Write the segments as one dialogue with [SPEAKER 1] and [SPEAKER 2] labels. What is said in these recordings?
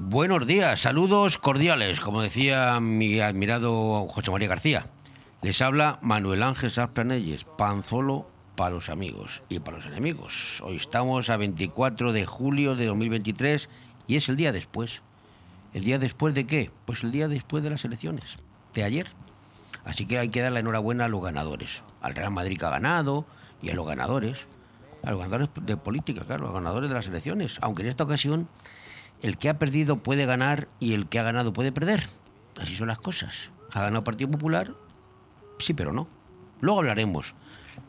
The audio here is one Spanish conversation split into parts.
[SPEAKER 1] Buenos días, saludos cordiales, como decía mi admirado José María García. Les habla Manuel Ángel Sasplanelles, Panzolo para los amigos y para los enemigos. Hoy estamos a 24 de julio de 2023 y es el día después. ¿El día después de qué? Pues el día después de las elecciones, de ayer. Así que hay que dar la enhorabuena a los ganadores. Al Real Madrid que ha ganado y a los ganadores. A los ganadores de política, claro, a los ganadores de las elecciones. Aunque en esta ocasión el que ha perdido puede ganar y el que ha ganado puede perder. Así son las cosas. Ha ganado el Partido Popular, sí, pero no. Luego hablaremos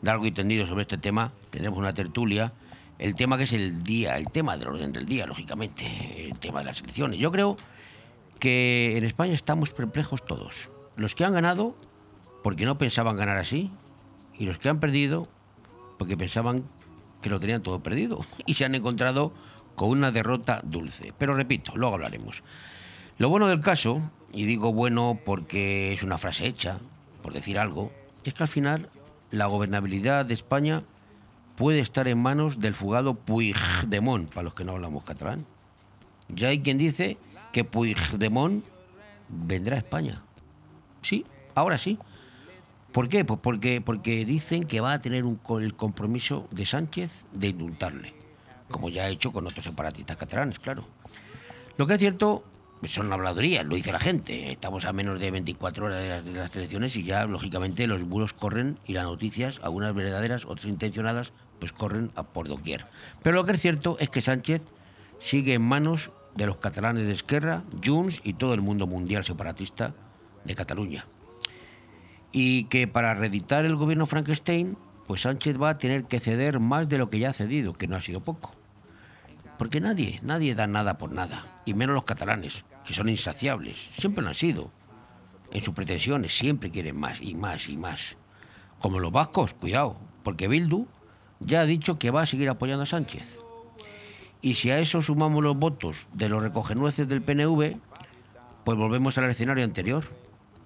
[SPEAKER 1] largo y tendido sobre este tema. Tendremos una tertulia. El tema que es el día, el tema del orden del día, lógicamente, el tema de las elecciones. Yo creo que en España estamos perplejos todos. Los que han ganado, porque no pensaban ganar así, y los que han perdido, porque pensaban que lo tenían todo perdido. Y se han encontrado con una derrota dulce. Pero repito, luego hablaremos. Lo bueno del caso, y digo bueno porque es una frase hecha, por decir algo, es que al final la gobernabilidad de España puede estar en manos del fugado Puigdemont, para los que no hablamos catalán. Ya hay quien dice que Puigdemont vendrá a España. Sí, ahora sí. ¿Por qué? Pues porque, porque dicen que va a tener un, el compromiso de Sánchez de indultarle como ya ha hecho con otros separatistas catalanes, claro. Lo que es cierto son habladurías, lo dice la gente. Estamos a menos de 24 horas de las, elecciones y ya, lógicamente, los bulos corren y las noticias, algunas verdaderas, otras intencionadas, pues corren a por doquier. Pero lo que es cierto es que Sánchez sigue en manos de los catalanes de Esquerra, Junts y todo el mundo mundial separatista de Cataluña. Y que para reeditar el gobierno Frankenstein, pues Sánchez va a tener que ceder más de lo que ya ha cedido, que no ha sido poco. Porque nadie, nadie da nada por nada, y menos los catalanes, que son insaciables, siempre lo han sido. En sus pretensiones siempre quieren más y más y más. Como los vascos, cuidado, porque Bildu ya ha dicho que va a seguir apoyando a Sánchez. Y si a eso sumamos los votos de los recogenueces del PNV, pues volvemos al escenario anterior.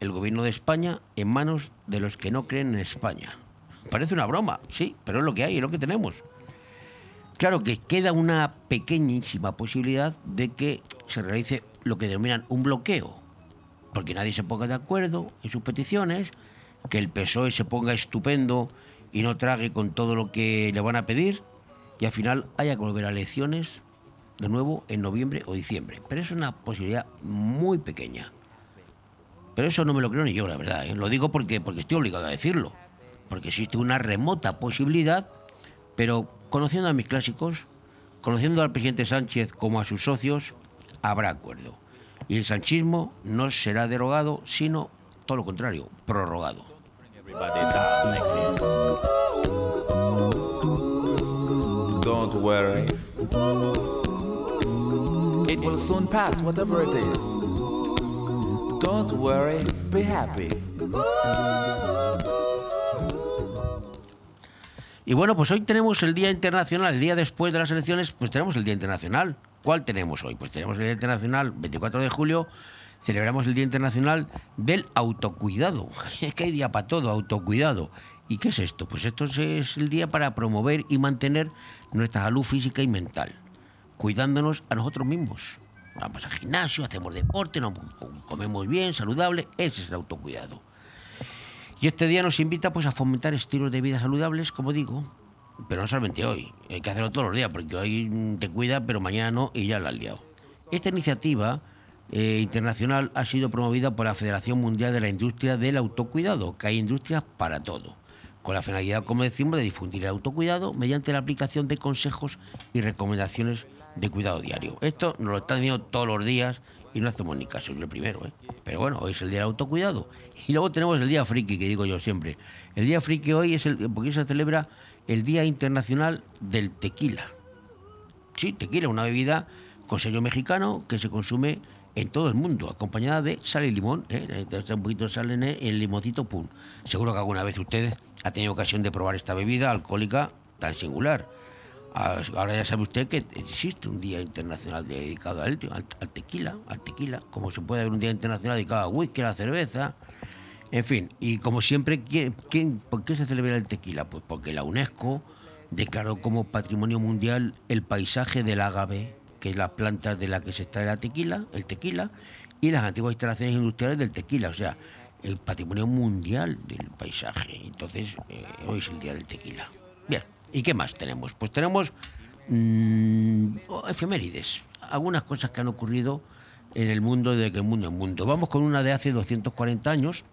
[SPEAKER 1] El gobierno de España en manos de los que no creen en España. Parece una broma, sí, pero es lo que hay, es lo que tenemos. Claro que queda una pequeñísima posibilidad de que se realice lo que denominan un bloqueo, porque nadie se ponga de acuerdo en sus peticiones, que el PSOE se ponga estupendo y no trague con todo lo que le van a pedir, y al final haya que volver a elecciones de nuevo en noviembre o diciembre. Pero es una posibilidad muy pequeña. Pero eso no me lo creo ni yo, la verdad. ¿eh? Lo digo porque, porque estoy obligado a decirlo porque existe una remota posibilidad, pero conociendo a mis clásicos, conociendo al presidente Sánchez como a sus socios, habrá acuerdo. Y el sanchismo no será derogado, sino todo lo contrario, prorrogado. Don't worry. It will soon pass, whatever it is. Don't worry, be happy. Y bueno, pues hoy tenemos el Día Internacional, el día después de las elecciones, pues tenemos el Día Internacional. ¿Cuál tenemos hoy? Pues tenemos el Día Internacional, 24 de julio, celebramos el Día Internacional del Autocuidado. Es que hay día para todo, autocuidado. ¿Y qué es esto? Pues esto es el día para promover y mantener nuestra salud física y mental, cuidándonos a nosotros mismos. Vamos al gimnasio, hacemos deporte, comemos bien, saludable, ese es el autocuidado. Y este día nos invita pues, a fomentar estilos de vida saludables, como digo, pero no solamente hoy, hay que hacerlo todos los días, porque hoy te cuida, pero mañana no y ya la has liado. Esta iniciativa eh, internacional ha sido promovida por la Federación Mundial de la Industria del Autocuidado, que hay industrias para todo, con la finalidad, como decimos, de difundir el autocuidado mediante la aplicación de consejos y recomendaciones de cuidado diario. Esto nos lo están diciendo todos los días y no hacemos ni caso, es el primero. ¿eh? Pero bueno, hoy es el día del autocuidado. Y luego tenemos el día friki, que digo yo siempre. El día friki hoy es el, porque se celebra el Día Internacional del Tequila. Sí, tequila, una bebida con sello mexicano que se consume en todo el mundo, acompañada de sal y limón. ¿eh? un poquito de sal en el, limoncito, pum. Seguro que alguna vez ustedes ha tenido ocasión de probar esta bebida alcohólica tan singular. Ah, ahora ya sabe usted que existe un día internacional dedicado al, tequila, al tequila, como se puede haber un día internacional dedicado al whisky, a la cerveza, en fin. Y como siempre, ¿quién, ¿por qué se celebra el tequila? Pues porque la UNESCO declaró como patrimonio mundial el paisaje del agave, que es la planta de la que se extrae la tequila, el tequila, y las antiguas instalaciones industriales del tequila, o sea, el patrimonio mundial del paisaje. Entonces, eh, hoy es el día del tequila. ¿Y qué más tenemos? Pues tenemos mmm, efemérides, algunas cosas que han ocurrido en el mundo de que el mundo es mundo. Vamos con una de hace 240 años,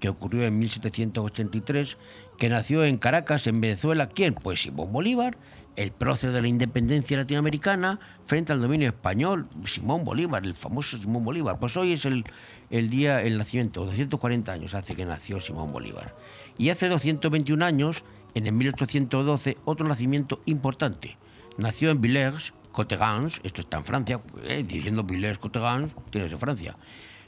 [SPEAKER 1] que ocurrió en 1783, que nació en Caracas, en Venezuela. ¿Quién? Pues Simón Bolívar, el prócer de la independencia latinoamericana frente al dominio español. Simón Bolívar, el famoso Simón Bolívar. Pues hoy es el, el día, el nacimiento, 240 años hace que nació Simón Bolívar. Y hace 221 años en el 1812 otro nacimiento importante. Nació en Villers, Cotegans, esto está en Francia, eh, diciendo Villers, Cotegans, tienes en Francia.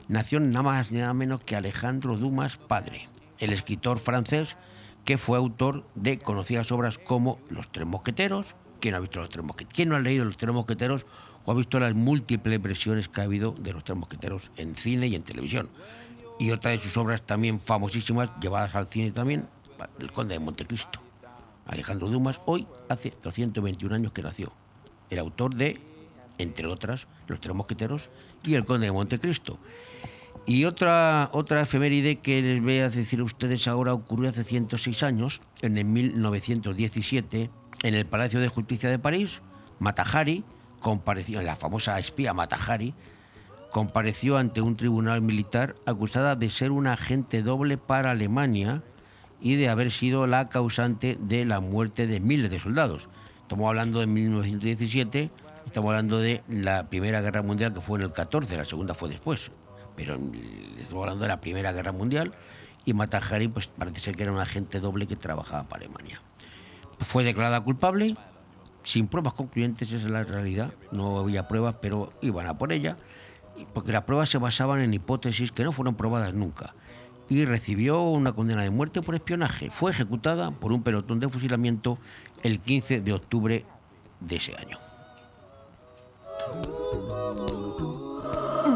[SPEAKER 1] Nació nada más ni nada menos que Alejandro Dumas padre, el escritor francés que fue autor de conocidas obras como Los Tres Mosqueteros. ¿Quién ha visto Los Tres Mosqueteros? ¿Quién no ha leído Los Tres Mosqueteros o ha visto las múltiples versiones que ha habido de Los Tres Mosqueteros en cine y en televisión? Y otra de sus obras también famosísimas, llevadas al cine también, el conde de Montecristo. Alejandro Dumas, hoy hace 221 años que nació. El autor de, entre otras, Los Tres Mosqueteros y El conde de Montecristo. Y otra, otra efeméride que les voy a decir a ustedes ahora ocurrió hace 106 años, en el 1917, en el Palacio de Justicia de París. Matahari compareció, la famosa espía Matahari, compareció ante un tribunal militar acusada de ser un agente doble para Alemania y de haber sido la causante de la muerte de miles de soldados. Estamos hablando de 1917, estamos hablando de la Primera Guerra Mundial que fue en el 14, la segunda fue después, pero estamos hablando de la Primera Guerra Mundial y Matahari pues parece ser que era un agente doble que trabajaba para Alemania. Fue declarada culpable, sin pruebas concluyentes, esa es la realidad, no había pruebas, pero iban a por ella, porque las pruebas se basaban en hipótesis que no fueron probadas nunca y recibió una condena de muerte por espionaje. Fue ejecutada por un pelotón de fusilamiento el 15 de octubre de ese año.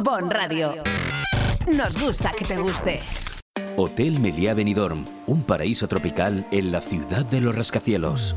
[SPEAKER 2] Bon Radio. Nos gusta que te guste.
[SPEAKER 3] Hotel Meliá Benidorm, un paraíso tropical en la ciudad de los rascacielos.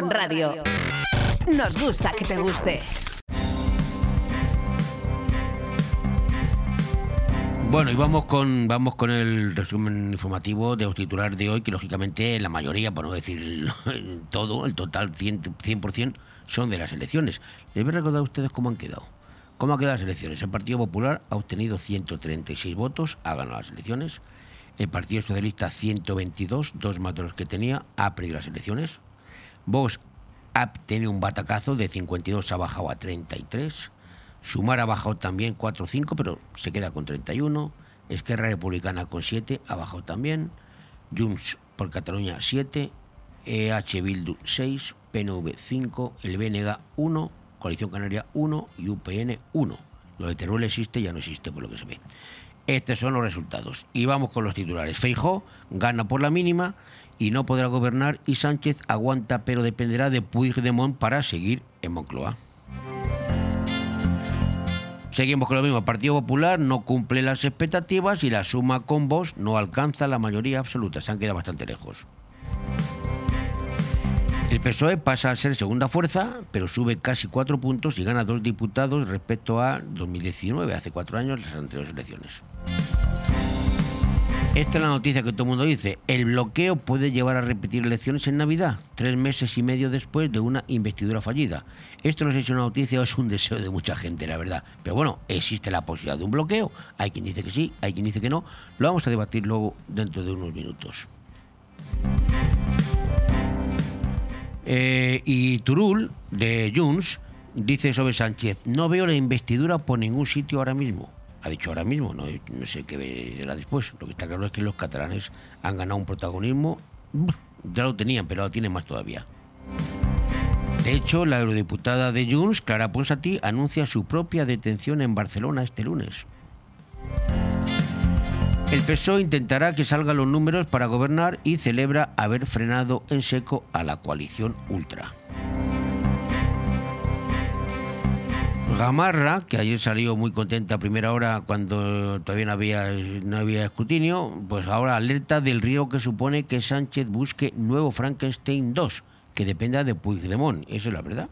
[SPEAKER 2] Radio.
[SPEAKER 4] nos gusta que te guste.
[SPEAKER 1] Bueno, y vamos con, vamos con el resumen informativo de los titulares de hoy, que lógicamente la mayoría, por no decir todo, el total 100%, son de las elecciones. Les voy a recordar a ustedes cómo han quedado. ¿Cómo han quedado las elecciones? El Partido Popular ha obtenido 136 votos, ha ganado las elecciones. El Partido Socialista 122, dos más de los que tenía, ha perdido las elecciones. Vox ha tenido un batacazo de 52, ha bajado a 33. Sumar ha bajado también 4 o 5, pero se queda con 31. Esquerra Republicana con 7, ha bajado también. Junts por Cataluña 7. EH Bildu 6. PNV 5. El BNG 1. Coalición Canaria 1 y UPN 1. Lo de Teruel existe, ya no existe por lo que se ve. Estos son los resultados. Y vamos con los titulares. Feijó gana por la mínima y no podrá gobernar y Sánchez aguanta pero dependerá de Puigdemont para seguir en Moncloa. Seguimos con lo mismo. El Partido Popular no cumple las expectativas y la suma con vos no alcanza la mayoría absoluta. Se han quedado bastante lejos. El PSOE pasa a ser segunda fuerza, pero sube casi cuatro puntos y gana dos diputados respecto a 2019, hace cuatro años, las anteriores elecciones. Esta es la noticia que todo el mundo dice. El bloqueo puede llevar a repetir elecciones en Navidad, tres meses y medio después de una investidura fallida. Esto no sé es una noticia o es un deseo de mucha gente, la verdad. Pero bueno, existe la posibilidad de un bloqueo. Hay quien dice que sí, hay quien dice que no. Lo vamos a debatir luego dentro de unos minutos. Eh, y Turul, de Junts, dice sobre Sánchez, no veo la investidura por ningún sitio ahora mismo ha dicho ahora mismo, no, sé qué será después. Lo que está claro es que los catalanes han ganado un protagonismo, ya lo tenían, pero lo tienen más todavía. De hecho, la eurodiputada de Junts, Clara Ponsatí, anuncia su propia detención en Barcelona este lunes. El PSOE intentará que salgan los números para gobernar y celebra haber frenado en seco a la coalición ultra. Gamarra, que ayer salió muy contenta a primera hora cuando todavía no había, escrutinio, pues ahora alerta del riesgo que supone que Sánchez busque nuevo Frankenstein 2, que dependa de Puigdemont. Eso es la verdad.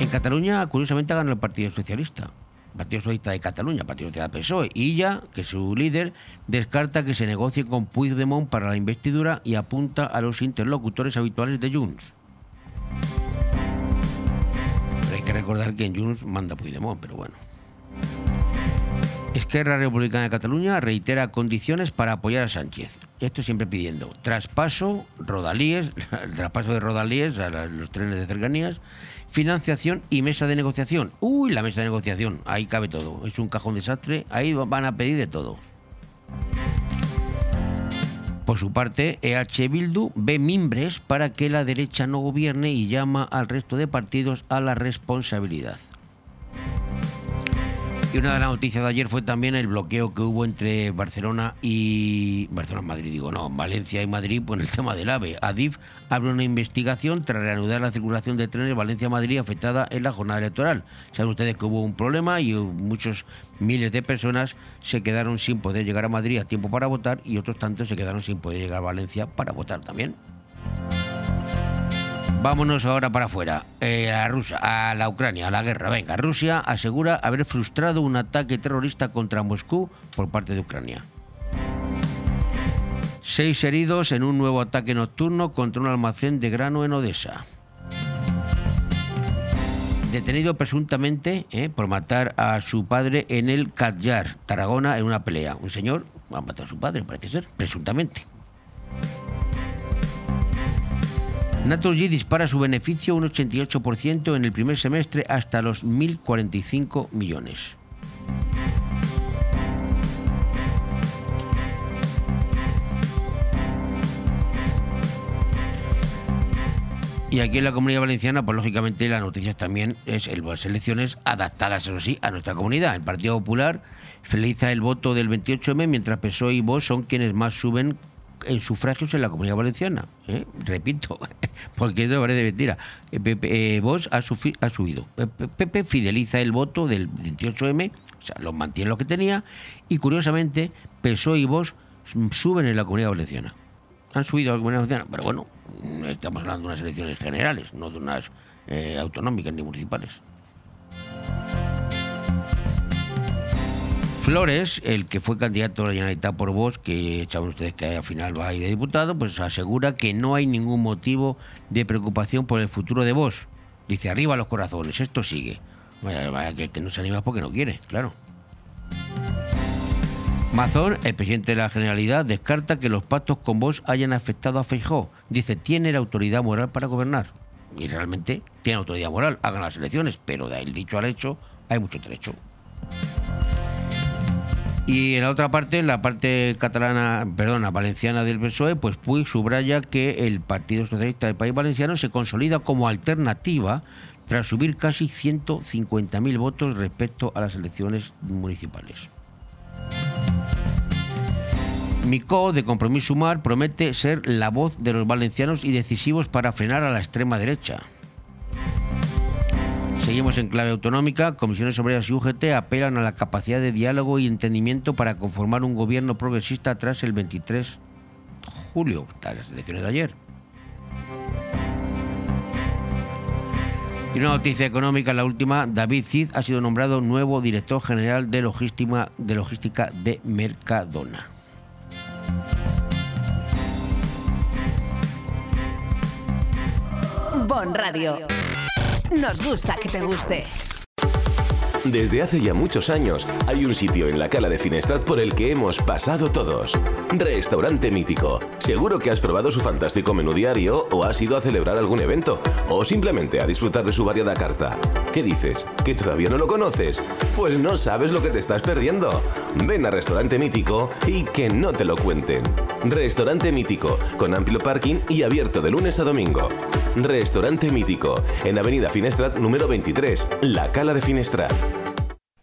[SPEAKER 1] En Cataluña, curiosamente, ganado el Partido Socialista. Partido Socialista de Cataluña, Partido Socialista PSOE. Y ya, que su líder, descarta que se negocie con Puigdemont para la investidura y apunta a los interlocutores habituales de Junts que recordar que en Junts manda Puigdemont, pero bueno. Esquerra Republicana de Cataluña reitera condiciones para apoyar a Sánchez. Esto siempre pidiendo traspaso, rodalíes, el traspaso de rodalíes a los trenes de cercanías, financiación y mesa de negociación. Uy, la mesa de negociación, ahí cabe todo. Es un cajón desastre, ahí van a pedir de todo. Por su parte, EH Bildu ve mimbres para que la derecha no gobierne y llama al resto de partidos a la responsabilidad. Y una de las noticias de ayer fue también el bloqueo que hubo entre Barcelona y Barcelona-Madrid, digo, no, Valencia y Madrid por el tema del AVE. Adif abre una investigación tras reanudar la circulación de trenes Valencia-Madrid afectada en la jornada electoral. Saben ustedes que hubo un problema y muchos miles de personas se quedaron sin poder llegar a Madrid a tiempo para votar y otros tantos se quedaron sin poder llegar a Valencia para votar también. Vámonos ahora para afuera, eh, a, a la Ucrania, a la guerra. Venga, Rusia asegura haber frustrado un ataque terrorista contra Moscú por parte de Ucrania. Seis heridos en un nuevo ataque nocturno contra un almacén de grano en Odessa. Detenido presuntamente eh, por matar a su padre en el Katyar, Tarragona, en una pelea. Un señor va a matar a su padre, parece ser, presuntamente. Naturgy dispara su beneficio un 88% en el primer semestre hasta los 1.045 millones. Y aquí en la comunidad valenciana, pues lógicamente las noticias también es el, las elecciones adaptadas, eso sí, a nuestra comunidad. El Partido Popular feliza el voto del 28M, mientras PSOE y Vox son quienes más suben en sufragios en la comunidad valenciana. ¿eh? Repito, porque esto parece mentira. Eh, eh, ha, ha subido. Pepe fideliza el voto del 28M, o sea, lo mantiene lo que tenía, y curiosamente, PSOE y Vox suben en la comunidad valenciana. han subido algunas veces, pero bueno, estamos hablando de unas elecciones generales, no de unas eh, autonómicas ni municipales. Flores, el que fue candidato a la Generalitat por vos, que echaban ustedes que al final va a ir de diputado, pues asegura que no hay ningún motivo de preocupación por el futuro de vos. Dice, arriba los corazones, esto sigue. Vaya, que, no se anima porque no quiere, claro. Mazón, el presidente de la Generalidad, descarta que los pactos con vos hayan afectado a Feijó. Dice, tiene la autoridad moral para gobernar. Y realmente tiene autoridad moral, hagan las elecciones, pero del dicho al hecho hay mucho trecho. Y en la otra parte, en la parte catalana, perdona, valenciana del PSOE, pues Puig subraya que el Partido Socialista del País Valenciano se consolida como alternativa tras subir casi 150.000 votos respecto a las elecciones municipales. Micó, de Compromiso Sumar, promete ser la voz de los valencianos y decisivos para frenar a la extrema derecha. Seguimos en clave autonómica. Comisiones Obreras y UGT apelan a la capacidad de diálogo y entendimiento para conformar un gobierno progresista tras el 23 de julio, tras las elecciones de ayer. Y una noticia económica, la última, David Cid ha sido nombrado nuevo director general de logística de, logística de Mercadona.
[SPEAKER 2] Bon Radio. Nos gusta que te guste.
[SPEAKER 5] Desde hace ya muchos años hay un sitio en la cala de Finestrat por el que hemos pasado todos. Restaurante Mítico. Seguro que has probado su fantástico menú diario o has ido a celebrar algún evento o simplemente a disfrutar de su variada carta. ¿Qué dices? ¿Que todavía no lo conoces? Pues no sabes lo que te estás perdiendo. Ven a Restaurante Mítico y que no te lo cuenten. Restaurante Mítico, con amplio parking y abierto de lunes a domingo. Restaurante Mítico, en Avenida Finestrat número 23, La Cala de Finestrat.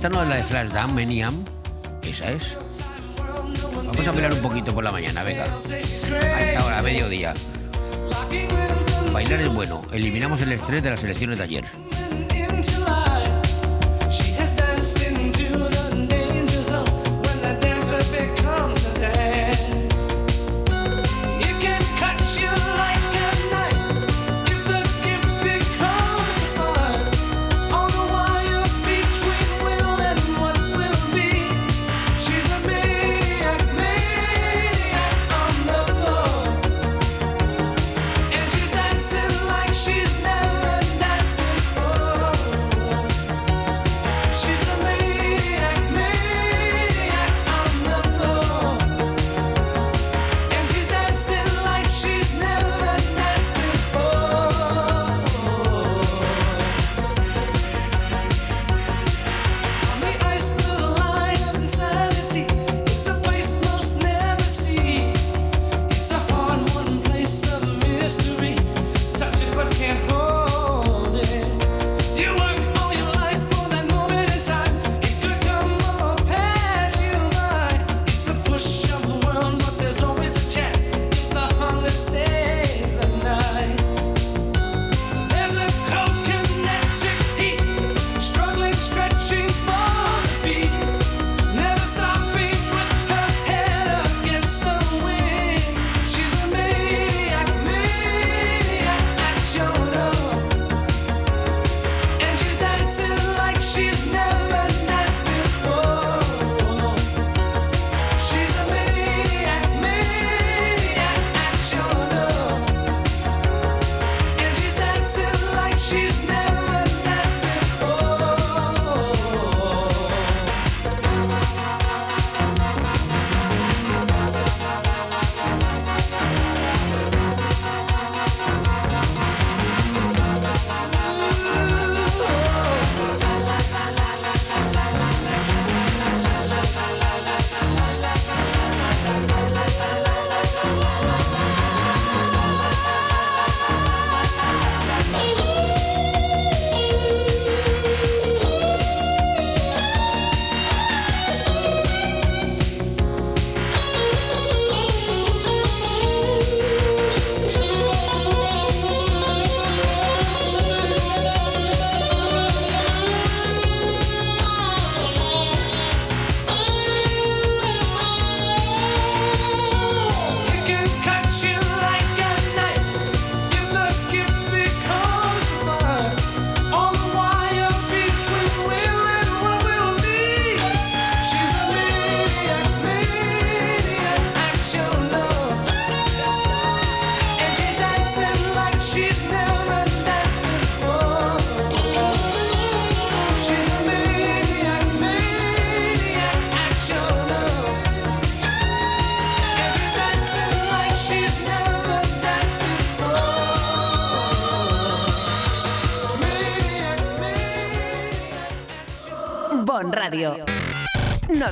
[SPEAKER 1] Esta no es la de Flashdance, Meniam. Esa es. Vamos a bailar un poquito por la mañana, venga. A esta hora, a mediodía. Bailar es bueno. Eliminamos el estrés de las elecciones de ayer.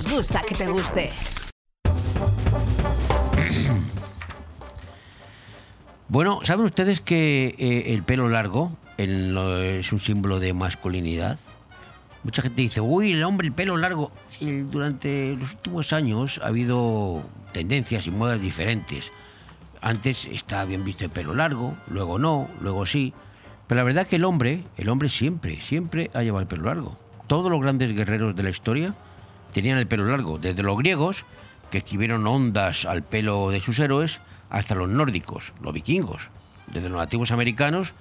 [SPEAKER 2] Gusta que te guste.
[SPEAKER 1] Bueno, ¿saben ustedes que eh, el pelo largo es un símbolo de masculinidad? Mucha gente dice, uy, el hombre, el pelo largo. Durante los últimos años ha habido tendencias y modas diferentes. Antes estaba bien visto el pelo largo, luego no, luego sí. Pero la verdad es que el hombre, el hombre siempre, siempre ha llevado el pelo largo. Todos los grandes guerreros de la historia tenían el pelo largo, desde los griegos, que escribieron ondas al pelo de sus héroes, hasta los nórdicos, los vikingos, desde los nativos americanos,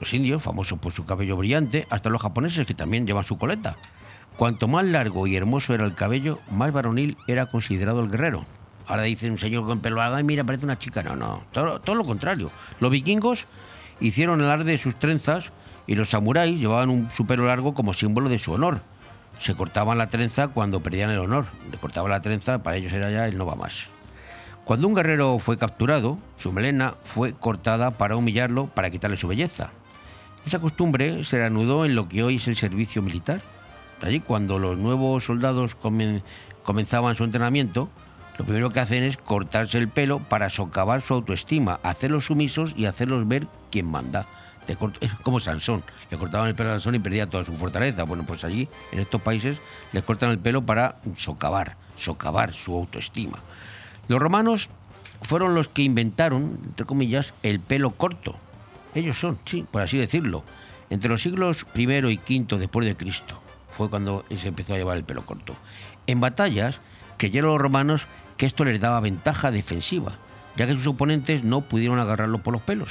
[SPEAKER 1] los indios, famosos por su cabello brillante, hasta los japoneses que también llevan su coleta. Cuanto más largo y hermoso era el cabello, más varonil era considerado el guerrero. Ahora dice un señor con pelo largo, mira, parece una chica. No, no, todo, todo lo contrario. Los vikingos hicieron alarde de sus trenzas y los samuráis llevaban un, su pelo largo como símbolo de su honor. Se cortaban la trenza cuando perdían el honor. Le cortaban la trenza, para ellos era ya el no va más. Cuando un guerrero fue capturado, su melena fue cortada para humillarlo, para quitarle su belleza. Esa costumbre se reanudó en lo que hoy es el servicio militar. Allí, cuando los nuevos soldados comenzaban su entrenamiento, lo primero que hacen es cortarse el pelo para socavar su autoestima, hacerlos sumisos y hacerlos ver quién manda. Es como Sansón, le cortaban el pelo a Sansón y perdía toda su fortaleza. Bueno, pues allí, en estos países, les cortan el pelo para socavar, socavar su autoestima. Los romanos fueron los que inventaron, entre comillas, el pelo corto. Ellos son, sí, por así decirlo. Entre los siglos I y V después de Cristo fue cuando se empezó a llevar el pelo corto. En batallas creyeron los romanos que esto les daba ventaja defensiva, ya que sus oponentes no pudieron agarrarlo por los pelos.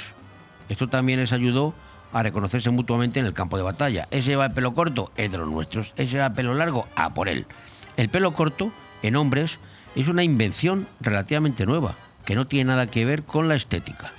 [SPEAKER 1] Esto también les ayudó a reconocerse mutuamente en el campo de batalla. Ese lleva el pelo corto, es de los nuestros. Ese lleva el pelo largo, a por él. El pelo corto, en hombres, es una invención relativamente nueva, que no tiene nada que ver con la estética.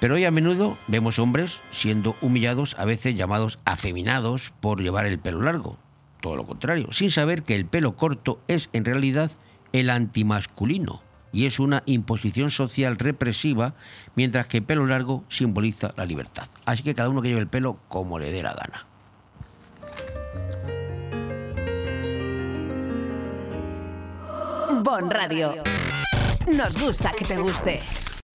[SPEAKER 1] Pero hoy a menudo vemos hombres siendo humillados, a veces llamados afeminados por llevar el pelo largo. Todo lo contrario, sin saber que el pelo corto es en realidad el antimasculino y es una imposición social represiva, mientras que el pelo largo simboliza la libertad. Así que cada uno que lleve el pelo como le dé la gana.
[SPEAKER 2] Bon Radio. Nos gusta que te guste.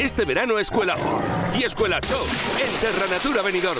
[SPEAKER 4] Este verano Escuela y Escuela Show en Terranatura Benidorm.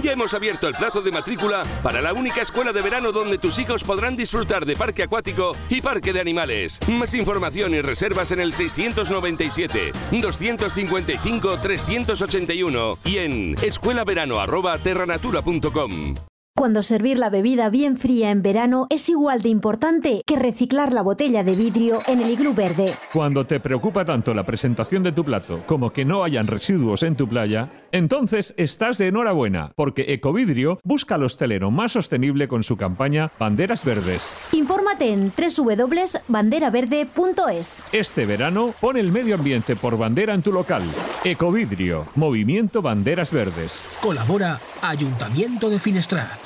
[SPEAKER 4] Ya hemos abierto el plazo de matrícula para la única escuela de verano donde tus hijos podrán disfrutar de parque acuático y parque de animales. Más información y reservas en el 697 255 381 y en escuelaverano@terranatura.com.
[SPEAKER 6] Cuando servir la bebida bien fría en verano es igual de importante que reciclar la botella de vidrio en el iglú verde.
[SPEAKER 7] Cuando te preocupa tanto la presentación de tu plato como que no hayan residuos en tu playa, entonces estás de enhorabuena, porque Ecovidrio busca al hostelero más sostenible con su campaña Banderas Verdes.
[SPEAKER 6] Infórmate en www.banderaverde.es.
[SPEAKER 7] Este verano pon el medio ambiente por bandera en tu local. Ecovidrio, Movimiento Banderas Verdes.
[SPEAKER 8] Colabora Ayuntamiento de Finestrat.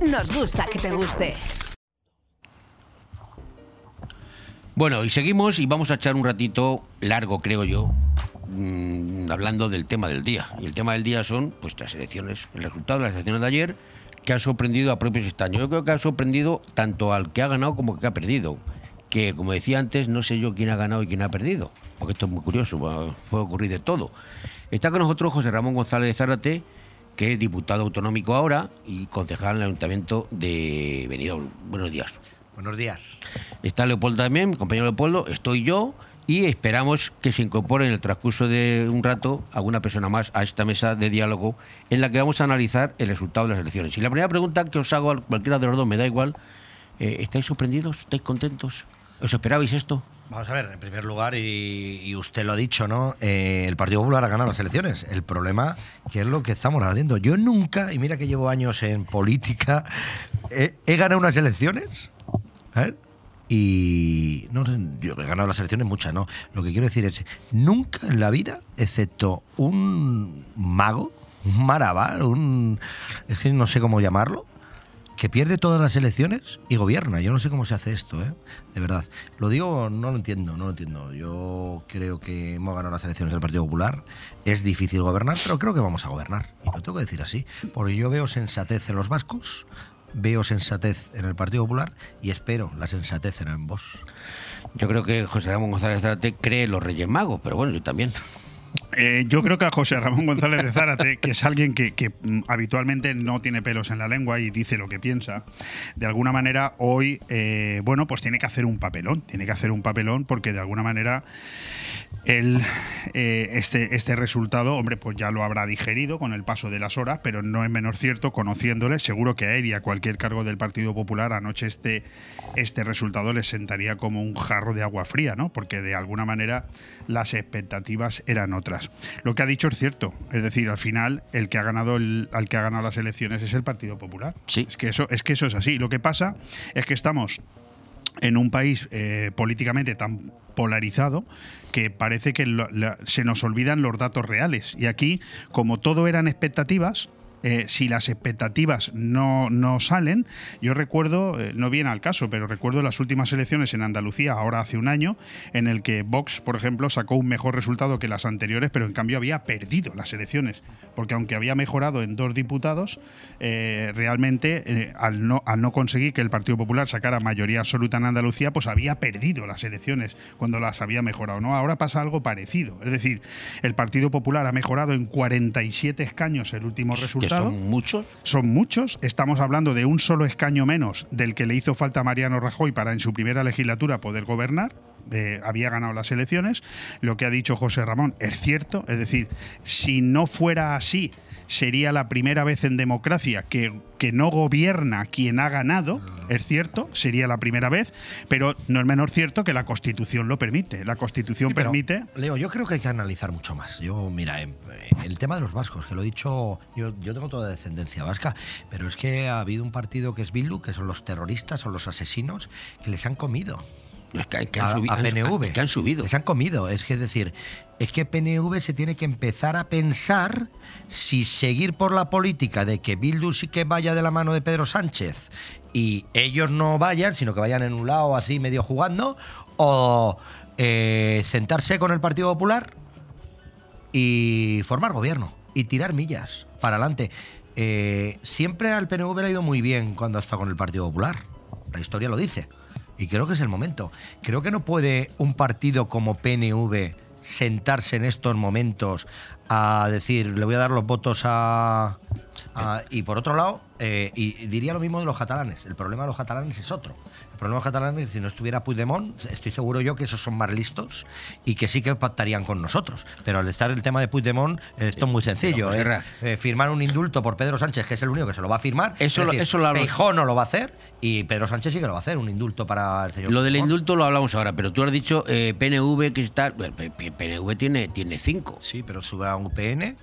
[SPEAKER 9] Nos gusta que te guste.
[SPEAKER 1] Bueno, y seguimos y vamos a echar un ratito largo, creo yo, mm, hablando del tema del día. Y el tema del día son pues elecciones, el resultado de las elecciones de ayer que ha sorprendido a propios estaños. Yo creo que ha sorprendido tanto al que ha ganado como al que ha perdido. Que, como decía antes, no sé yo quién ha ganado y quién ha perdido, porque esto es muy curioso, puede ocurrir de todo. Está con nosotros José Ramón González Zárate, que es diputado autonómico ahora y concejal en el Ayuntamiento de Benidorm. Buenos días.
[SPEAKER 10] Buenos días.
[SPEAKER 1] Está Leopoldo también, mi compañero Leopoldo, estoy yo y esperamos que se incorpore en el transcurso de un rato alguna persona más a esta mesa de diálogo en la que vamos a analizar el resultado de las elecciones. Y la primera pregunta que os hago a cualquiera de los dos, me da igual, eh, ¿estáis sorprendidos? ¿Estáis contentos? ¿Os esperabais esto?
[SPEAKER 10] Vamos a ver, en primer lugar, y, usted lo ha dicho, ¿no? Eh, el Partido Popular ha ganado las elecciones. El problema, que es lo que estamos haciendo. Yo nunca, y mira que llevo años en política, he, ganado unas elecciones. ¿eh? Y no, yo he ganado las elecciones muchas, ¿no? Lo que quiero decir es, nunca en la vida, excepto un mago, un marabar, un... Es que no sé cómo llamarlo, que pierde todas las elecciones y gobierna. Yo no sé cómo se hace esto, ¿eh? De verdad. Lo digo, no lo entiendo, no lo entiendo. Yo creo que hemos ganado las elecciones del Partido Popular. Es difícil gobernar, pero creo que vamos a gobernar. Y lo tengo que decir así. Porque yo veo sensatez en los vascos, veo sensatez en el Partido Popular y espero la sensatez en Vox.
[SPEAKER 1] Yo creo que José Ramón González Zárate cree en los Reyes Magos, pero bueno, yo también.
[SPEAKER 11] Eh, yo creo que a José Ramón González de Zárate, que es alguien que, mm, habitualmente no tiene pelos en la lengua y dice lo que piensa, de alguna manera hoy, eh, bueno, pues tiene que hacer un papelón, tiene que hacer un papelón porque de alguna manera él, eh, este, este resultado, hombre, pues ya lo habrá digerido con el paso de las horas, pero no es menor cierto, conociéndole, seguro que a él y a cualquier cargo del Partido Popular anoche este, este resultado les sentaría como un jarro de agua fría, ¿no? Porque de alguna manera las expectativas eran otras. Lo que ha dicho es cierto, es decir, al final el que ha ganado el, al que ha ganado las elecciones es el Partido Popular.
[SPEAKER 1] Sí.
[SPEAKER 11] Es que eso es que eso es así. Lo que pasa es que estamos en un país eh, políticamente tan polarizado que parece que lo- la- se nos olvidan los datos reales. Y aquí, como todo eran expectativas, eh, si las expectativas no, no salen, yo recuerdo, eh, no viene al caso, pero recuerdo las últimas elecciones en Andalucía, ahora hace un año, en el que Vox, por ejemplo, sacó un mejor resultado que las anteriores, pero en cambio había perdido las elecciones, porque aunque había mejorado en dos diputados, eh, realmente eh, al, no, al no conseguir que el Partido Popular sacara mayoría absoluta en Andalucía, pues había perdido las elecciones cuando las había mejorado. ¿no? Ahora pasa algo parecido, es decir, el Partido Popular ha mejorado en 47 escaños el último resultado.
[SPEAKER 1] son muchos.
[SPEAKER 11] Son muchos. Estamos hablando de un solo escaño menos del que le hizo falta a Mariano Rajoy para en su primera legislatura poder gobernar. Eh, había ganado las elecciones. Lo que ha dicho José Ramón es cierto. Es decir, si no fuera así, sería la primera vez en democracia que, que no gobierna quien ha ganado. Es cierto, sería la primera vez. Pero no es menor cierto que la Constitución lo permite. La Constitución
[SPEAKER 10] Sí, pero,
[SPEAKER 11] permite.
[SPEAKER 10] Leo, yo creo que hay que analizar mucho más. Yo, mira, el tema de los vascos, que lo he dicho, yo, yo tengo toda descendencia vasca, pero es que ha habido un partido que es Bildu, que son los terroristas, son los asesinos, que les han comido.
[SPEAKER 1] Que han
[SPEAKER 10] a,
[SPEAKER 1] subi-
[SPEAKER 10] a
[SPEAKER 1] han-
[SPEAKER 10] PNV.
[SPEAKER 1] que han subido.
[SPEAKER 10] Les han comido. Es que es decir, es que PNV se tiene que empezar a pensar si seguir por la política de que Bildu sí que vaya de la mano de Pedro Sánchez y ellos no vayan, sino que vayan en un lado así medio jugando, o eh, sentarse con el Partido Popular y formar gobierno y tirar millas para adelante. Eh, siempre al PNV le ha ido muy bien cuando ha estado con el Partido Popular. La historia lo dice. Y creo que es el momento. Creo que no puede un partido como PNV sentarse en estos momentos a decir, le voy a dar los votos a... a- y por otro lado, eh, y diría lo mismo de los catalanes. El problema de los catalanes es otro. El problema de los catalanes es si no estuviera Puigdemont, estoy seguro yo que esos son más listos y que sí que pactarían con nosotros. Pero al estar el tema de Puigdemont, esto es muy sencillo.
[SPEAKER 1] Pero,
[SPEAKER 10] es,
[SPEAKER 1] Serra.
[SPEAKER 10] eh, firmar un indulto por Pedro Sánchez, que es el único que se lo va a firmar.
[SPEAKER 1] Eso
[SPEAKER 10] Es
[SPEAKER 1] lo-
[SPEAKER 10] decir,
[SPEAKER 1] eso lo
[SPEAKER 10] Feijóo no lo va a hacer y Pedro Sánchez sí que lo va a hacer, un indulto para el señor
[SPEAKER 1] Lo del indulto lo hablamos ahora, pero tú has dicho eh, PNV que está. bueno, PNV tiene, tiene cinco.
[SPEAKER 10] Sí, pero sube a UPN,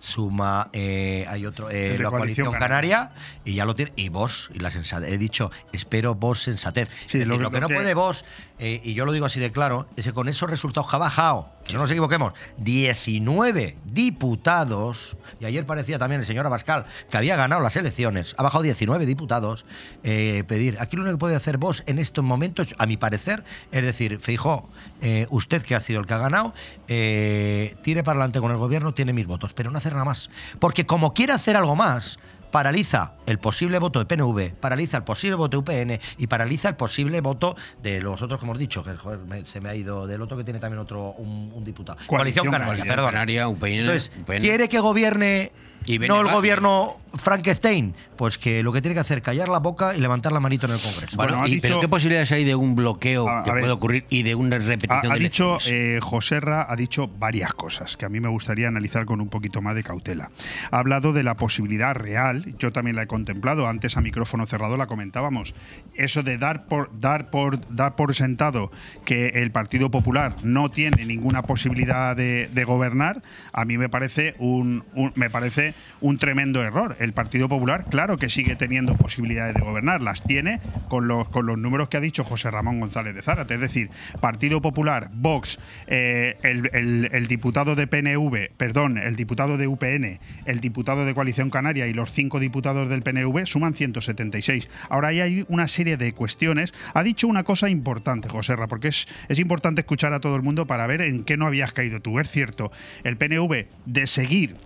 [SPEAKER 10] suma, eh, hay otro, eh, la
[SPEAKER 11] Coalición
[SPEAKER 10] coalición canaria, y ya lo tiene, y vos, y la sensatez, he dicho, espero vos sensatez.
[SPEAKER 11] Sí,
[SPEAKER 10] es decir,
[SPEAKER 11] lo
[SPEAKER 10] lo,
[SPEAKER 11] que-
[SPEAKER 10] no
[SPEAKER 11] que-
[SPEAKER 10] puede vos, eh, y yo lo digo así de claro, es que con esos resultados que ha bajado, que no nos equivoquemos, 19 diputados, y ayer parecía también el señor Abascal que había ganado las elecciones, ha bajado 19 diputados, eh, pedir, aquí lo único que puede hacer vos en estos momentos, a mi parecer, es decir, Feijó, eh, usted que ha sido el que ha ganado, eh, tire para adelante con el gobierno, tiene mis votos, pero no hacer nada más. Porque como quiere hacer algo más, paraliza el posible voto de PNV, paraliza el posible voto de UPN y paraliza el posible voto de los otros que hemos dicho, que joder, me- se me ha ido del otro que tiene también otro un, un diputado.
[SPEAKER 11] Coalición
[SPEAKER 10] Coalición, Canaria, perdón.
[SPEAKER 1] Canaria, UPN,
[SPEAKER 10] Entonces,
[SPEAKER 1] UPN.
[SPEAKER 10] quiere que gobierne
[SPEAKER 1] Y
[SPEAKER 10] no el gobierno Frankenstein, pues que lo que tiene que hacer es callar la boca y levantar la manito en el Congreso.
[SPEAKER 1] Bueno,
[SPEAKER 11] Bueno, ha
[SPEAKER 1] y-
[SPEAKER 11] dicho-
[SPEAKER 1] pero ¿qué posibilidades hay de un bloqueo
[SPEAKER 11] A- a
[SPEAKER 1] que
[SPEAKER 11] ver.
[SPEAKER 1] puede ocurrir y de una repetición
[SPEAKER 11] ha
[SPEAKER 1] de
[SPEAKER 11] dicho, eh, Joserra ha dicho varias cosas que a mí me gustaría analizar con un poquito más de cautela. Ha hablado de la posibilidad real, yo también la he contemplado, antes a micrófono cerrado la comentábamos, eso de dar por, dar por, dar por sentado que el Partido Popular no tiene ninguna posibilidad de, de gobernar, a mí me parece un, un- me parece un tremendo error. El Partido Popular, claro que sigue teniendo posibilidades de gobernar, las tiene con los, con los números que ha dicho José Ramón González de Zárate. Es decir, Partido Popular, Vox, eh, el, el- diputado de PNV, perdón, el diputado de UPN, el diputado de Coalición Canaria y los cinco diputados del PNV suman 176. Ahora ahí hay una serie de cuestiones. Ha dicho una cosa importante, José Ra, porque es, es importante escuchar a todo el mundo para ver en qué no habías caído tú. Es cierto, el PNV de seguir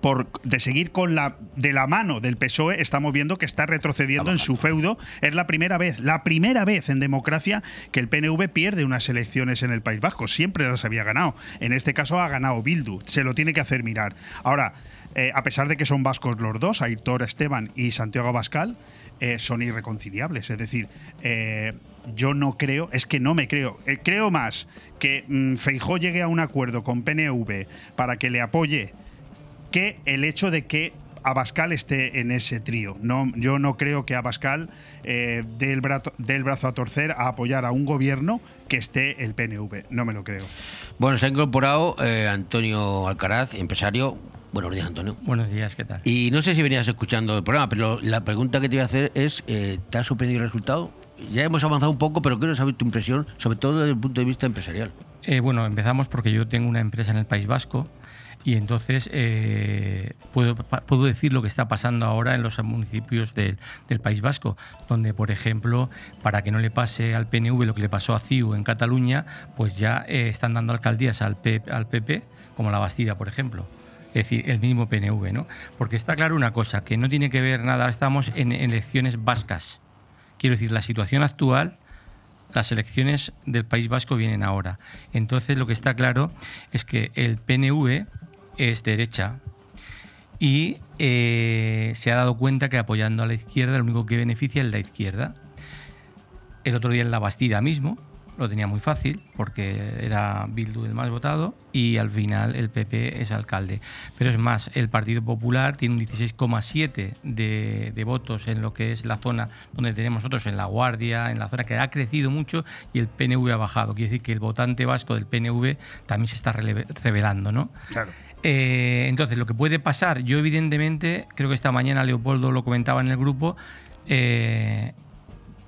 [SPEAKER 11] por de seguir con la de la mano del PSOE estamos viendo que está retrocediendo en su feudo. Es la primera vez la primera vez en democracia que el PNV pierde unas elecciones en el País Vasco. Siempre las había ganado. En este caso ha ganado Bildu. Se lo tiene que hacer mirar. Ahora eh, a pesar de que son vascos los dos Aitor Esteban y Santiago Abascal eh, son irreconciliables. Es decir eh, yo no creo, es que no me creo. Creo más que mm, Feijó llegue a un acuerdo con PNV para que le apoye que el hecho de que Abascal esté en ese trío. No, yo no creo que Abascal eh, dé, el brazo, dé el brazo a torcer a apoyar a un gobierno que esté el PNV. No me lo creo.
[SPEAKER 1] Bueno, se ha incorporado eh, Antonio Alcaraz, empresario. Buenos días, Antonio.
[SPEAKER 12] Buenos días, ¿qué tal?
[SPEAKER 1] Y no sé si venías escuchando el programa, pero la pregunta que te voy a hacer es, eh, ¿te ha sorprendido el resultado? Ya hemos avanzado un poco, pero quiero saber tu impresión, sobre todo desde el punto de vista empresarial.
[SPEAKER 12] Eh, bueno, empezamos porque yo tengo una empresa en el País Vasco y entonces eh, puedo, puedo decir lo que está pasando ahora en los municipios del, del País Vasco, donde, por ejemplo, para que no le pase al PNV lo que le pasó a CIU en Cataluña, pues ya eh, están dando alcaldías al, P- al PP, como la Bastida, por ejemplo. Es decir, el mismo PNV, ¿no? Porque está claro una cosa, que no tiene que ver nada, estamos en elecciones vascas. Quiero decir, la situación actual las elecciones del País Vasco vienen ahora. Entonces lo que está claro es que el PNV es derecha y eh, se ha dado cuenta que apoyando a la izquierda lo único que beneficia es la izquierda. El otro día en la Bastida mismo lo tenía muy fácil porque era Bildu el más votado y al final el PP es alcalde. Pero es más, el Partido Popular tiene un 16,7 de, de votos en lo que es la zona donde tenemos nosotros, en La Guardia, en la zona que ha crecido mucho y el PNV ha bajado. Quiere decir que el votante vasco del PNV también se está revelando, ¿no?
[SPEAKER 11] Claro.
[SPEAKER 12] Eh, entonces, lo que puede pasar, yo evidentemente, creo que esta mañana Leopoldo lo comentaba en el grupo, eh,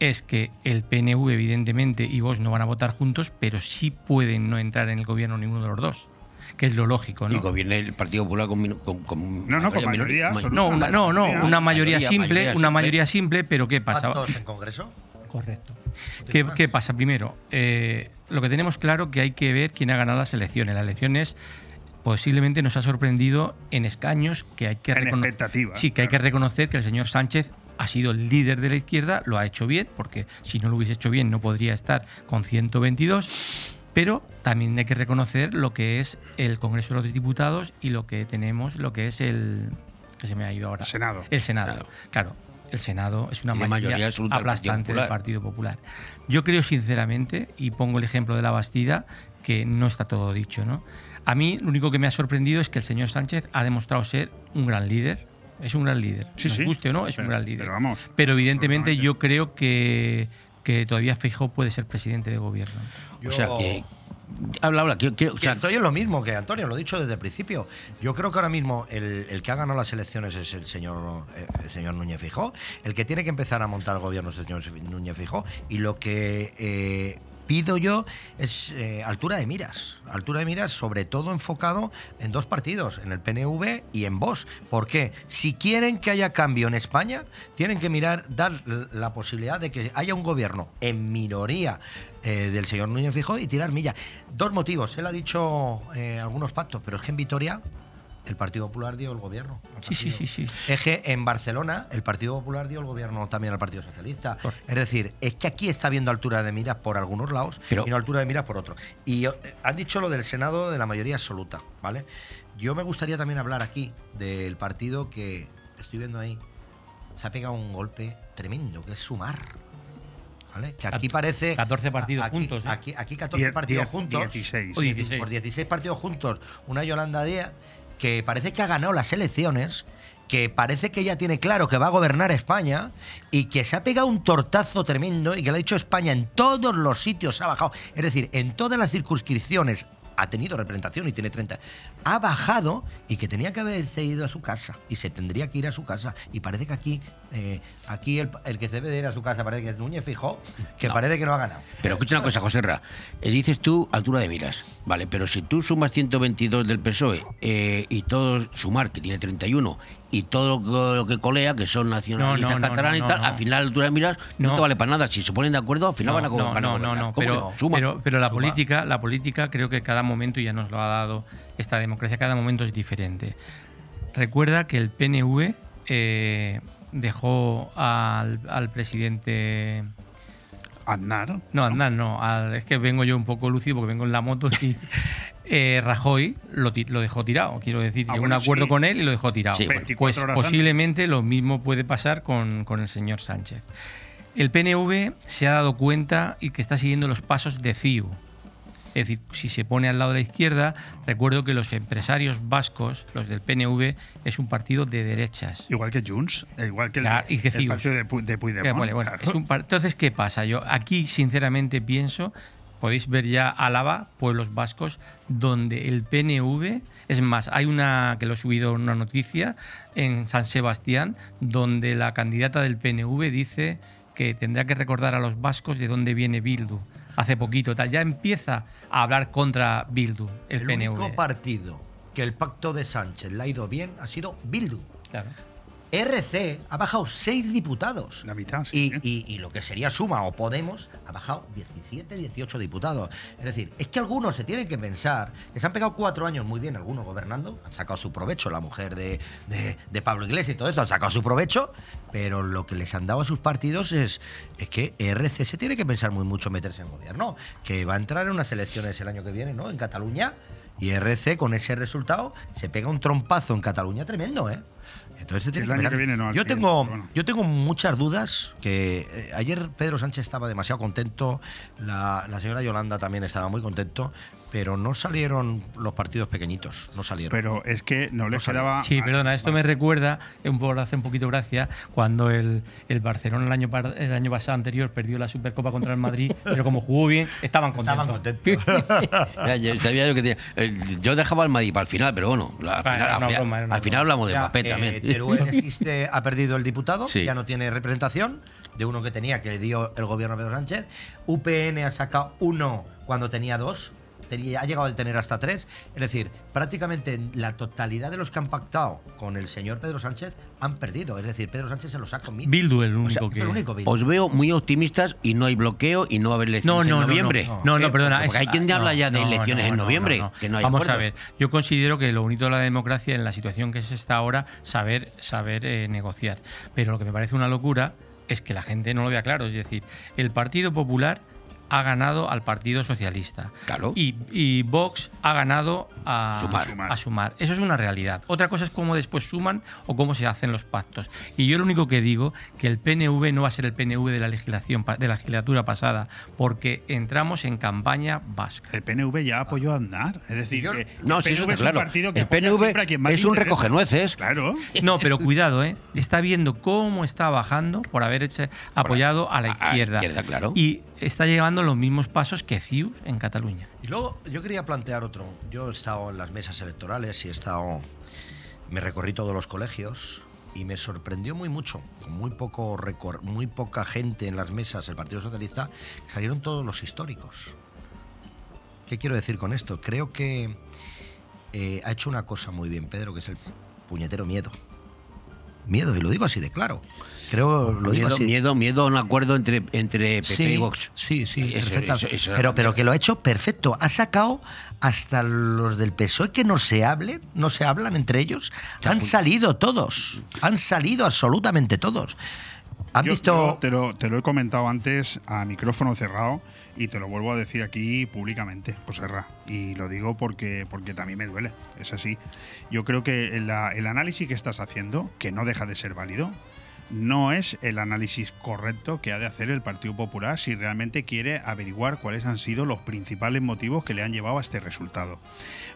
[SPEAKER 12] es que el PNV, evidentemente, y vos no van a votar juntos, pero sí pueden no entrar en el gobierno ninguno de los dos, que es lo lógico, ¿no?
[SPEAKER 1] Y gobierne el Partido Popular con, con, con
[SPEAKER 11] No, no, con mayoría
[SPEAKER 1] minoría-
[SPEAKER 11] absoluta.
[SPEAKER 12] No, una, no, no, una mayoría, simple,
[SPEAKER 1] mayoría
[SPEAKER 12] una mayoría simple, pero ¿qué pasa?
[SPEAKER 10] ¿Cuántos en Congreso?
[SPEAKER 12] Correcto. ¿Qué, qué pasa? Primero, eh, lo que tenemos claro que hay que ver quién ha ganado las elecciones. Las elecciones posiblemente nos ha sorprendido en escaños que hay que reconocer.
[SPEAKER 11] expectativa,
[SPEAKER 12] Sí, que hay que reconocer que el señor Sánchez ha sido el líder de la izquierda, lo ha hecho bien, porque si no lo hubiese hecho bien no podría estar con 122. Pero también hay que reconocer lo que es el Congreso de los Diputados y lo que tenemos, lo que es el. que se me ha ido ahora.
[SPEAKER 11] Senado.
[SPEAKER 12] El Senado. Claro, el Senado es una mayoría,
[SPEAKER 1] mayoría absoluta del Partido
[SPEAKER 12] aplastante del. Partido Popular. Yo creo sinceramente, y pongo el ejemplo de la Bastida, que no está todo dicho. ¿no? A mí lo único que me ha sorprendido es que el señor Sánchez ha demostrado ser un gran líder. Es un gran líder.
[SPEAKER 11] Sí,
[SPEAKER 12] Nos
[SPEAKER 11] sí.
[SPEAKER 12] guste o no, es
[SPEAKER 11] Pero-
[SPEAKER 12] un gran líder.
[SPEAKER 11] pero vamos,
[SPEAKER 12] Pero evidentemente yo creo que, que todavía Feijóo puede ser presidente de gobierno.
[SPEAKER 1] O sea que. Habla, habla. quiero- quiero- o sea,
[SPEAKER 10] estoy en lo mismo que Antonio, lo he dicho desde el principio. Yo creo que ahora mismo el, el que ha ganado las elecciones es el señor, eh, el señor Núñez Fijó. El que tiene que empezar a montar el gobierno es el señor Núñez Fijó. Y lo que eh, pido yo es eh, altura de miras. Altura de miras, sobre todo enfocado en dos partidos, en el PNV y en Vox. ¿Por qué? Si quieren que haya cambio en España, tienen que mirar, dar la posibilidad de que haya un gobierno en minoría eh, del señor Núñez Fijó y tirar milla. Dos motivos. Él ha dicho eh, algunos pactos, pero es que en Vitoria el Partido Popular dio el gobierno.
[SPEAKER 12] Sí, sí, sí, sí.
[SPEAKER 10] Es que en Barcelona el Partido Popular dio el gobierno también al Partido Socialista. Es decir, es que aquí está viendo altura de miras por algunos lados y no altura de miras por otros. Y eh, han dicho lo del Senado de la mayoría absoluta, ¿vale? Yo me gustaría también hablar aquí del partido que estoy viendo ahí. Se ha pegado un golpe tremendo, que es Sumar. ¿Vale? Que aquí parece.
[SPEAKER 12] 14 partidos
[SPEAKER 10] aquí-
[SPEAKER 12] juntos, ¿eh?
[SPEAKER 10] Aquí, aquí 14
[SPEAKER 11] Diez-
[SPEAKER 10] partidos juntos.
[SPEAKER 11] 16.
[SPEAKER 12] O 16.
[SPEAKER 10] Por 16 partidos juntos. Una Yolanda Díaz que parece que ha ganado las elecciones, que parece que ya tiene claro que va a gobernar España y que se ha pegado un tortazo tremendo y que le ha dicho España en todos los sitios ha bajado. Es decir, en todas las circunscripciones ha tenido representación y tiene 30. Ha bajado y que tenía que haberse ido a su casa y se tendría que ir a su casa. Y parece que aquí, eh, aquí el, el que se debe de ir a su casa parece que es Núñez Fijó, que
[SPEAKER 1] No.
[SPEAKER 10] parece que no ha ganado.
[SPEAKER 1] Pero escucha una cosa, José Ra. Eh, dices tú altura de miras, ¿vale? Pero si tú sumas 122 del PSOE eh, y todo sumar, que tiene 31, y todo lo, lo que colea, que son nacionalistas
[SPEAKER 12] No, no, no,
[SPEAKER 1] catalanes
[SPEAKER 12] no,
[SPEAKER 1] y tal,
[SPEAKER 12] no.
[SPEAKER 1] al final la altura de miras no,
[SPEAKER 12] No.
[SPEAKER 1] te vale para nada. Si se ponen de acuerdo, al final
[SPEAKER 12] no,
[SPEAKER 1] van a
[SPEAKER 12] no,
[SPEAKER 1] van a
[SPEAKER 12] no, no, no,
[SPEAKER 1] ¿Cómo
[SPEAKER 12] pero?
[SPEAKER 1] Suma.
[SPEAKER 12] pero, pero la
[SPEAKER 1] Suma.
[SPEAKER 12] política, la política creo que cada momento ya nos lo ha dado esta democracia, cada momento es diferente. Recuerda que el PNV eh, dejó al, al presidente
[SPEAKER 11] Aznar.
[SPEAKER 12] No, Aznar no. al- es que vengo yo un poco lúcido porque vengo en la moto y eh, Rajoy lo, lo dejó tirado. Quiero decir,
[SPEAKER 11] Ah,
[SPEAKER 12] llegó a
[SPEAKER 11] bueno,
[SPEAKER 12] un acuerdo
[SPEAKER 11] sí.
[SPEAKER 12] con él y lo dejó tirado.
[SPEAKER 11] Sí, 24
[SPEAKER 12] pues
[SPEAKER 11] antes.
[SPEAKER 12] posiblemente lo mismo puede pasar con, con el señor Sánchez. El PNV se ha dado cuenta y que está siguiendo los pasos de CIU. Es decir, si se pone al lado de la izquierda, recuerdo que los empresarios vascos, los del PNV, es un partido de derechas.
[SPEAKER 11] Igual que Junts, igual que el,
[SPEAKER 12] Claro, y que
[SPEAKER 11] el partido de, de Puigdemont.
[SPEAKER 12] Ya, vale, bueno,
[SPEAKER 11] claro.
[SPEAKER 12] es un par- Entonces, ¿qué pasa? Yo aquí, sinceramente, pienso, podéis ver ya Álava, pueblos vascos, donde el PNV, es más, hay una, que lo he subido una noticia, en San Sebastián, donde la candidata del PNV dice que tendrá que recordar a los vascos de dónde viene Bildu. Hace poquito, tal, ya empieza a hablar contra Bildu, el,
[SPEAKER 10] El
[SPEAKER 12] PNV.
[SPEAKER 10] único partido que el pacto de Sánchez le ha ido bien ha sido Bildu.
[SPEAKER 12] Claro.
[SPEAKER 10] RC ha bajado 6 diputados.
[SPEAKER 11] La mitad,
[SPEAKER 10] y, y- y lo que sería Suma o Podemos ha bajado 17, 18 diputados. Es decir, es que algunos se tienen que pensar que se han pegado cuatro años muy bien, algunos gobernando, han sacado su provecho, la mujer de, de- de Pablo Iglesias y todo eso, han sacado su provecho, pero lo que les han dado a sus partidos es, es que RC se tiene que pensar muy mucho meterse en gobierno, que va a entrar en unas elecciones el año que viene, ¿no? En Cataluña. Y RC con ese resultado se pega un trompazo en Cataluña tremendo, ¿eh? Entonces se
[SPEAKER 11] Sí,
[SPEAKER 10] tiene
[SPEAKER 11] el
[SPEAKER 10] que
[SPEAKER 11] año
[SPEAKER 10] pegar.
[SPEAKER 11] que viene no,
[SPEAKER 10] Yo tengo,
[SPEAKER 11] bueno.
[SPEAKER 10] yo tengo muchas dudas que eh, ayer Pedro Sánchez estaba demasiado contento, la, la señora Yolanda también estaba muy contento, pero no salieron los partidos pequeñitos, no salieron.
[SPEAKER 11] Pero es que no le quedaba.
[SPEAKER 12] Sí, perdona, esto me recuerda, un poco, hace un poquito gracia, cuando el, el Barcelona el año, par- el año pasado anterior perdió la Supercopa contra el Madrid, pero como jugó bien, estaban contentos.
[SPEAKER 1] Ya, ya sabía yo que tenía. eh, Yo dejaba el Madrid para el final, pero bueno, la- al
[SPEAKER 12] Vale,
[SPEAKER 1] final, al
[SPEAKER 12] broma,
[SPEAKER 1] al hablamos de Mbappé
[SPEAKER 10] eh,
[SPEAKER 1] también.
[SPEAKER 10] Teruel existe, ha perdido el diputado,
[SPEAKER 1] Sí.
[SPEAKER 10] ya no tiene representación de uno que tenía, que le dio el gobierno a Pedro Sánchez. UPN ha sacado uno cuando tenía dos. Tenía- Ha llegado a tener hasta tres. Es decir, prácticamente la totalidad de los que han pactado con el señor Pedro Sánchez han perdido. Es decir, Pedro Sánchez se los ha comido.
[SPEAKER 12] Bildu el
[SPEAKER 10] O sea,
[SPEAKER 12] único
[SPEAKER 10] es
[SPEAKER 12] que...
[SPEAKER 10] el único Bildu.
[SPEAKER 1] Os veo muy optimistas y no hay bloqueo y no va a haber
[SPEAKER 12] No,
[SPEAKER 1] elecciones
[SPEAKER 12] no,
[SPEAKER 1] en
[SPEAKER 12] no,
[SPEAKER 1] noviembre.
[SPEAKER 12] no, no, no,
[SPEAKER 1] Eh,
[SPEAKER 12] perdona.
[SPEAKER 1] Porque
[SPEAKER 12] es-
[SPEAKER 1] hay quien
[SPEAKER 12] no,
[SPEAKER 1] habla ya de
[SPEAKER 12] no,
[SPEAKER 1] elecciones
[SPEAKER 12] no,
[SPEAKER 1] en
[SPEAKER 12] no,
[SPEAKER 1] noviembre.
[SPEAKER 12] no, no.
[SPEAKER 1] Que no hay
[SPEAKER 12] Vamos
[SPEAKER 1] acuerdo.
[SPEAKER 12] a ver, yo considero que lo bonito de la democracia en la situación que se está ahora, saber, saber eh, negociar. Pero lo que me parece una locura es que la gente no lo vea claro. Es decir, el Partido Popular ha ganado al Partido Socialista.
[SPEAKER 1] Claro.
[SPEAKER 12] Y, y Vox ha ganado a
[SPEAKER 1] Sumar.
[SPEAKER 12] a sumar. Eso es una realidad. Otra cosa es cómo después suman o cómo se hacen los pactos. Y yo lo único que digo que el PNV no va a ser el PNV de la legislación de la legislatura pasada, porque entramos en campaña vasca.
[SPEAKER 11] El PNV ya apoyó a Aznar. Es decir, que
[SPEAKER 1] No,
[SPEAKER 11] el
[SPEAKER 1] sí, eso
[SPEAKER 11] PNV
[SPEAKER 1] está
[SPEAKER 11] es un partido que
[SPEAKER 1] El
[SPEAKER 11] apoya
[SPEAKER 1] PNV
[SPEAKER 11] siempre a quien más
[SPEAKER 1] es un recogenueces.
[SPEAKER 11] Claro.
[SPEAKER 12] No, pero cuidado, ¿eh? Está viendo cómo está bajando por haber hecho- apoyado a la
[SPEAKER 1] a- a
[SPEAKER 12] izquierda.
[SPEAKER 1] izquierda, claro.
[SPEAKER 12] Y está llevando los mismos pasos que CIUS en Cataluña.
[SPEAKER 10] Y luego yo quería plantear otro. Yo he estado en las mesas electorales y he estado. Me recorrí todos los colegios y me sorprendió muy mucho, con muy, poco recor- muy poca gente en las mesas del Partido Socialista, salieron todos los históricos. ¿Qué quiero decir con esto? Creo que eh, ha hecho una cosa muy bien, Pedro, que es el puñetero miedo. Miedo, y lo digo así de claro. Creo, lo digo
[SPEAKER 1] Miedo,
[SPEAKER 10] así.
[SPEAKER 1] miedo, miedo a un acuerdo entre, entre PP
[SPEAKER 10] Sí,
[SPEAKER 1] y Vox.
[SPEAKER 10] Sí, sí,
[SPEAKER 1] Eso-
[SPEAKER 10] perfecta.
[SPEAKER 1] eso- eso-
[SPEAKER 10] pero, pero que lo ha hecho perfecto. Ha sacado hasta los del PSOE que no se hablen, no se hablan entre ellos. Han salido todos. Han salido absolutamente todos. ¿Han
[SPEAKER 11] Yo-
[SPEAKER 10] visto?
[SPEAKER 11] yo te, lo, te lo he comentado antes a micrófono cerrado y te lo vuelvo a decir aquí públicamente, José Ra. Y lo digo porque, porque también me duele, es así. Yo creo que la- el análisis que estás haciendo, que no deja de ser válido, no es el análisis correcto que ha de hacer el Partido Popular si realmente quiere averiguar cuáles han sido los principales motivos que le han llevado a este resultado.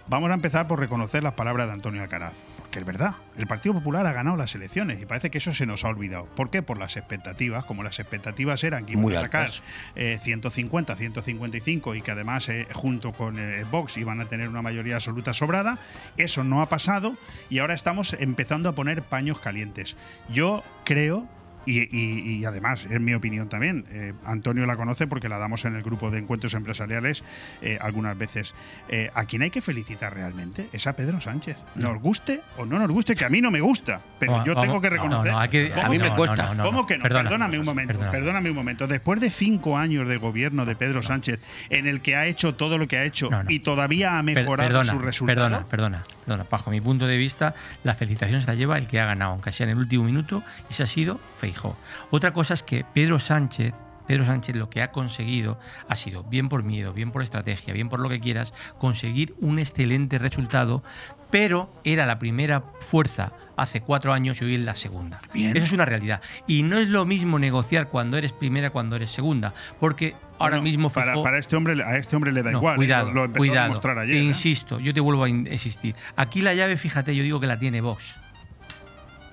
[SPEAKER 11] Vamos a empezar por reconocer las palabras de Antonio Alcaraz, es verdad, el Partido Popular ha ganado las elecciones y parece que eso se nos ha olvidado. ¿Por qué? Por las expectativas, como las expectativas eran que iban a sacar eh, 150, 155 y que además eh, junto con eh, Vox iban a tener una mayoría absoluta sobrada. Eso no ha pasado y ahora estamos empezando a poner paños calientes. Yo creo... Y, y- y además, es mi opinión también, eh, Antonio la conoce porque la damos en el grupo de encuentros empresariales eh, algunas veces. Eh, a quien hay que felicitar realmente es a Pedro Sánchez. Nos guste o no nos guste, que a mí no me gusta, pero
[SPEAKER 12] Vamos,
[SPEAKER 11] yo tengo que
[SPEAKER 12] no,
[SPEAKER 11] reconocer.
[SPEAKER 12] no, que-
[SPEAKER 11] ¿Cómo
[SPEAKER 12] a mí me
[SPEAKER 11] no?
[SPEAKER 12] cuesta. no, no,
[SPEAKER 11] ¿Cómo
[SPEAKER 12] no.
[SPEAKER 11] que no?
[SPEAKER 12] Perdona.
[SPEAKER 11] Perdóname un momento. Perdóname un momento. Después de cinco años de gobierno de Pedro Sánchez, en el que ha hecho todo lo que ha hecho y todavía ha mejorado
[SPEAKER 12] perdona,
[SPEAKER 11] su resultado.
[SPEAKER 12] Perdona, perdona, perdona. Bajo mi punto de vista, la felicitación se la lleva el que ha ganado, aunque sea en el último minuto, y se ha sido Feijó. Otra cosa es que Pedro Sánchez. Pedro Sánchez lo que ha conseguido ha sido, bien por miedo, bien por estrategia, bien por lo que quieras, conseguir un excelente resultado, pero era la primera fuerza hace cuatro años y hoy es la segunda. Eso es una realidad. Y no es lo mismo negociar cuando eres primera cuando eres segunda, porque ahora
[SPEAKER 11] Bueno,
[SPEAKER 12] mismo
[SPEAKER 11] para,
[SPEAKER 12] Feijóo-
[SPEAKER 11] para este hombre, a este hombre le da
[SPEAKER 12] no,
[SPEAKER 11] igual. ¿eh?
[SPEAKER 12] Cuidado,
[SPEAKER 11] Lo, lo empezó
[SPEAKER 12] cuidado.
[SPEAKER 11] a demostrar ayer.
[SPEAKER 12] Te
[SPEAKER 11] ¿eh?
[SPEAKER 12] insisto, yo te vuelvo a in- insistir. Aquí la llave, fíjate, yo digo que la tiene Vox.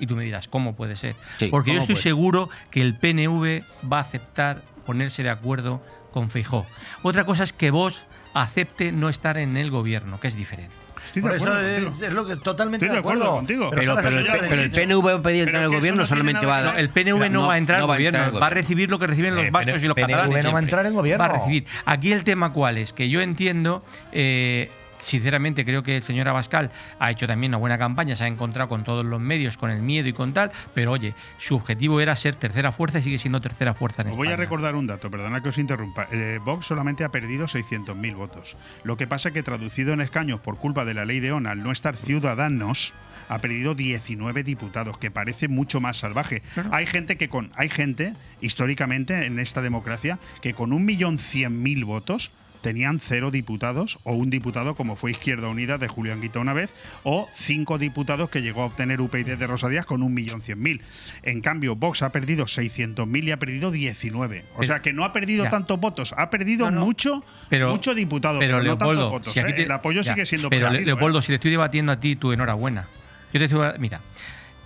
[SPEAKER 12] Y tú me dirás, ¿cómo puede ser?
[SPEAKER 1] Sí,
[SPEAKER 12] Porque yo
[SPEAKER 1] ¿cómo
[SPEAKER 12] estoy
[SPEAKER 1] puede?
[SPEAKER 12] seguro que el PNV va a aceptar ponerse de acuerdo con Feijó. Otra cosa es que Vox acepte no estar en el gobierno, que es diferente.
[SPEAKER 10] Por eso es, es lo que totalmente
[SPEAKER 11] Estoy de acuerdo contigo.
[SPEAKER 1] Pero, pero pero
[SPEAKER 10] de
[SPEAKER 1] el PNV va a pedir entrar
[SPEAKER 11] Pero
[SPEAKER 1] al gobierno,
[SPEAKER 11] no
[SPEAKER 1] solamente va a
[SPEAKER 12] No, el PNV no, va a entrar
[SPEAKER 1] no
[SPEAKER 12] al
[SPEAKER 1] va a
[SPEAKER 12] gobierno,
[SPEAKER 1] entrar al
[SPEAKER 12] va a recibir lo que reciben los
[SPEAKER 10] Eh,
[SPEAKER 12] vascos y los
[SPEAKER 10] PNV
[SPEAKER 12] catalanes.
[SPEAKER 10] no va a entrar en gobierno.
[SPEAKER 12] Va a recibir. Aquí el tema cuál es, que yo entiendo, eh, sinceramente creo que el señor Abascal ha hecho también una buena campaña, se ha encontrado con todos los medios, con el miedo y con tal, pero oye, su objetivo era ser tercera fuerza y sigue siendo tercera fuerza en
[SPEAKER 11] Os voy a
[SPEAKER 12] España.
[SPEAKER 11] recordar un dato, perdona que os interrumpa. Eh, Vox solamente ha perdido 600.000 votos. Lo que pasa que traducido en escaños por culpa de la ley de ONA, al no estar ciudadanos, ha perdido 19 diputados, que parece mucho más salvaje. Hay gente que con hay gente históricamente en esta democracia que con un millón cien mil votos tenían cero diputados o un diputado como fue Izquierda Unida de Julián Guita una vez o cinco diputados que llegó a obtener UPyD de Rosa Díaz con un millón cien mil. En cambio, Vox ha perdido 600.000 y ha perdido 19. O
[SPEAKER 12] Pero-
[SPEAKER 11] sea que no ha perdido
[SPEAKER 12] ya.
[SPEAKER 11] tantos votos, ha perdido
[SPEAKER 12] No, no.
[SPEAKER 11] mucho,
[SPEAKER 12] Pero-
[SPEAKER 11] mucho diputado,
[SPEAKER 12] pero,
[SPEAKER 11] pero, no
[SPEAKER 12] Leopoldo,
[SPEAKER 11] tantos votos.
[SPEAKER 12] si aquí
[SPEAKER 11] ¿eh? el apoyo
[SPEAKER 12] ya,
[SPEAKER 11] sigue siendo
[SPEAKER 12] Pero
[SPEAKER 11] perdido, ¿eh?
[SPEAKER 12] Leopoldo, si te estoy debatiendo a ti, tu enhorabuena. Yo te estoy, mira,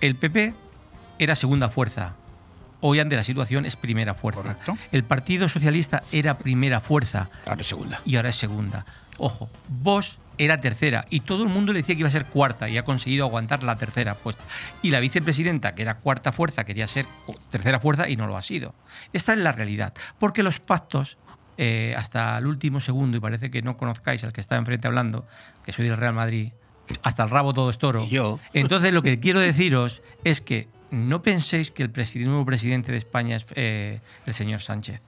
[SPEAKER 12] el PP era segunda fuerza. Hoy ante la situación es primera fuerza. El Partido Socialista era primera fuerza.
[SPEAKER 1] Ahora es segunda.
[SPEAKER 12] Y ahora es segunda. Ojo, Vox era tercera y todo el mundo le decía que iba a ser cuarta y ha conseguido aguantar la tercera puesta. Y la vicepresidenta, que era cuarta fuerza, quería ser tercera fuerza y no lo ha sido. Esta es la realidad. Porque los pactos, eh, hasta el último segundo, y parece que no conozcáis al que está enfrente hablando, que soy del Real Madrid, hasta el rabo todo es toro.
[SPEAKER 1] yo.
[SPEAKER 12] Entonces lo que quiero deciros es que no penséis que el nuevo presidente de España es eh, el señor Sánchez.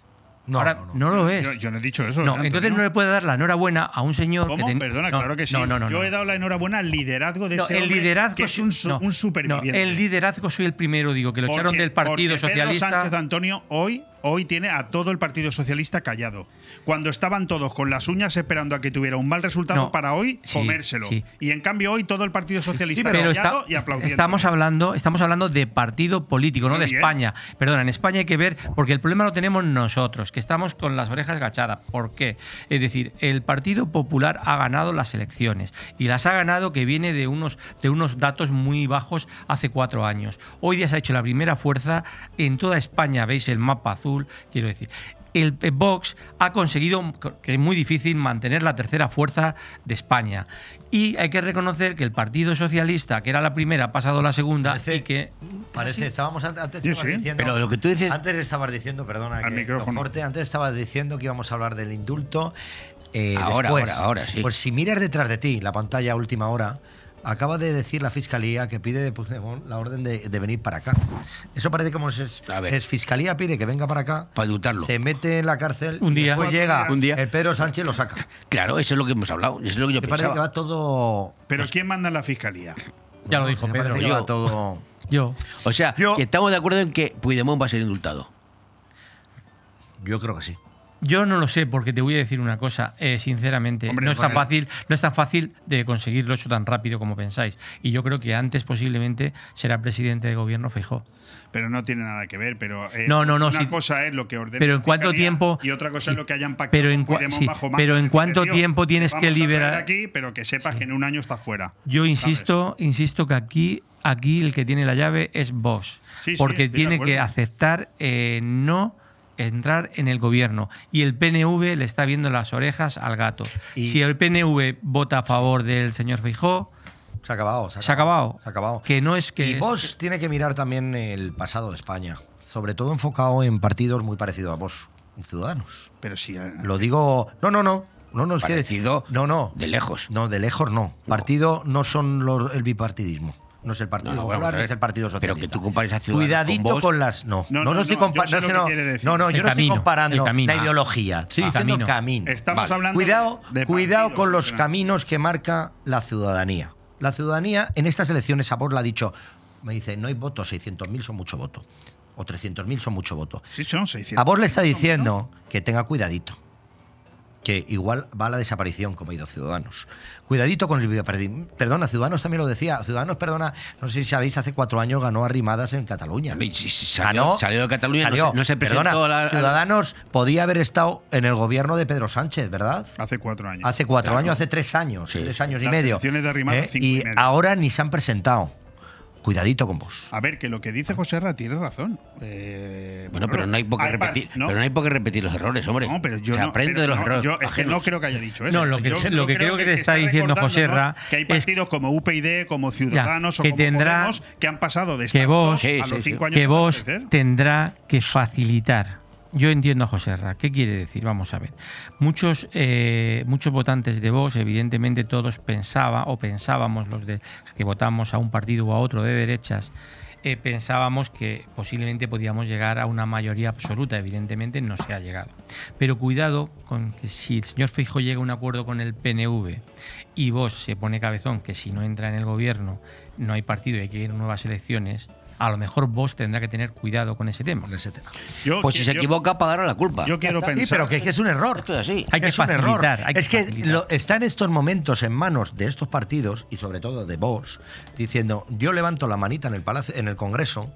[SPEAKER 10] No,
[SPEAKER 12] Ahora, no, lo es.
[SPEAKER 11] Yo, yo no he dicho eso.
[SPEAKER 12] No,
[SPEAKER 11] ¿eh,
[SPEAKER 12] entonces no le puede dar la enhorabuena a un señor
[SPEAKER 11] ¿Cómo?
[SPEAKER 12] que ten-
[SPEAKER 11] Perdona,
[SPEAKER 12] no,
[SPEAKER 11] claro que sí.
[SPEAKER 12] No, no, no.
[SPEAKER 11] Yo he dado la enhorabuena al liderazgo de ese
[SPEAKER 12] el liderazgo
[SPEAKER 11] que es un, un superviviente.
[SPEAKER 12] el liderazgo soy el primero, digo, que lo echaron del Partido
[SPEAKER 11] porque
[SPEAKER 12] Socialista.
[SPEAKER 11] Pedro Sánchez Antonio hoy, hoy tiene a todo el Partido Socialista callado. Cuando estaban todos con las uñas esperando a que tuviera un mal resultado
[SPEAKER 12] No,
[SPEAKER 11] para hoy
[SPEAKER 12] sí,
[SPEAKER 11] comérselo.
[SPEAKER 12] sí.
[SPEAKER 11] Y en cambio hoy todo el Partido Socialista
[SPEAKER 12] pero
[SPEAKER 11] callado
[SPEAKER 12] está-
[SPEAKER 11] y aplaudiendo.
[SPEAKER 12] estamos hablando, estamos hablando de partido político, no de. España. Perdona, en España hay que ver, porque el problema lo tenemos nosotros, que estamos con las orejas agachadas. ¿Por qué? Es decir, el Partido Popular ha ganado las elecciones y las ha ganado que viene de unos, de unos datos muy bajos hace cuatro años. Hoy día se ha hecho la primera fuerza en toda España, veis el mapa azul, quiero decir. El Vox ha conseguido, que es muy difícil, mantener la tercera fuerza de España. Y hay que reconocer que el Partido Socialista, que era la primera, ha pasado a la segunda y que
[SPEAKER 10] Parece, estábamos an- antes
[SPEAKER 12] Sí,
[SPEAKER 10] estabas
[SPEAKER 12] sí.
[SPEAKER 10] diciendo.
[SPEAKER 12] Pero lo que tú dices-
[SPEAKER 10] Antes estabas diciendo, perdona,
[SPEAKER 11] Al
[SPEAKER 10] que,
[SPEAKER 11] micrófono.
[SPEAKER 10] Antes estabas diciendo que íbamos a hablar del indulto. eh,
[SPEAKER 1] Ahora,
[SPEAKER 10] después.
[SPEAKER 1] ahora, ahora, sí.
[SPEAKER 10] Pues si miras detrás de ti, la pantalla a última hora, acaba de decir la fiscalía que pide de Puigdemont la orden de, de venir para acá. Eso parece como es, es fiscalía pide que venga para acá,
[SPEAKER 1] para indultarlo.
[SPEAKER 10] se mete en la cárcel,
[SPEAKER 1] Un día.
[SPEAKER 10] después llega
[SPEAKER 1] Un día.
[SPEAKER 10] el Pedro Sánchez y lo saca.
[SPEAKER 1] Claro, eso es lo que hemos hablado. Eso es lo que yo
[SPEAKER 10] Me parece que
[SPEAKER 1] pensaba.
[SPEAKER 10] va todo.
[SPEAKER 11] Pero ¿quién manda en la fiscalía?
[SPEAKER 12] Ya lo dijo
[SPEAKER 10] me
[SPEAKER 12] Pedro.
[SPEAKER 10] parece que
[SPEAKER 1] Yo.
[SPEAKER 10] va todo.
[SPEAKER 12] Yo.
[SPEAKER 1] O sea, que estamos de acuerdo en que Puigdemont va a ser indultado.
[SPEAKER 10] Yo creo que sí.
[SPEAKER 12] Yo no lo sé, porque te voy a decir una cosa, eh, sinceramente.
[SPEAKER 11] Hombre,
[SPEAKER 12] no, es tan fácil, no es tan fácil de conseguirlo eso tan rápido como pensáis. Y yo creo que antes posiblemente será presidente de gobierno Feijó.
[SPEAKER 11] Pero no tiene nada que ver. Pero eh,
[SPEAKER 12] No, no, no,
[SPEAKER 11] Una
[SPEAKER 12] sí.
[SPEAKER 11] cosa es lo que ordena.
[SPEAKER 12] Pero en cuánto tiempo-
[SPEAKER 11] Y otra cosa es lo que hayan pactado.
[SPEAKER 12] pero en sí,
[SPEAKER 11] bajo
[SPEAKER 12] pero en cuánto tiempo tienes que liberar-
[SPEAKER 11] aquí, pero que sepas que en un año estás fuera.
[SPEAKER 12] Yo insisto, insisto que aquí, aquí el que tiene la llave es vos. Porque tiene que aceptar eh, no entrar en el gobierno. Y el PNV le está viendo las orejas al gato. si el PNV vota a favor del señor Feijó,
[SPEAKER 10] Se ha acabado.
[SPEAKER 12] se ha acabado.
[SPEAKER 10] Se ha acabado.
[SPEAKER 12] Que no es que.
[SPEAKER 10] y
[SPEAKER 12] es-
[SPEAKER 10] vos tiene que mirar también el pasado de España, sobre todo enfocado en partidos muy parecidos a vos, Ciudadanos.
[SPEAKER 11] Pero sí. eh,
[SPEAKER 10] Lo digo, no, no, no, no, no es
[SPEAKER 1] Parecido
[SPEAKER 10] que no, no,
[SPEAKER 1] de lejos.
[SPEAKER 10] no, de lejos no. Partido no son los, el bipartidismo. No es el Partido
[SPEAKER 1] No,
[SPEAKER 10] Popular, es el Partido
[SPEAKER 1] Pero
[SPEAKER 10] Socialista.
[SPEAKER 1] que tú compares a Ciudadanos
[SPEAKER 10] Cuidadito
[SPEAKER 1] con
[SPEAKER 10] las. No,
[SPEAKER 11] No,
[SPEAKER 10] no,
[SPEAKER 11] no,
[SPEAKER 10] no, estoy
[SPEAKER 11] no, yo
[SPEAKER 10] compa-
[SPEAKER 11] sé
[SPEAKER 10] no, no,
[SPEAKER 12] El
[SPEAKER 10] yo no
[SPEAKER 12] camino,
[SPEAKER 10] estoy comparando la ideología. Estoy
[SPEAKER 12] Ah,
[SPEAKER 10] diciendo
[SPEAKER 12] camino.
[SPEAKER 10] camino.
[SPEAKER 11] Estamos
[SPEAKER 1] Vale.
[SPEAKER 11] hablando.
[SPEAKER 10] Cuidado,
[SPEAKER 11] de,
[SPEAKER 10] cuidado con los
[SPEAKER 11] pero-
[SPEAKER 10] caminos que marca la ciudadanía. La ciudadanía en estas elecciones, a vos le ha dicho, me dice, no hay votos, 600.000 son mucho voto. O 300.000 son mucho voto.
[SPEAKER 11] Sí, son 600.
[SPEAKER 10] A vos le está diciendo que tenga cuidadito. Que igual va a la desaparición, como ha ido Ciudadanos. Cuidadito con el. Perdona, Ciudadanos también lo decía. Ciudadanos, perdona, no sé si sabéis, hace cuatro años ganó arrimadas en Cataluña.
[SPEAKER 1] Y si- si salió- salió de Cataluña, no
[SPEAKER 10] salió.
[SPEAKER 1] se- no se presentó
[SPEAKER 10] Perdona,
[SPEAKER 1] la- la-
[SPEAKER 10] Ciudadanos podía haber estado en el gobierno de Pedro Sánchez, ¿verdad?
[SPEAKER 11] Hace cuatro años.
[SPEAKER 10] Hace cuatro
[SPEAKER 1] Claro.
[SPEAKER 10] años, hace tres años,
[SPEAKER 1] Sí.
[SPEAKER 10] tres años y
[SPEAKER 11] Las
[SPEAKER 10] medio.
[SPEAKER 11] elecciones de Arrimadas,
[SPEAKER 10] ¿eh?
[SPEAKER 11] cinco
[SPEAKER 10] y
[SPEAKER 11] y medio.
[SPEAKER 10] ahora ni se han presentado. Cuidadito con vos.
[SPEAKER 11] A ver, que lo que dice José Ra tiene razón. Eh,
[SPEAKER 1] Bueno, pero no hay por qué repetir,
[SPEAKER 11] no,
[SPEAKER 1] pero no hay por qué repetir los errores, hombre.
[SPEAKER 11] No, pero yo
[SPEAKER 1] Se
[SPEAKER 11] no,
[SPEAKER 1] aprende
[SPEAKER 11] pero
[SPEAKER 1] de los
[SPEAKER 11] no,
[SPEAKER 1] errores.
[SPEAKER 11] yo es que no creo que haya dicho eso.
[SPEAKER 12] No, lo que-
[SPEAKER 11] Yo-
[SPEAKER 12] lo que creo que te está diciendo José Ra
[SPEAKER 11] que hay
[SPEAKER 12] es-
[SPEAKER 11] partidos como UPyD, como Ciudadanos
[SPEAKER 12] Ya,
[SPEAKER 11] o
[SPEAKER 12] que
[SPEAKER 11] como
[SPEAKER 12] tendrá-
[SPEAKER 11] Podemos que han pasado de
[SPEAKER 12] que
[SPEAKER 11] estar
[SPEAKER 12] vos,
[SPEAKER 11] dos
[SPEAKER 1] Sí,
[SPEAKER 11] a los cinco años
[SPEAKER 12] que vos tendrá que facilitar. Yo entiendo a José Ra. ¿Qué quiere decir? Vamos a ver. Muchos, eh, muchos votantes de Vox, evidentemente todos pensaba o pensábamos los de que votamos a un partido u a otro de derechas, eh, pensábamos que posiblemente podíamos llegar a una mayoría absoluta. Evidentemente no se ha llegado. Pero cuidado con que si el señor Fijo llega a un acuerdo con el PNV y Vox se pone cabezón que si no entra en el gobierno no hay partido y hay que ir a nuevas elecciones, a lo mejor Vox tendrá que tener cuidado con ese tema.
[SPEAKER 11] Yo-
[SPEAKER 1] Pues si se
[SPEAKER 11] yo-
[SPEAKER 1] equivoca, pagará la culpa.
[SPEAKER 11] Yo quiero pensar.
[SPEAKER 10] Sí, pero que, que es un error.
[SPEAKER 1] Esto es así.
[SPEAKER 12] Hay que
[SPEAKER 10] es un error.
[SPEAKER 12] facilitar, hay que
[SPEAKER 10] es que lo- está en estos momentos en manos de estos partidos y sobre todo de Vox diciendo yo levanto la manita en el palacio, en el Congreso,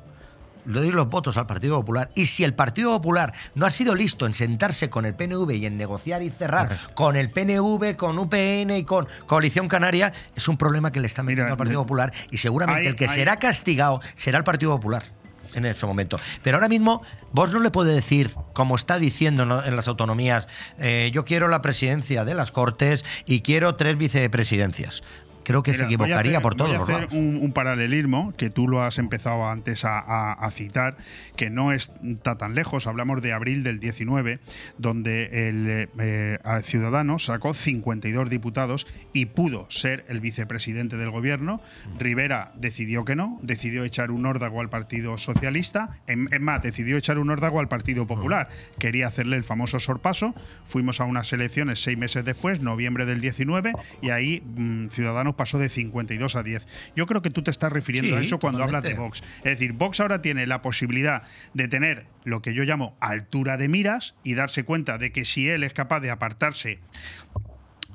[SPEAKER 10] le doy los votos al Partido Popular y si el Partido Popular no ha sido listo en sentarse con el PNV y en negociar y cerrar con el PNV, con UPN y con Coalición Canaria es un problema que le está metiendo
[SPEAKER 11] Mira,
[SPEAKER 10] al Partido Popular y seguramente
[SPEAKER 11] hay-
[SPEAKER 10] el que
[SPEAKER 11] hay-
[SPEAKER 10] será castigado será el Partido Popular en ese momento. Pero ahora mismo vos no le puede decir, como está diciendo en las autonomías, eh, yo quiero la presidencia de las Cortes y quiero tres vicepresidencias. Creo que
[SPEAKER 11] Mira,
[SPEAKER 10] se equivocaría
[SPEAKER 11] hacer-
[SPEAKER 10] por todos
[SPEAKER 11] voy a
[SPEAKER 10] los
[SPEAKER 11] hacer un, un paralelismo que tú lo has empezado antes a, a- a citar, que no está tan lejos. Hablamos de abril del 19, donde el eh, a Ciudadanos sacó 52 diputados y pudo ser el vicepresidente del gobierno. Rivera decidió que no, decidió echar un órdago al Partido Socialista. En, en más, decidió echar un órdago al Partido Popular. Quería hacerle el famoso sorpaso. Fuimos a unas elecciones seis meses después, noviembre del 19, y ahí mm, Ciudadanos pasó de 52 a 10. Yo creo que tú te estás refiriendo a eso cuando hablas de. Vox. Es decir, Vox ahora tiene la posibilidad de tener lo que yo llamo altura de miras y darse cuenta de que si él es capaz de apartarse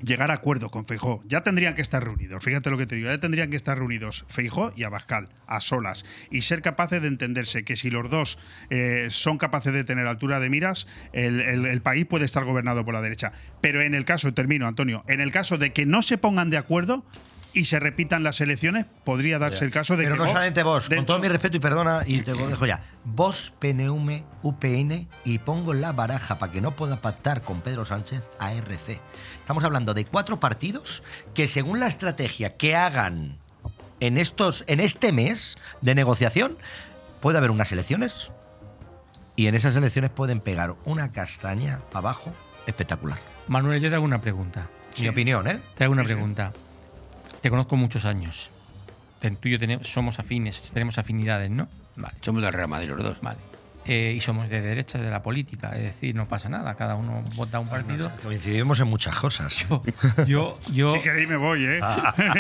[SPEAKER 11] llegar a acuerdo con Feijó. Ya tendrían que estar reunidos, fíjate lo que te digo, ya tendrían que estar reunidos Feijó y Abascal, a solas, y ser capaces de entenderse que si los dos eh, son capaces de tener altura de miras, el, país puede estar gobernado por la derecha. Pero en el caso, termino Antonio, en el caso de que no se pongan de acuerdo y se repitan las elecciones, podría darse el caso de
[SPEAKER 10] Pero
[SPEAKER 11] que
[SPEAKER 10] no
[SPEAKER 11] Vox,
[SPEAKER 10] solamente vos, con todo mi respeto y perdona, y te lo dejo ya. Vos, PNV, UPN y pongo la baraja para que no pueda pactar con Pedro Sánchez ARC. Estamos hablando de cuatro partidos que según la estrategia que hagan en, estos, en este mes de negociación, puede haber unas elecciones y en esas elecciones pueden pegar una castaña para abajo espectacular.
[SPEAKER 12] Manuel, yo te hago una pregunta.
[SPEAKER 10] Mi opinión, ¿eh?
[SPEAKER 12] Te hago una pregunta. Te conozco muchos años. Tú y yo tenemos, somos afines, tenemos afinidades, ¿no? Vale.
[SPEAKER 1] Somos del Real Madrid los dos.
[SPEAKER 12] Vale. Eh, y somos de derechas de la política, es decir, no pasa nada, cada uno vota un partido.
[SPEAKER 10] Coincidimos en muchas cosas.
[SPEAKER 12] Yo, yo,
[SPEAKER 11] Si queréis me voy, ¿eh?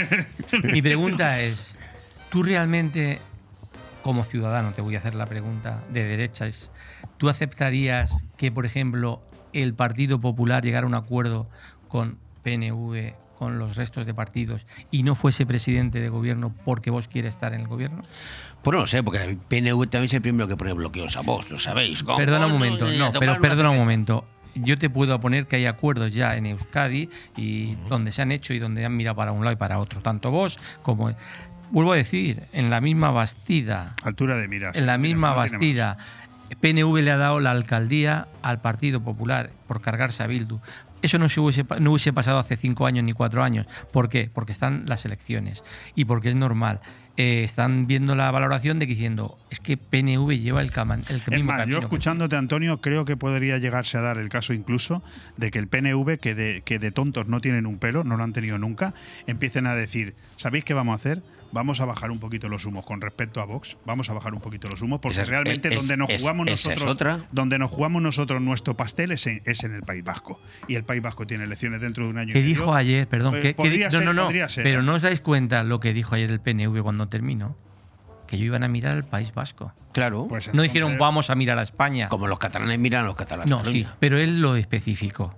[SPEAKER 12] mi pregunta es, ¿tú realmente como ciudadano, te voy a hacer la pregunta de derecha, es, ¿tú aceptarías que, por ejemplo, el Partido Popular llegara a un acuerdo con PNV, con los restos de partidos, y no fuese presidente de gobierno porque vos quieres estar en el gobierno?
[SPEAKER 1] Pues no lo sé, porque el PNV también es el primero que pone bloqueos a vos, lo sabéis. ¿Cómo?
[SPEAKER 12] Perdona un
[SPEAKER 1] ¿Cómo
[SPEAKER 12] momento, no, pero perdona un momento. Yo te puedo poner que hay acuerdos ya en Euskadi y donde se han hecho y donde han mirado para un lado y para otro, tanto vos como vuelvo a decir, en la misma Bastida,
[SPEAKER 11] Altura de miras.
[SPEAKER 12] en la misma
[SPEAKER 11] no
[SPEAKER 12] Bastida, PNV le ha dado la alcaldía al Partido Popular por cargarse a Bildu. Eso no, se hubiese, no hubiese pasado hace cinco años ni cuatro años. ¿Por qué? Porque están las elecciones y porque es normal. Eh, están viendo la valoración de que diciendo es que PNV lleva el, cama- el
[SPEAKER 11] Es
[SPEAKER 12] mismo
[SPEAKER 11] más,
[SPEAKER 12] camino.
[SPEAKER 11] yo escuchándote, Antonio, creo que podría llegarse a dar el caso incluso de que el PNV, que de, que de tontos no tienen un pelo, no lo han tenido nunca, empiecen a decir, ¿sabéis qué vamos a hacer? Vamos a bajar un poquito los humos con respecto a Vox. Vamos a bajar un poquito los humos porque
[SPEAKER 1] es-
[SPEAKER 11] realmente
[SPEAKER 1] es-
[SPEAKER 11] donde nos jugamos
[SPEAKER 1] es
[SPEAKER 11] nosotros,
[SPEAKER 1] otra.
[SPEAKER 11] donde nos jugamos nosotros nuestro pastel es en, es en el País Vasco y el País Vasco tiene elecciones dentro de un año.
[SPEAKER 12] ¿Qué
[SPEAKER 11] y medio.
[SPEAKER 12] dijo ayer? Perdón.
[SPEAKER 11] Pues
[SPEAKER 12] ¿qué-
[SPEAKER 11] podría ser,
[SPEAKER 12] no, no, no.
[SPEAKER 11] podría ser.
[SPEAKER 12] Pero no os dais cuenta lo que dijo ayer el PNV cuando terminó. Que ellos iban a mirar al País Vasco.
[SPEAKER 1] Claro.
[SPEAKER 11] Pues
[SPEAKER 12] no dijeron vamos a mirar a España.
[SPEAKER 1] Como los catalanes miran a los catalanes.
[SPEAKER 12] No, sí, pero él lo especificó.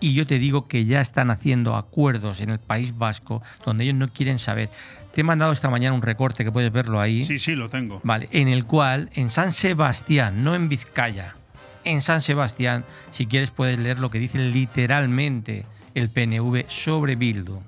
[SPEAKER 12] Y yo te digo que ya están haciendo acuerdos en el País Vasco donde ellos no quieren saber. Te he mandado esta mañana un recorte que puedes verlo ahí.
[SPEAKER 11] Sí, sí, lo tengo.
[SPEAKER 12] Vale, en el cual en San Sebastián, no en Vizcaya, en San Sebastián, si quieres puedes leer lo que dice literalmente el PNV sobre Bildu.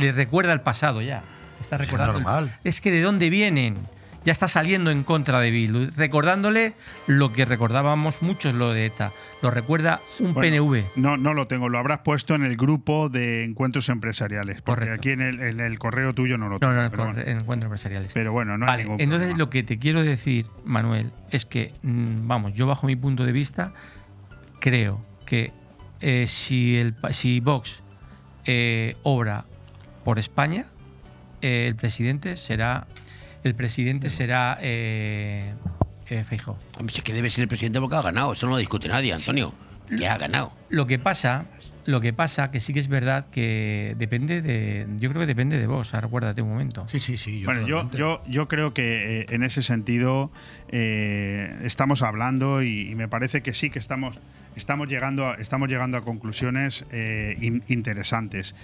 [SPEAKER 12] Le recuerda el pasado ya. Está recordando.
[SPEAKER 10] normal.
[SPEAKER 12] Es que de dónde vienen. Ya está saliendo en contra de Bildu, recordándole lo que recordábamos muchos lo de ETA. Lo recuerda un
[SPEAKER 11] Bueno,
[SPEAKER 12] PNV.
[SPEAKER 11] No, no lo tengo. Lo habrás puesto en el grupo de encuentros empresariales. Porque aquí en el, en el correo tuyo no lo
[SPEAKER 12] No,
[SPEAKER 11] tengo.
[SPEAKER 12] no,
[SPEAKER 11] pero bueno.
[SPEAKER 12] en encuentros empresariales.
[SPEAKER 11] Pero bueno, no hay
[SPEAKER 12] Vale,
[SPEAKER 11] ningún
[SPEAKER 12] entonces
[SPEAKER 11] problema.
[SPEAKER 12] lo que te quiero decir, Manuel, es que, mm, vamos, yo bajo mi punto de vista, creo que eh, si, el, pa- si Vox eh, obra por España, eh, el presidente será el presidente será eh, eh, Feijóo.
[SPEAKER 1] Hombre, es que debe ser el presidente porque ha ganado. Eso no lo discute nadie, Antonio. Que ha ganado.
[SPEAKER 12] Lo que pasa, lo que pasa que sí que es verdad que depende de, yo creo que depende de vos. ahora Recuérdate un momento.
[SPEAKER 10] Sí, sí, sí.
[SPEAKER 11] Bueno, yo, yo, yo creo que eh, en ese sentido eh, estamos hablando y, y me parece que sí que estamos, estamos, llegando, a, estamos llegando a conclusiones eh, in- interesantes.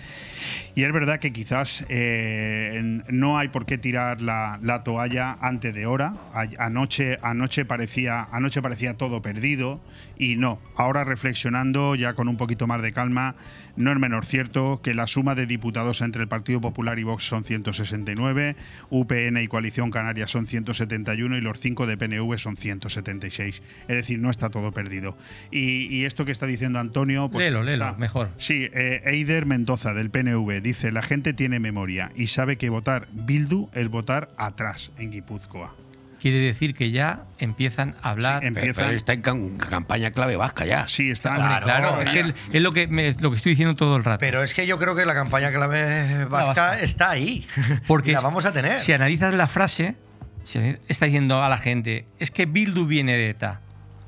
[SPEAKER 11] Y es verdad que quizás eh, no hay por qué tirar la, la toalla antes de hora. Anoche, anoche, parecía, anoche parecía todo perdido y no. Ahora reflexionando ya con un poquito más de calma, no es menor cierto que la suma de diputados entre el Partido Popular y Vox son 169, UPN y Coalición Canaria son 171 y los 5 de PNV son 176. Es decir, no está todo perdido. Y, y esto que está diciendo Antonio... Pues
[SPEAKER 12] Léelo, léelo,
[SPEAKER 11] está-
[SPEAKER 12] mejor.
[SPEAKER 11] Sí, eh, Eider Mendoza del PNV dice, la gente tiene memoria y sabe que votar Bildu es votar atrás en Guipúzcoa.
[SPEAKER 12] Quiere decir que ya empiezan a hablar.
[SPEAKER 11] Sí, empiezan-
[SPEAKER 1] Pero está en cam- campaña clave vasca ya.
[SPEAKER 11] Sí, está.
[SPEAKER 12] Hombre, claro, es, que es lo que, me- lo que estoy diciendo todo el rato.
[SPEAKER 10] Pero es que yo creo que la campaña clave vasca
[SPEAKER 12] vasca.
[SPEAKER 10] está ahí.
[SPEAKER 12] Porque
[SPEAKER 10] Y la vamos a tener.
[SPEAKER 12] Si analizas la frase, está diciendo a la gente, es que Bildu viene de ETA.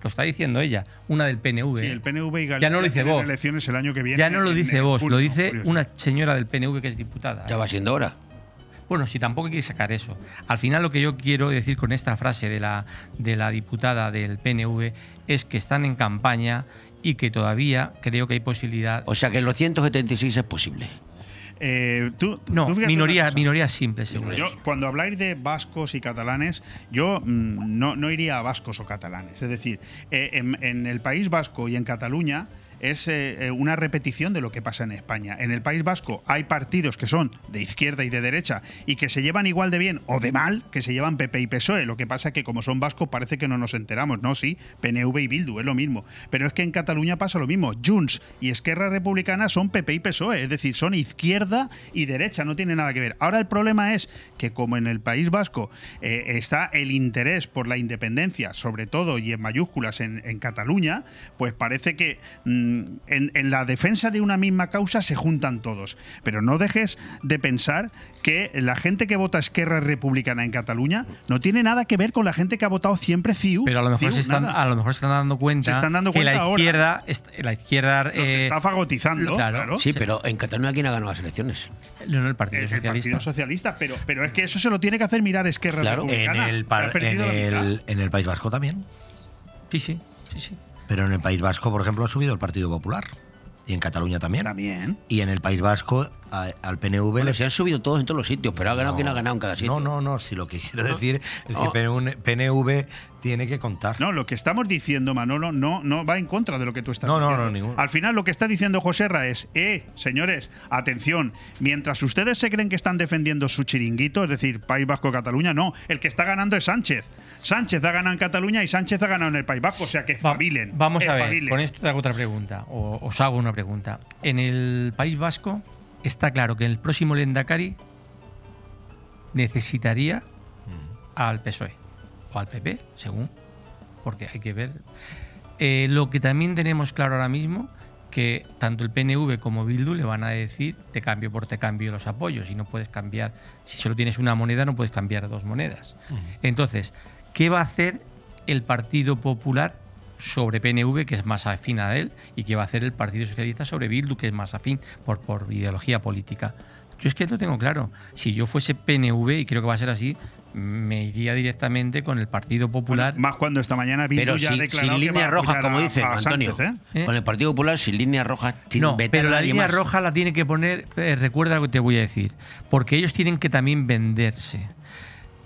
[SPEAKER 12] Lo está diciendo ella, una del PNV.
[SPEAKER 11] Sí, el PNV y Galicia
[SPEAKER 12] ya no lo dice
[SPEAKER 11] tienen
[SPEAKER 12] vos.
[SPEAKER 11] elecciones el año que viene.
[SPEAKER 12] Ya no lo dice vos, lo dice
[SPEAKER 11] curioso.
[SPEAKER 12] una señora del PNV que es diputada.
[SPEAKER 1] Ya va siendo hora.
[SPEAKER 12] Bueno, si tampoco hay que sacar eso. Al final lo que yo quiero decir con esta frase de la, de la diputada del PNV es que están en campaña y que todavía creo que hay posibilidad.
[SPEAKER 1] O sea que los 176 es posible.
[SPEAKER 11] Eh, tú-
[SPEAKER 12] No,
[SPEAKER 11] tú
[SPEAKER 12] minoría, minoría simple, seguro.
[SPEAKER 11] Yo, cuando habláis de vascos y catalanes, yo mm, no, no iría a vascos o catalanes. Es decir, eh, en, en el País Vasco y en Cataluña es eh, eh, una repetición de lo que pasa en España. En el País Vasco hay partidos que son de izquierda y de derecha y que se llevan igual de bien o de mal que se llevan PP y PSOE. Lo que pasa es que como son vascos parece que no nos enteramos, ¿no? Sí, PNV y Bildu es lo mismo. Pero es que en Cataluña pasa lo mismo. Junts y Esquerra Republicana son PP y PSOE, es decir, son izquierda y derecha, no tiene nada que ver. Ahora el problema es que como en el País Vasco eh, está el interés por la independencia, sobre todo y en mayúsculas en, en Cataluña, pues parece que mm, en, en la defensa de una misma causa se juntan todos. Pero no dejes de pensar que la gente que vota Esquerra Republicana en Cataluña no tiene nada que ver con la gente que ha votado siempre CIU.
[SPEAKER 12] Pero a lo mejor
[SPEAKER 11] CiU,
[SPEAKER 12] se están,
[SPEAKER 11] nada.
[SPEAKER 12] a lo mejor se están dando cuenta,
[SPEAKER 11] Se están dando
[SPEAKER 12] que
[SPEAKER 11] cuenta
[SPEAKER 12] la
[SPEAKER 11] ahora.
[SPEAKER 12] izquierda, est- la izquierda
[SPEAKER 11] Nos
[SPEAKER 12] eh,
[SPEAKER 11] está fagotizando, claro.
[SPEAKER 1] Sí, pero en Cataluña, ¿quién ha ganado las elecciones?
[SPEAKER 12] no, no, el Partido
[SPEAKER 11] El, el
[SPEAKER 12] Socialista.
[SPEAKER 11] Partido Socialista, pero, pero es que eso se lo tiene que hacer mirar Esquerra
[SPEAKER 10] En
[SPEAKER 11] Republicana.
[SPEAKER 10] el, en,
[SPEAKER 11] la mitad.
[SPEAKER 10] el, en el País Vasco también.
[SPEAKER 12] Sí, sí, sí, sí.
[SPEAKER 10] Pero en el País Vasco, por ejemplo, ha subido el Partido Popular. Y en Cataluña también.
[SPEAKER 11] También.
[SPEAKER 10] Y en el País Vasco a- al PNV
[SPEAKER 1] Bueno,
[SPEAKER 10] le
[SPEAKER 1] se han subido todos en todos los sitios, pero ha ganado
[SPEAKER 10] No.
[SPEAKER 1] quien ha ganado en cada sitio.
[SPEAKER 10] No, no, no. Si lo que quiero
[SPEAKER 1] No.
[SPEAKER 10] decir es que PNV, PNV tiene que contar.
[SPEAKER 11] No, lo que estamos diciendo, Manolo, no, no va en contra de lo que tú estás
[SPEAKER 10] No, no,
[SPEAKER 11] diciendo.
[SPEAKER 10] no, ninguno.
[SPEAKER 11] Al final, lo que está diciendo Joserra es: eh, señores, atención, mientras ustedes se creen que están defendiendo su chiringuito, es decir, País Vasco-Cataluña, no, el que está ganando es Sánchez. Sánchez ha ganado en Cataluña y Sánchez ha ganado en el País Vasco, o sea que espabilen.
[SPEAKER 12] Vamos a ver, con esto te hago otra pregunta, o os hago una pregunta. En el País Vasco está claro que el próximo Lendakari necesitaría al PSOE o al PP, según, porque hay que ver. Eh, lo que también tenemos claro ahora mismo que tanto el PNV como Bildu le van a decir te cambio por te cambio los apoyos y no puedes cambiar, si solo tienes una moneda no puedes cambiar dos monedas. Entonces, ¿qué va a hacer el Partido Popular sobre PNV, que es más afín a él, y qué va a hacer el Partido Socialista sobre Bildu, que es más afín por, por ideología política? Yo es que lo tengo claro. Si yo fuese PNV, y creo que va a ser así, me iría directamente con el Partido Popular.
[SPEAKER 11] Más cuando esta mañana Bildu
[SPEAKER 1] Pero
[SPEAKER 11] ya ha
[SPEAKER 1] sin,
[SPEAKER 11] declarado
[SPEAKER 1] líneas rojas, como dice
[SPEAKER 11] a
[SPEAKER 1] Antonio.
[SPEAKER 11] Sánchez, ¿eh?
[SPEAKER 1] Con el Partido Popular, sin líneas rojas, sin
[SPEAKER 12] No,
[SPEAKER 1] vetar
[SPEAKER 12] pero
[SPEAKER 1] a
[SPEAKER 12] la
[SPEAKER 1] nadie
[SPEAKER 12] línea
[SPEAKER 1] más.
[SPEAKER 12] roja la tiene que poner, eh, recuerda lo que te voy a decir, porque ellos tienen que también venderse.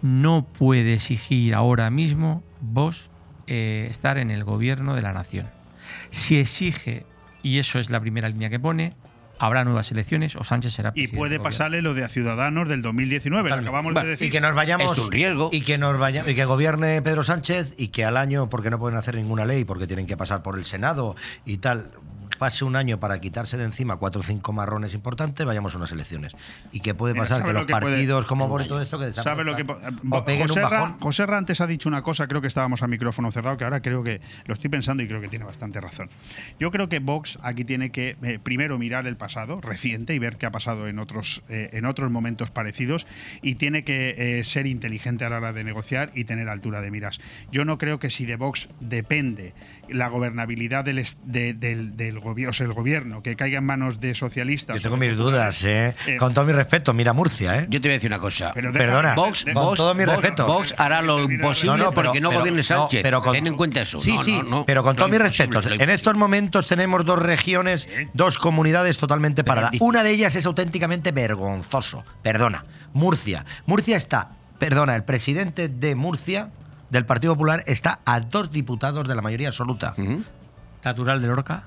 [SPEAKER 12] No puede exigir ahora mismo vos eh, estar en el gobierno de la nación. Si exige, y eso es la primera línea que pone, habrá nuevas elecciones o Sánchez será
[SPEAKER 11] Y
[SPEAKER 12] presidente
[SPEAKER 11] puede
[SPEAKER 12] del gobierno.
[SPEAKER 11] pasarle lo de a Ciudadanos del 2019, lo acabamos de decir.
[SPEAKER 10] y que nos vayamos y que nos vaya y que gobierne Pedro Sánchez y que al año porque no pueden hacer ninguna ley porque tienen que pasar por el Senado y tal pase un año para quitarse de encima cuatro o cinco marrones importantes vayamos a unas elecciones y que puede pasar
[SPEAKER 11] ¿sabe
[SPEAKER 10] que
[SPEAKER 11] lo
[SPEAKER 10] los
[SPEAKER 11] que puede-
[SPEAKER 10] partidos como Vox y
[SPEAKER 11] año.
[SPEAKER 10] todo esto que
[SPEAKER 11] ¿Sabe lo que po-
[SPEAKER 10] o peguen un
[SPEAKER 11] Joserra,
[SPEAKER 10] bajón
[SPEAKER 11] Joserra antes ha dicho una cosa, creo que estábamos a micrófono cerrado, que ahora creo que lo estoy pensando y creo que tiene bastante razón. Yo creo que Vox aquí tiene que eh, primero mirar el pasado reciente y ver qué ha pasado en otros, eh, en otros momentos parecidos y tiene que eh, ser inteligente a la hora de negociar y tener altura de miras. Yo no creo que si de Vox depende la gobernabilidad del, de- del, del gobierno, o sea, el gobierno, que caiga en manos de socialistas.
[SPEAKER 10] yo tengo mis dudas eh.
[SPEAKER 11] Eh,
[SPEAKER 10] con todo mi respeto mira Murcia eh
[SPEAKER 1] Yo te voy a decir una cosa.
[SPEAKER 11] Pero
[SPEAKER 10] perdona
[SPEAKER 1] Vox,
[SPEAKER 10] con
[SPEAKER 1] Vox-
[SPEAKER 10] todo mi
[SPEAKER 1] Vox-
[SPEAKER 10] respeto
[SPEAKER 1] Vox hará lo imposible
[SPEAKER 10] No, no, pero-
[SPEAKER 1] porque no
[SPEAKER 10] pero-
[SPEAKER 1] gobierne Sánchez.
[SPEAKER 10] no, pero con-
[SPEAKER 1] Ten en cuenta eso.
[SPEAKER 10] Sí,
[SPEAKER 1] No,
[SPEAKER 10] sí,
[SPEAKER 1] no, no.
[SPEAKER 10] pero con todo mi respeto. En estos momentos tenemos dos regiones, dos comunidades totalmente paradas. Una de ellas es auténticamente vergonzoso. Perdona, Murcia. Murcia está, perdona, el presidente de Murcia, del Partido Popular, está a dos diputados de la mayoría absoluta.
[SPEAKER 12] Natural de Lorca.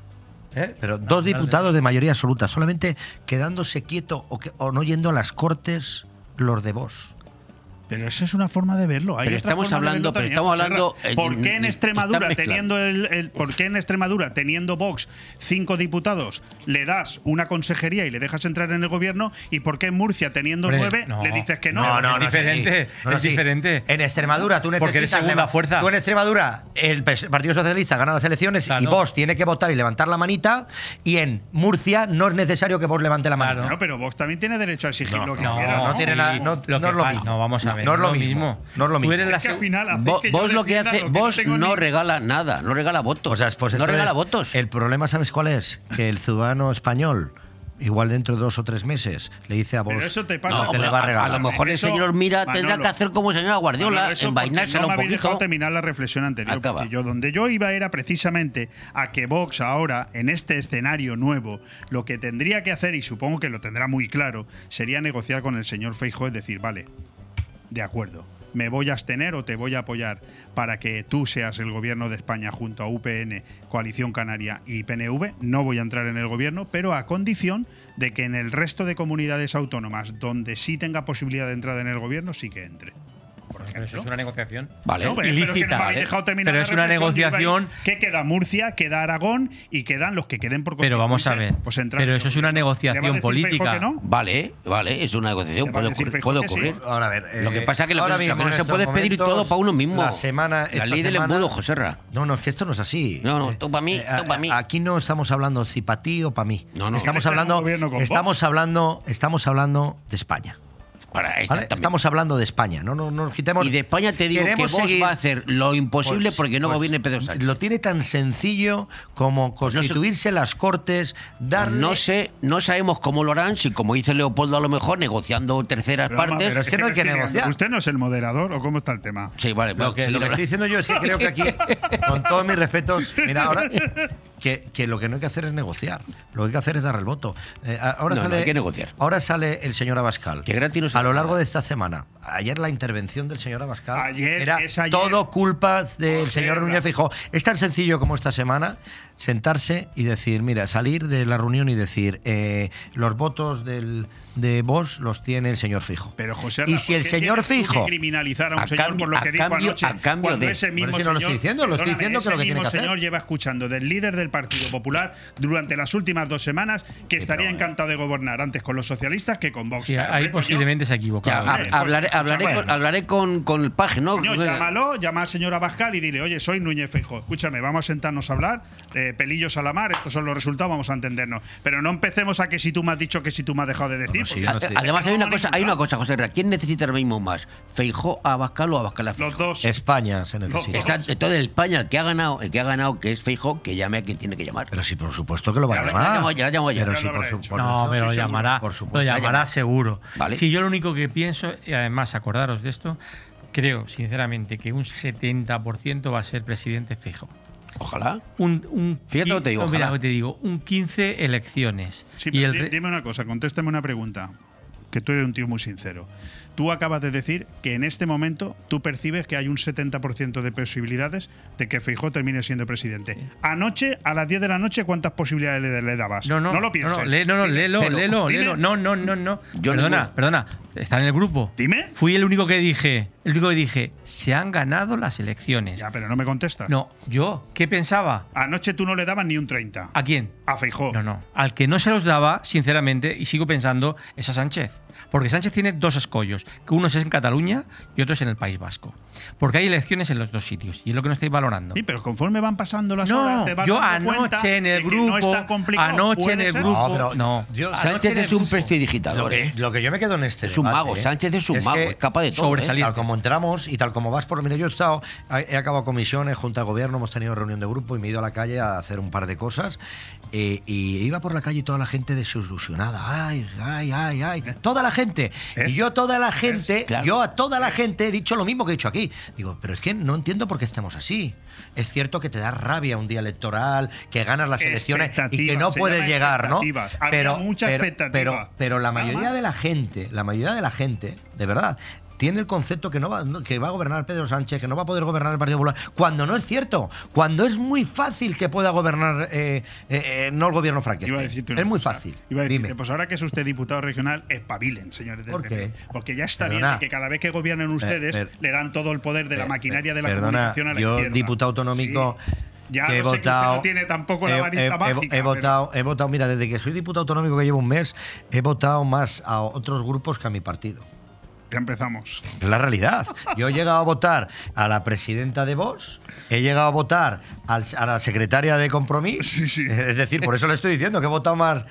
[SPEAKER 10] ¿Eh? Pero dos diputados de mayoría absoluta, solamente quedándose quieto o, que- o no yendo a las cortes los de vos.
[SPEAKER 11] Pero esa es una forma de verlo. Hay
[SPEAKER 1] Pero
[SPEAKER 11] otra
[SPEAKER 1] estamos
[SPEAKER 11] forma de
[SPEAKER 1] hablando-
[SPEAKER 11] verlo
[SPEAKER 1] pero estamos hablando, eh,
[SPEAKER 11] ¿Por qué en Extremadura, teniendo el, el- por qué en Extremadura, teniendo Vox cinco diputados, le das una consejería y le dejas entrar en el gobierno? ¿Y por qué en Murcia, teniendo
[SPEAKER 12] Hombre,
[SPEAKER 11] nueve,
[SPEAKER 12] no.
[SPEAKER 11] le dices que no?
[SPEAKER 10] No, no,
[SPEAKER 12] es diferente.
[SPEAKER 10] No, no,
[SPEAKER 12] es
[SPEAKER 10] sí.
[SPEAKER 12] diferente.
[SPEAKER 10] En Extremadura tú necesitas
[SPEAKER 12] Porque eres segunda fuerza.
[SPEAKER 10] Tú en Extremadura el Partido Socialista gana las elecciones
[SPEAKER 12] Claro.
[SPEAKER 10] y vos tiene que votar y levantar la manita y en Murcia no es necesario que vos levante la manita.
[SPEAKER 11] No, pero Vox también tiene derecho a exigir lo que
[SPEAKER 10] no,
[SPEAKER 11] quiera.
[SPEAKER 10] no tiene nada- no-
[SPEAKER 12] Lo
[SPEAKER 10] no
[SPEAKER 12] que
[SPEAKER 10] es lo
[SPEAKER 12] pa-
[SPEAKER 10] mismo.
[SPEAKER 12] No, vamos a ver.
[SPEAKER 10] No es lo mismo. No es lo
[SPEAKER 12] Tú
[SPEAKER 10] mismo.
[SPEAKER 12] eres la
[SPEAKER 11] Es que al final que
[SPEAKER 1] Vos lo que hace,
[SPEAKER 11] lo que no
[SPEAKER 1] vos no
[SPEAKER 11] ni-
[SPEAKER 1] regala nada, no regala votos.
[SPEAKER 10] O sea, pues
[SPEAKER 1] no
[SPEAKER 10] entonces,
[SPEAKER 1] regala votos.
[SPEAKER 10] El problema, ¿sabes cuál es? Que el ciudadano español, igual dentro de dos o tres meses, le dice a vos
[SPEAKER 11] Pero eso te pasa
[SPEAKER 1] No,
[SPEAKER 10] que le va a regalar.
[SPEAKER 1] a lo mejor el señor Mira tendrá que hacer como el señor Guardiola, envainársela
[SPEAKER 11] no me
[SPEAKER 1] un
[SPEAKER 11] habéis dejado
[SPEAKER 1] poquito.
[SPEAKER 11] terminar la reflexión anterior. Yo, donde yo iba era precisamente a que Vox ahora, en este escenario nuevo, lo que tendría que hacer, y supongo que lo tendrá muy claro, sería negociar con el señor Feijóo, es decir, vale, de acuerdo, me voy a abstener o te voy a apoyar para que tú seas el gobierno de España junto a UPN, Coalición Canaria y PNV. No voy a entrar en el gobierno, pero a condición de que en el resto de comunidades autónomas donde sí tenga posibilidad de entrada en el gobierno, sí que entre.
[SPEAKER 12] Pero eso es una negociación
[SPEAKER 1] Vale.
[SPEAKER 11] No, pero, pero es que no
[SPEAKER 12] ilícita. Pero es una negociación.
[SPEAKER 11] ¿Qué queda? Murcia, queda Aragón y quedan los que queden por
[SPEAKER 12] Pero vamos a ver.
[SPEAKER 11] pues
[SPEAKER 12] Pero eso es una
[SPEAKER 11] ¿Le va a
[SPEAKER 12] negociación política.
[SPEAKER 11] que no?
[SPEAKER 1] Vale, vale, es una negociación,
[SPEAKER 11] ¿Le va a
[SPEAKER 1] puede ocurrir. Puede
[SPEAKER 11] que sí?
[SPEAKER 1] ocurrir.
[SPEAKER 10] Ahora a ver.
[SPEAKER 1] Lo que
[SPEAKER 10] eh,
[SPEAKER 1] pasa es que lo
[SPEAKER 10] ahora
[SPEAKER 1] que-
[SPEAKER 10] mismo,
[SPEAKER 1] que no se puede pedir
[SPEAKER 10] momentos,
[SPEAKER 1] todo pa' uno mismo.
[SPEAKER 10] La semana.
[SPEAKER 1] La ley del
[SPEAKER 10] semana-
[SPEAKER 1] embudo, Joserra.
[SPEAKER 10] No, no, es que esto no es así.
[SPEAKER 1] No, no,
[SPEAKER 10] Eh,
[SPEAKER 1] tú para mí,
[SPEAKER 10] eh,
[SPEAKER 1] tú para mí.
[SPEAKER 10] Aquí no estamos hablando si para ti o para mí.
[SPEAKER 1] No, no.
[SPEAKER 10] Estamos
[SPEAKER 11] Este
[SPEAKER 10] hablando, estamos hablando, estamos hablando de España.
[SPEAKER 1] Para
[SPEAKER 10] ¿vale?
[SPEAKER 1] exactamente.
[SPEAKER 10] Estamos hablando de España. No, no, no nos quitemos.
[SPEAKER 1] Y de España te digo que vos
[SPEAKER 10] seguir-
[SPEAKER 1] va a hacer lo imposible
[SPEAKER 10] Pues-
[SPEAKER 1] porque no
[SPEAKER 10] pues
[SPEAKER 1] gobierne Pedro Sánchez.
[SPEAKER 10] Lo tiene tan sencillo como constituirse las cortes, darle.
[SPEAKER 1] No sé, no sabemos cómo lo harán, si como dice Leopoldo a lo mejor negociando terceras
[SPEAKER 11] Pero
[SPEAKER 1] partes.
[SPEAKER 10] Pero es que no hay que negociar.
[SPEAKER 11] ¿Usted no es el moderador o cómo está el tema?
[SPEAKER 1] Sí, vale,
[SPEAKER 10] Lo que,
[SPEAKER 1] sí,
[SPEAKER 10] lo que estoy diciendo yo es que creo que aquí, con todos mis respetos, mira, ahora que, que lo que no hay que hacer es negociar. Lo que hay que hacer es dar el voto. Eh, ahora
[SPEAKER 1] No, no,
[SPEAKER 10] sale,
[SPEAKER 1] hay que negociar.
[SPEAKER 10] Ahora sale el señor Abascal.
[SPEAKER 1] Que gratis no se
[SPEAKER 10] a lo largo de esta semana. Ayer la intervención del señor Abascal
[SPEAKER 11] Ayer,
[SPEAKER 10] era todo culpa del señor Núñez Feijóo. Es tan sencillo como esta semana sentarse y decir, mira, salir de la reunión y decir, eh, los votos del, de Vox los tiene el señor Fijo.
[SPEAKER 11] Pero José,
[SPEAKER 10] y si el señor Fijo
[SPEAKER 11] criminalizar a un
[SPEAKER 1] A
[SPEAKER 11] señor
[SPEAKER 1] cambio-
[SPEAKER 11] por lo
[SPEAKER 1] a
[SPEAKER 11] que dijo
[SPEAKER 1] cambio-
[SPEAKER 11] anoche,
[SPEAKER 1] a cambio
[SPEAKER 11] cuando
[SPEAKER 1] de-
[SPEAKER 11] ese mismo
[SPEAKER 10] que no lo
[SPEAKER 11] señor,
[SPEAKER 10] estoy diciendo, lo estoy diciendo que lo que tiene que hacer.
[SPEAKER 11] señor lleva escuchando del líder del Partido Popular durante las últimas dos semanas que estaría encantado de gobernar antes con los socialistas que con Vox.
[SPEAKER 12] Sí, ahí
[SPEAKER 11] hombre, coño,
[SPEAKER 12] posiblemente se ha
[SPEAKER 1] Ya,
[SPEAKER 12] equivocado.
[SPEAKER 11] Hombre,
[SPEAKER 1] hablaré,
[SPEAKER 11] pues,
[SPEAKER 1] hablaré, con, hablaré con, con el paje, ¿no?
[SPEAKER 11] Coño, llámalo, llama al señor Abascal y dile, oye, soy Núñez Feijóo. Escúchame, vamos a sentarnos a hablar, eh, pelillos a la mar, estos son los resultados, vamos a entendernos. Pero no empecemos a que si tú me has dicho que si tú me has dejado de decir.
[SPEAKER 10] No, sí, no
[SPEAKER 1] Además, hay una cosa, hay una cosa, José Herrera. ¿Quién necesita ahora mismo más? ¿Feijó a Abascal o Abascal a Feijóo?
[SPEAKER 11] Los dos.
[SPEAKER 10] España se necesita.
[SPEAKER 1] Está, entonces, España, el que ha ganado, el que ha ganado, que es Feijóo, que llame a quien tiene que llamar.
[SPEAKER 10] Pero sí, por supuesto que lo va a
[SPEAKER 11] Ya lo-
[SPEAKER 10] llamar.
[SPEAKER 1] ya ya llamo, ya.
[SPEAKER 10] Pero sí,
[SPEAKER 11] lo
[SPEAKER 10] por
[SPEAKER 11] habrá
[SPEAKER 10] su-
[SPEAKER 11] hecho.
[SPEAKER 10] por
[SPEAKER 12] No, pero lo llamará,
[SPEAKER 10] por
[SPEAKER 12] lo
[SPEAKER 10] supuesto.
[SPEAKER 12] llamará
[SPEAKER 1] Llama.
[SPEAKER 12] seguro.
[SPEAKER 1] Vale.
[SPEAKER 12] Si yo lo único que pienso, y además acordaros de esto, creo sinceramente que un 70% va a ser presidente fijo.
[SPEAKER 1] Ojalá.
[SPEAKER 12] Un, un
[SPEAKER 1] Fíjate lo que te digo,
[SPEAKER 12] no, mira
[SPEAKER 1] ojalá.
[SPEAKER 12] lo que te digo, un 15 elecciones.
[SPEAKER 11] Sí,
[SPEAKER 12] y el
[SPEAKER 11] dime una cosa, contéstame una pregunta. Que tú eres un tío muy sincero. Tú acabas de decir que en este momento tú percibes que hay un 70% de posibilidades de que Feijóo termine siendo presidente. Anoche, a las 10 de la noche, ¿cuántas posibilidades le, le dabas?
[SPEAKER 12] No, no,
[SPEAKER 11] lo pienses.
[SPEAKER 12] No, no, no, no, léelo,
[SPEAKER 1] Pero,
[SPEAKER 12] léelo,
[SPEAKER 11] dime.
[SPEAKER 12] léelo. No, no, no, no.
[SPEAKER 1] Yo
[SPEAKER 12] perdona, perdona. Está en el grupo.
[SPEAKER 11] Dime.
[SPEAKER 12] Fui el único que dije, el único que dije, se han ganado las elecciones.
[SPEAKER 11] Ya, pero no me contestas.
[SPEAKER 12] No, yo, ¿qué pensaba?
[SPEAKER 11] Anoche tú no le dabas ni un 30.
[SPEAKER 12] ¿A quién?
[SPEAKER 11] A Feijóo.
[SPEAKER 12] No, no. Al que no se los daba, sinceramente, y sigo pensando, es a Sánchez. Porque Sánchez tiene dos escollos, que uno es en Cataluña y otro es en el País Vasco. Porque hay elecciones en los dos sitios, y es lo que no estáis valorando.
[SPEAKER 11] Sí, pero conforme van pasando las
[SPEAKER 12] No,
[SPEAKER 11] horas, te vas
[SPEAKER 12] yo anoche en el grupo,
[SPEAKER 11] no es
[SPEAKER 12] anoche en
[SPEAKER 11] ¿Puede
[SPEAKER 12] el
[SPEAKER 11] ser?
[SPEAKER 12] grupo,
[SPEAKER 10] No, pero
[SPEAKER 12] no.
[SPEAKER 10] yo-
[SPEAKER 1] Sánchez es un prestidigitador.
[SPEAKER 10] Lo que,
[SPEAKER 1] ¿eh?
[SPEAKER 10] lo que yo me quedo en este
[SPEAKER 1] Es un
[SPEAKER 10] debate,
[SPEAKER 1] mago,
[SPEAKER 10] ¿eh?
[SPEAKER 1] Sánchez es un mago,
[SPEAKER 10] que
[SPEAKER 1] es capaz de todo, ¿eh?
[SPEAKER 12] sobresaliente.
[SPEAKER 10] Tal como entramos y tal como vas por. Mira, yo he estado, he he acabado comisiones, junta de gobierno, hemos tenido reunión de grupo y me he ido a la calle a hacer un par de cosas. eh, y iba por la calle y toda la gente desilusionada. Ay, ay, ay, ay. Toda la gente. Y yo, toda la gente,
[SPEAKER 1] Claro.
[SPEAKER 10] yo a toda la gente he dicho lo mismo que he dicho aquí. Digo, pero es que no entiendo por qué estamos así. Es cierto que te da rabia un día electoral, que ganas las elecciones y que no puedes llegar, ¿no? Pero,
[SPEAKER 11] mucha
[SPEAKER 10] pero,
[SPEAKER 11] expectativa.
[SPEAKER 10] pero, pero la mayoría de la gente, la mayoría de la gente, de verdad, tiene el concepto que no va, que va a gobernar Pedro Sánchez, que no va a poder gobernar el Partido Popular, cuando no es cierto, cuando es muy fácil que pueda gobernar eh, eh, eh, no el gobierno
[SPEAKER 11] Iba a
[SPEAKER 10] Frankenstein.
[SPEAKER 11] decirte una
[SPEAKER 10] Es muy fácil.
[SPEAKER 11] Iba a decirte,
[SPEAKER 10] Dime.
[SPEAKER 11] pues ahora que es usted diputado regional, espabilen, señores del
[SPEAKER 10] ¿Por
[SPEAKER 11] PP.
[SPEAKER 10] qué?
[SPEAKER 11] Porque ya está
[SPEAKER 10] Perdona.
[SPEAKER 11] bien que cada vez que gobiernen ustedes
[SPEAKER 10] per-
[SPEAKER 11] le dan todo el poder de la
[SPEAKER 10] Per-
[SPEAKER 11] maquinaria de la
[SPEAKER 10] Perdona,
[SPEAKER 11] comunicación a la
[SPEAKER 10] yo
[SPEAKER 11] izquierda.
[SPEAKER 10] diputado autonómico
[SPEAKER 11] Sí. Ya
[SPEAKER 10] he
[SPEAKER 11] no sé que usted
[SPEAKER 10] votado
[SPEAKER 11] no tiene tampoco la varita
[SPEAKER 10] he- he-
[SPEAKER 11] mágica,
[SPEAKER 10] he
[SPEAKER 11] pero-
[SPEAKER 10] votado he votado mira desde que soy diputado autonómico que llevo un mes he votado más a otros grupos que a mi partido
[SPEAKER 11] Ya empezamos.
[SPEAKER 10] Es la realidad. Yo he llegado a votar a la presidenta de Vox, he llegado a votar al- a la secretaria de Compromís. Es decir, por eso le estoy diciendo que he votado más.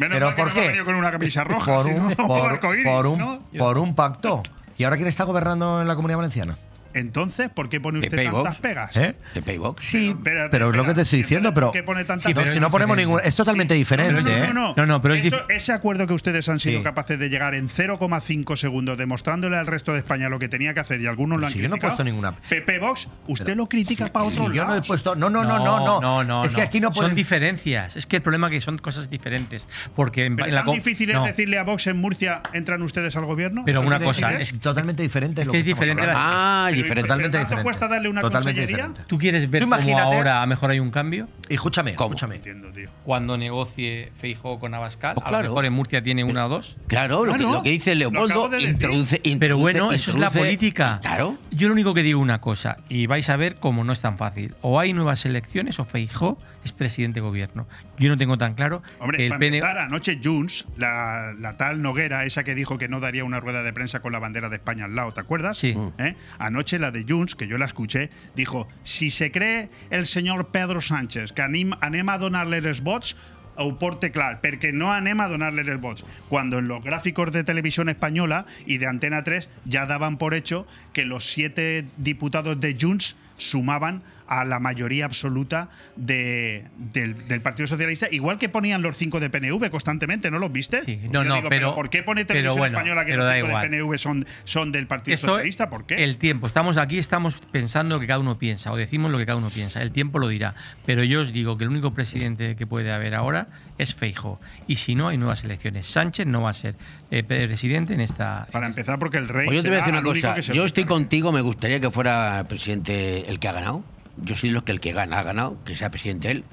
[SPEAKER 11] Menos
[SPEAKER 10] ¿Pero
[SPEAKER 11] que
[SPEAKER 10] por
[SPEAKER 11] no
[SPEAKER 10] qué?
[SPEAKER 11] con una camisa roja,
[SPEAKER 10] Por un,
[SPEAKER 11] no,
[SPEAKER 10] por,
[SPEAKER 11] arcoíris,
[SPEAKER 10] por un,
[SPEAKER 11] ¿no?
[SPEAKER 10] por un pacto. ¿Y ahora quién está gobernando en la Comunidad Valenciana?
[SPEAKER 11] Entonces, ¿por qué pone usted tantas pegas?
[SPEAKER 10] ¿Eh?
[SPEAKER 1] Pepe y Vox.
[SPEAKER 10] Sí, pero es lo que te estoy diciendo, pero,
[SPEAKER 11] ¿Por qué pone tantas
[SPEAKER 10] Sí, pero
[SPEAKER 11] pegas?
[SPEAKER 10] si no ponemos ningún... Es totalmente diferente,
[SPEAKER 11] No, no,
[SPEAKER 10] ¿eh?
[SPEAKER 11] no, no.
[SPEAKER 12] No, no, pero es
[SPEAKER 11] Eso- ese acuerdo que ustedes han sido
[SPEAKER 10] Sí.
[SPEAKER 11] capaces de llegar en 0,5 segundos, demostrándole al resto de España lo que tenía que hacer y algunos lo han
[SPEAKER 10] Si yo no he
[SPEAKER 11] criticado.
[SPEAKER 10] puesto ninguna-
[SPEAKER 11] Pepe Vox, usted lo critica para otro
[SPEAKER 10] Si yo no he
[SPEAKER 11] lado.
[SPEAKER 10] puesto... No, no, no, no, no.
[SPEAKER 12] no, no,
[SPEAKER 10] es que aquí no
[SPEAKER 12] Son
[SPEAKER 10] pueden...
[SPEAKER 12] diferencias. Es que el problema es que son cosas diferentes. Porque en,
[SPEAKER 11] Pero
[SPEAKER 12] en la
[SPEAKER 11] tan difícil
[SPEAKER 12] no.
[SPEAKER 11] es decirle a Vox en Murcia, ¿entran ustedes al gobierno?
[SPEAKER 12] Pero una
[SPEAKER 11] ¿Tiene
[SPEAKER 12] cosa, es
[SPEAKER 10] totalmente diferente.
[SPEAKER 12] Es
[SPEAKER 10] lo
[SPEAKER 12] que es diferente.
[SPEAKER 1] Ah, diferente.
[SPEAKER 10] Totalmente
[SPEAKER 11] ¿Tanto
[SPEAKER 10] diferente.
[SPEAKER 11] cuesta darle una
[SPEAKER 10] Totalmente
[SPEAKER 11] consellería?
[SPEAKER 10] diferente.
[SPEAKER 12] ¿Tú quieres ver
[SPEAKER 10] Tú
[SPEAKER 12] cómo ahora a mejor hay un cambio?
[SPEAKER 10] Y escúchame, escúchame.
[SPEAKER 11] Entiendo, tío.
[SPEAKER 12] Cuando negocie Feijó con Abascal,
[SPEAKER 1] Pues
[SPEAKER 12] a
[SPEAKER 1] claro.
[SPEAKER 12] lo mejor en Murcia tiene una o dos.
[SPEAKER 1] Claro, lo, que,
[SPEAKER 11] Claro.
[SPEAKER 1] lo que dice Leopoldo
[SPEAKER 11] de decir.
[SPEAKER 1] introduce,
[SPEAKER 12] Pero
[SPEAKER 1] introduce-
[SPEAKER 12] bueno, eso es la
[SPEAKER 1] introduce-
[SPEAKER 12] política.
[SPEAKER 1] Claro.
[SPEAKER 12] Yo lo único que digo una cosa, y vais a ver cómo no es tan fácil. O hay nuevas elecciones o Feijó es presidente de gobierno. Yo no tengo tan claro
[SPEAKER 11] Hombre,
[SPEAKER 12] que el
[SPEAKER 11] para
[SPEAKER 12] PNV.
[SPEAKER 11] anoche Junts, la, la tal Noguera, esa que dijo que no daría una rueda de prensa con la bandera de España al lado, ¿te acuerdas?
[SPEAKER 12] Sí.
[SPEAKER 11] ¿Eh? Anoche la de Junts, que yo la escuché, dijo, si se cree el señor Pedro Sánchez que anim, anem a donar-li els vots, ho porte clar, perquè no anem a donar-li els vots. Cuando en los gráficos de televisión española y de Antena 3 ya daban por hecho que los siete diputados de Junts sumaban a la mayoría absoluta de- del, del Partido Socialista, igual que ponían los cinco de PNV constantemente, ¿no los viste?
[SPEAKER 12] Sí,
[SPEAKER 11] Yo
[SPEAKER 12] no, no,
[SPEAKER 11] digo,
[SPEAKER 12] pero-
[SPEAKER 11] ¿por qué pone televisión
[SPEAKER 12] bueno,
[SPEAKER 11] española que los
[SPEAKER 12] da
[SPEAKER 11] cinco
[SPEAKER 12] igual.
[SPEAKER 11] de PNV son, son del Partido
[SPEAKER 12] Esto-
[SPEAKER 11] Socialista? ¿Por qué?
[SPEAKER 12] El tiempo. Estamos aquí, estamos pensando lo que cada uno piensa, o decimos lo que cada uno piensa. El tiempo lo dirá. Pero yo os digo que el único presidente que puede haber ahora es Feijo. Y si no, hay nuevas elecciones. Sánchez no va a ser eh, presidente en esta.
[SPEAKER 11] Para empezar, porque el rey.
[SPEAKER 1] Pues yo te voy a decir una cosa. Yo estoy contigo, me gustaría que fuera presidente el que ha ganado. Yo soy lo que el que gana ha ganado, que sea presidente él,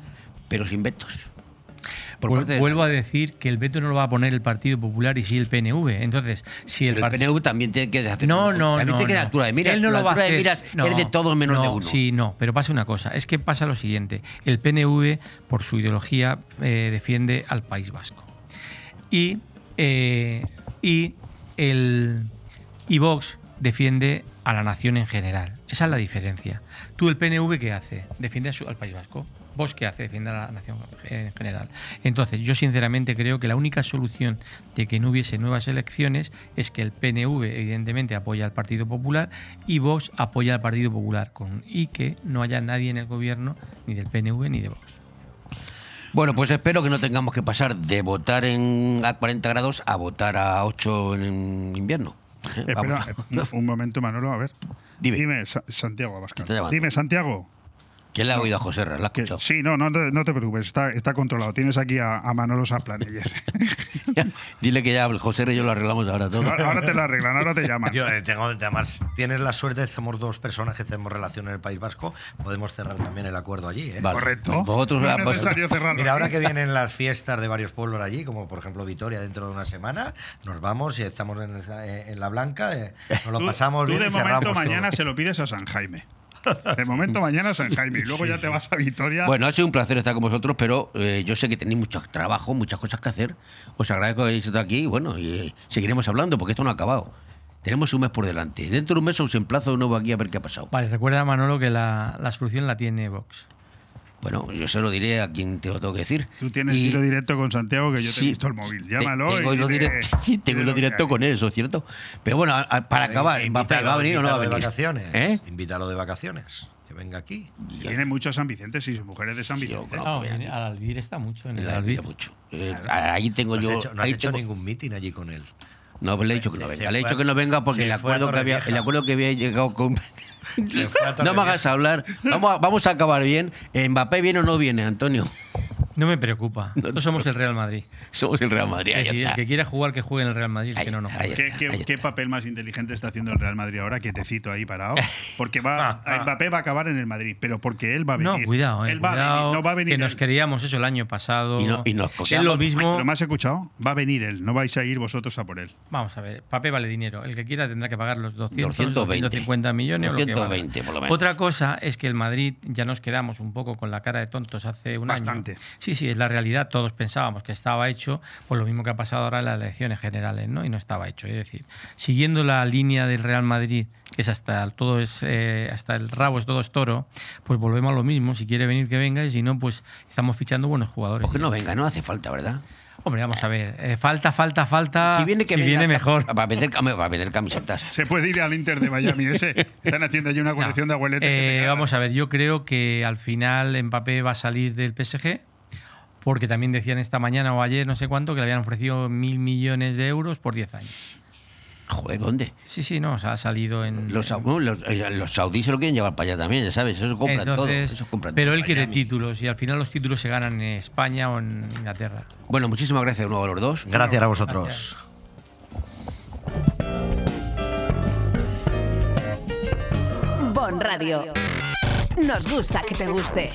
[SPEAKER 1] pero sin vetos. Por de-
[SPEAKER 12] Vuelvo a decir que el veto no lo va a poner el Partido Popular y sí el PNV. Entonces, si el,
[SPEAKER 1] Pero el PNV también tiene que hacer.
[SPEAKER 12] No, no,
[SPEAKER 1] también
[SPEAKER 12] no.
[SPEAKER 1] tiene que
[SPEAKER 12] no.
[SPEAKER 1] la altura de miras.
[SPEAKER 12] Él no
[SPEAKER 1] la
[SPEAKER 12] lo va a
[SPEAKER 1] altura de
[SPEAKER 12] hacer.
[SPEAKER 1] miras
[SPEAKER 12] No,
[SPEAKER 1] es de todos menos
[SPEAKER 12] no,
[SPEAKER 1] de uno.
[SPEAKER 12] Sí, no, pero pasa una cosa. Es que pasa lo siguiente. El PNV, por su ideología, eh, defiende al País Vasco. Y, eh, y el y Vox defiende a la nación en general. Esa es la diferencia. Tú, el PNV, ¿qué hace? Defiende al País Vasco. ¿Vos qué hace? Defiende a la nación en general. Entonces, yo sinceramente creo que la única solución de que no hubiese nuevas elecciones es que el PNV, evidentemente, apoya al Partido Popular y Vox apoya al Partido Popular. Con, y que no haya nadie en el gobierno, ni del PNV ni de Vox.
[SPEAKER 1] Bueno, pues espero que no tengamos que pasar de votar en a 40 grados a votar a 8 en invierno.
[SPEAKER 11] Espera, eh, un momento, Manolo, a ver.
[SPEAKER 1] Dime.
[SPEAKER 11] Sa- Santiago Abascal. Dime, Santiago.
[SPEAKER 1] ¿Quién le ha oído a José Ras?
[SPEAKER 11] Sí, no, no, te- no te preocupes, está, está controlado. Tienes aquí a, a Manolo Saplanelles.
[SPEAKER 1] Dile que ya José y yo lo arreglamos ahora todo.
[SPEAKER 11] ahora, ahora te lo arreglan, ahora te llaman.
[SPEAKER 10] Yo eh, tengo, además, tienes la suerte, somos dos personas que tenemos relación en el País Vasco, podemos cerrar también el acuerdo allí. ¿eh?
[SPEAKER 1] Vale.
[SPEAKER 11] Correcto.
[SPEAKER 1] Vosotros-
[SPEAKER 11] No es necesario cerrarlo.
[SPEAKER 10] Mira, ahora que vienen las fiestas de varios pueblos allí, como por ejemplo Vitoria dentro de una semana, nos vamos y estamos en, la Blanca, eh, nos lo
[SPEAKER 11] Tú-
[SPEAKER 10] pasamos
[SPEAKER 11] tú
[SPEAKER 10] bien
[SPEAKER 11] de
[SPEAKER 10] y
[SPEAKER 11] momento mañana
[SPEAKER 10] todo.
[SPEAKER 11] se lo pides a San Jaime. De momento mañana San Jaime y luego ya te vas a Vitoria.
[SPEAKER 1] Bueno, ha sido un placer estar con vosotros, pero eh, yo sé que tenéis mucho trabajo, muchas cosas que hacer. Os agradezco que hayáis estado aquí y bueno, y seguiremos hablando porque esto no ha acabado. Tenemos un mes por delante. Dentro de un mes os emplazo de nuevo aquí a ver qué ha pasado.
[SPEAKER 12] Vale, recuerda, Manolo, que la, la solución la tiene Vox.
[SPEAKER 1] Bueno, yo se lo diré a quien te lo tengo que decir.
[SPEAKER 11] Tú tienes
[SPEAKER 1] Y-
[SPEAKER 11] hilo directo con Santiago que yo te
[SPEAKER 1] Sí,
[SPEAKER 11] he visto el móvil.
[SPEAKER 1] te-
[SPEAKER 11] Llámalo.
[SPEAKER 1] Tengo
[SPEAKER 11] y
[SPEAKER 1] hilo directo, sí, tengo hilo directo con eso, ¿cierto? Pero bueno, a- a- para acabar, Mbappé va a venir o no va a
[SPEAKER 10] invítalo
[SPEAKER 1] venir.
[SPEAKER 10] de vacaciones.
[SPEAKER 1] ¿Eh?
[SPEAKER 10] Invítalo de vacaciones, que venga aquí.
[SPEAKER 11] Vienen muchos San Vicentes y sus mujeres de San Vicente.
[SPEAKER 12] No, viene- al Albir está mucho en el
[SPEAKER 1] La
[SPEAKER 12] Albir.
[SPEAKER 1] mucho. Eh, ahí tengo
[SPEAKER 10] No
[SPEAKER 1] yo.
[SPEAKER 10] hecho, no has
[SPEAKER 1] ahí
[SPEAKER 10] hecho
[SPEAKER 1] tengo-
[SPEAKER 10] ningún meeting allí con él.
[SPEAKER 1] No, pues le he dicho que no
[SPEAKER 10] se
[SPEAKER 1] venga. Le he dicho
[SPEAKER 10] a-
[SPEAKER 1] que no venga porque el
[SPEAKER 10] fue a
[SPEAKER 1] acuerdo, que había, el
[SPEAKER 10] Torrevieja.
[SPEAKER 1] acuerdo que había llegado con.
[SPEAKER 10] Se fue a
[SPEAKER 1] No me hagas hablar. Vamos a, vamos a acabar bien. ¿Mbappé viene o no viene, Antonio?
[SPEAKER 12] No me preocupa. Nosotros somos el Real Madrid.
[SPEAKER 1] Somos el Real Madrid. Ahí
[SPEAKER 12] el
[SPEAKER 1] está.
[SPEAKER 12] que quiera jugar, que juegue en el Real Madrid. Que no, no.
[SPEAKER 11] ¿Qué, qué- qué papel más inteligente está haciendo el Real Madrid ahora? Quietecito ahí parado. Porque va, Mbappé va a acabar en el Madrid, pero porque él va a venir.
[SPEAKER 12] No, cuidado, eh,
[SPEAKER 11] Él va a venir, no va a venir
[SPEAKER 12] que nos
[SPEAKER 11] él.
[SPEAKER 12] queríamos eso el año pasado.
[SPEAKER 1] Y no- y nos
[SPEAKER 12] es lo mismo.
[SPEAKER 11] ¿Pero me has escuchado? Va a venir él, no vais a ir vosotros a por él.
[SPEAKER 12] Vamos a ver, papel vale dinero. El que quiera tendrá que pagar los 200,
[SPEAKER 1] 220.
[SPEAKER 12] 250 millones o lo que valga.
[SPEAKER 1] 220 por lo menos.
[SPEAKER 12] Otra cosa es que el Madrid ya nos quedamos un poco con la cara de tontos hace un
[SPEAKER 11] Bastante.
[SPEAKER 12] año. Sí, sí, es la realidad. Todos pensábamos que estaba hecho, pues lo mismo que ha pasado ahora en las elecciones generales, ¿no? Y no estaba hecho. Es decir, siguiendo la línea del Real Madrid, que es hasta el- todo es eh, hasta el rabo es todo es toro, pues volvemos a lo mismo. Si quiere venir que venga y si no, pues estamos fichando buenos jugadores.
[SPEAKER 1] Pues que no venga, no hace falta, ¿verdad?
[SPEAKER 12] Hombre, vamos a ver. eh, falta, falta, falta.
[SPEAKER 1] Si viene que venga,
[SPEAKER 12] viene mejor.
[SPEAKER 1] Va a vender, cam- va a vender camisetas.
[SPEAKER 11] Se puede ir al Inter de Miami ese. Están haciendo allí una colección de abueletes.
[SPEAKER 12] Eh, vamos a ver, yo creo que al final Mbappé va a salir del PSG, porque también decían esta mañana o ayer, no sé cuánto, que le habían ofrecido mil millones de euros por 10 años.
[SPEAKER 1] Joder, ¿dónde?
[SPEAKER 12] Sí, sí, no, o sea, ha salido en.
[SPEAKER 1] Los, los, eh, los saudíes se lo quieren llevar para allá también, ya sabes. Eso compran
[SPEAKER 12] Entonces,
[SPEAKER 1] todo. Eso compran
[SPEAKER 12] pero él quiere títulos y al final los títulos se ganan en España o en Inglaterra.
[SPEAKER 1] Bueno, muchísimas gracias de nuevo a los dos.
[SPEAKER 10] Gracias a vosotros.
[SPEAKER 9] Bon Radio. Nos gusta que te guste.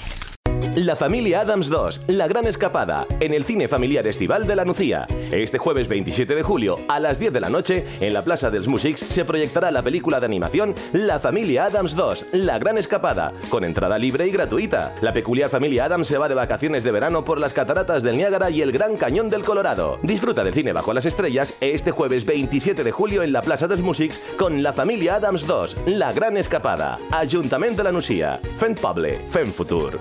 [SPEAKER 5] La familia Adams 2, La Gran Escapada, en el cine familiar estival de la Nucía. Este jueves 27 de julio, a las 10 de la noche, en la Plaza dels Músics, se proyectará la película de animación La familia Adams 2, La Gran Escapada, con entrada libre y gratuita. La peculiar familia Adams se va de vacaciones de verano por las cataratas del Niágara y el Gran Cañón del Colorado. Disfruta del cine bajo las estrellas este jueves 27 de julio en la Plaza dels Músics con La familia Adams 2, La Gran Escapada. Ayuntamiento de la Nucía. Fent Poble, Fent Futur.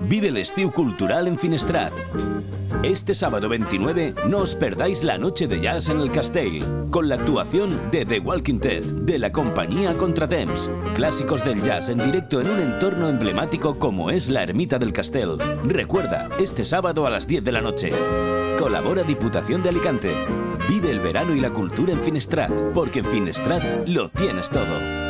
[SPEAKER 3] Vive el estiu cultural en Finestrat. Este sábado 29 no os perdáis la noche de jazz en el Castell, con la actuación de The Walking Dead, de la compañía Contratemps. Clásicos del jazz en directo en un entorno emblemático como es la Ermita del Castell. Recuerda, este sábado a las 10 de la noche. Colabora Diputación de Alicante. Vive el verano y la cultura en Finestrat, porque en Finestrat lo tienes todo.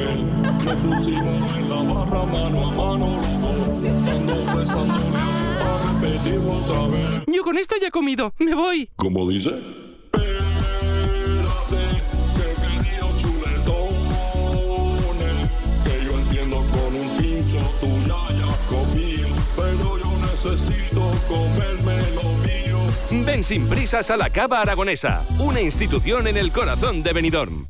[SPEAKER 13] comer. Nos pusimos en la barra mano a mano los dos. Ando besándole a repetir otra vez.
[SPEAKER 14] Yo con esto ya he comido. Me voy.
[SPEAKER 13] ¿Cómo dice? Que yo entiendo con un pincho tú ya hayas comido. Pero yo necesito comerme lo mío.
[SPEAKER 4] Ven sin prisas a la Cava Aragonesa, una institución en el corazón de Benidorm.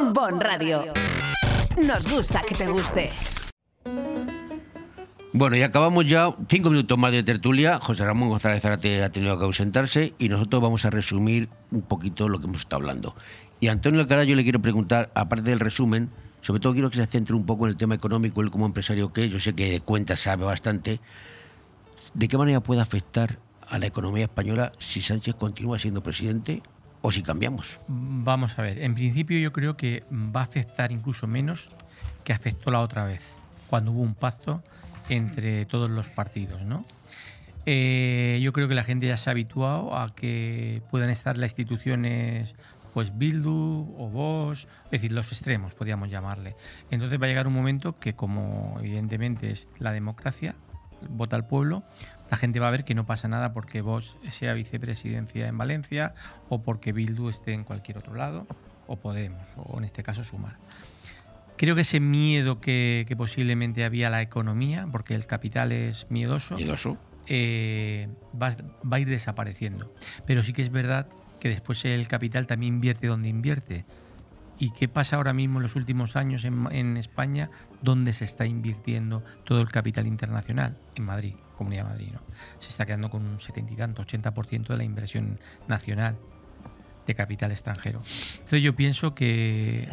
[SPEAKER 9] Bon Radio. Nos gusta que te guste.
[SPEAKER 1] Bueno, y acabamos ya cinco minutos más de tertulia. José Ramón González Zárate ha tenido que ausentarse y nosotros vamos a resumir un poquito lo que hemos estado hablando. Y a Antonio Alcaraz yo le quiero preguntar, aparte del resumen, sobre todo quiero que se centre un poco en el tema económico, él como empresario que es, yo sé que de cuentas sabe bastante, ¿de qué manera puede afectar a la economía española si Sánchez continúa siendo presidente o si cambiamos?
[SPEAKER 12] Vamos a ver, en principio yo creo que va a afectar incluso menos que afectó la otra vez, cuando hubo un pacto entre todos los partidos, ¿no? Eh, yo creo que la gente ya se ha habituado a que puedan estar las instituciones, pues Bildu o Bosch, es decir, los extremos, podríamos llamarle. Entonces va a llegar un momento que, como evidentemente es la democracia, vota el pueblo, la gente va a ver que no pasa nada porque Bosch sea vicepresidencia en Valencia o porque Bildu esté en cualquier otro lado, o Podemos, o en este caso Sumar. Creo que ese miedo que, que posiblemente había a la economía, porque el capital es miedoso,
[SPEAKER 1] Miedoso.
[SPEAKER 12] eh, va, va a ir desapareciendo. Pero sí que es verdad que después el capital también invierte donde invierte. ¿Y qué pasa ahora mismo en los últimos años en, España? ¿Dónde se está invirtiendo todo el capital internacional? En Madrid, Comunidad de Madrid. ¿no? Se está quedando con un 70 y tanto, 80% de la inversión nacional de capital extranjero. Entonces yo pienso que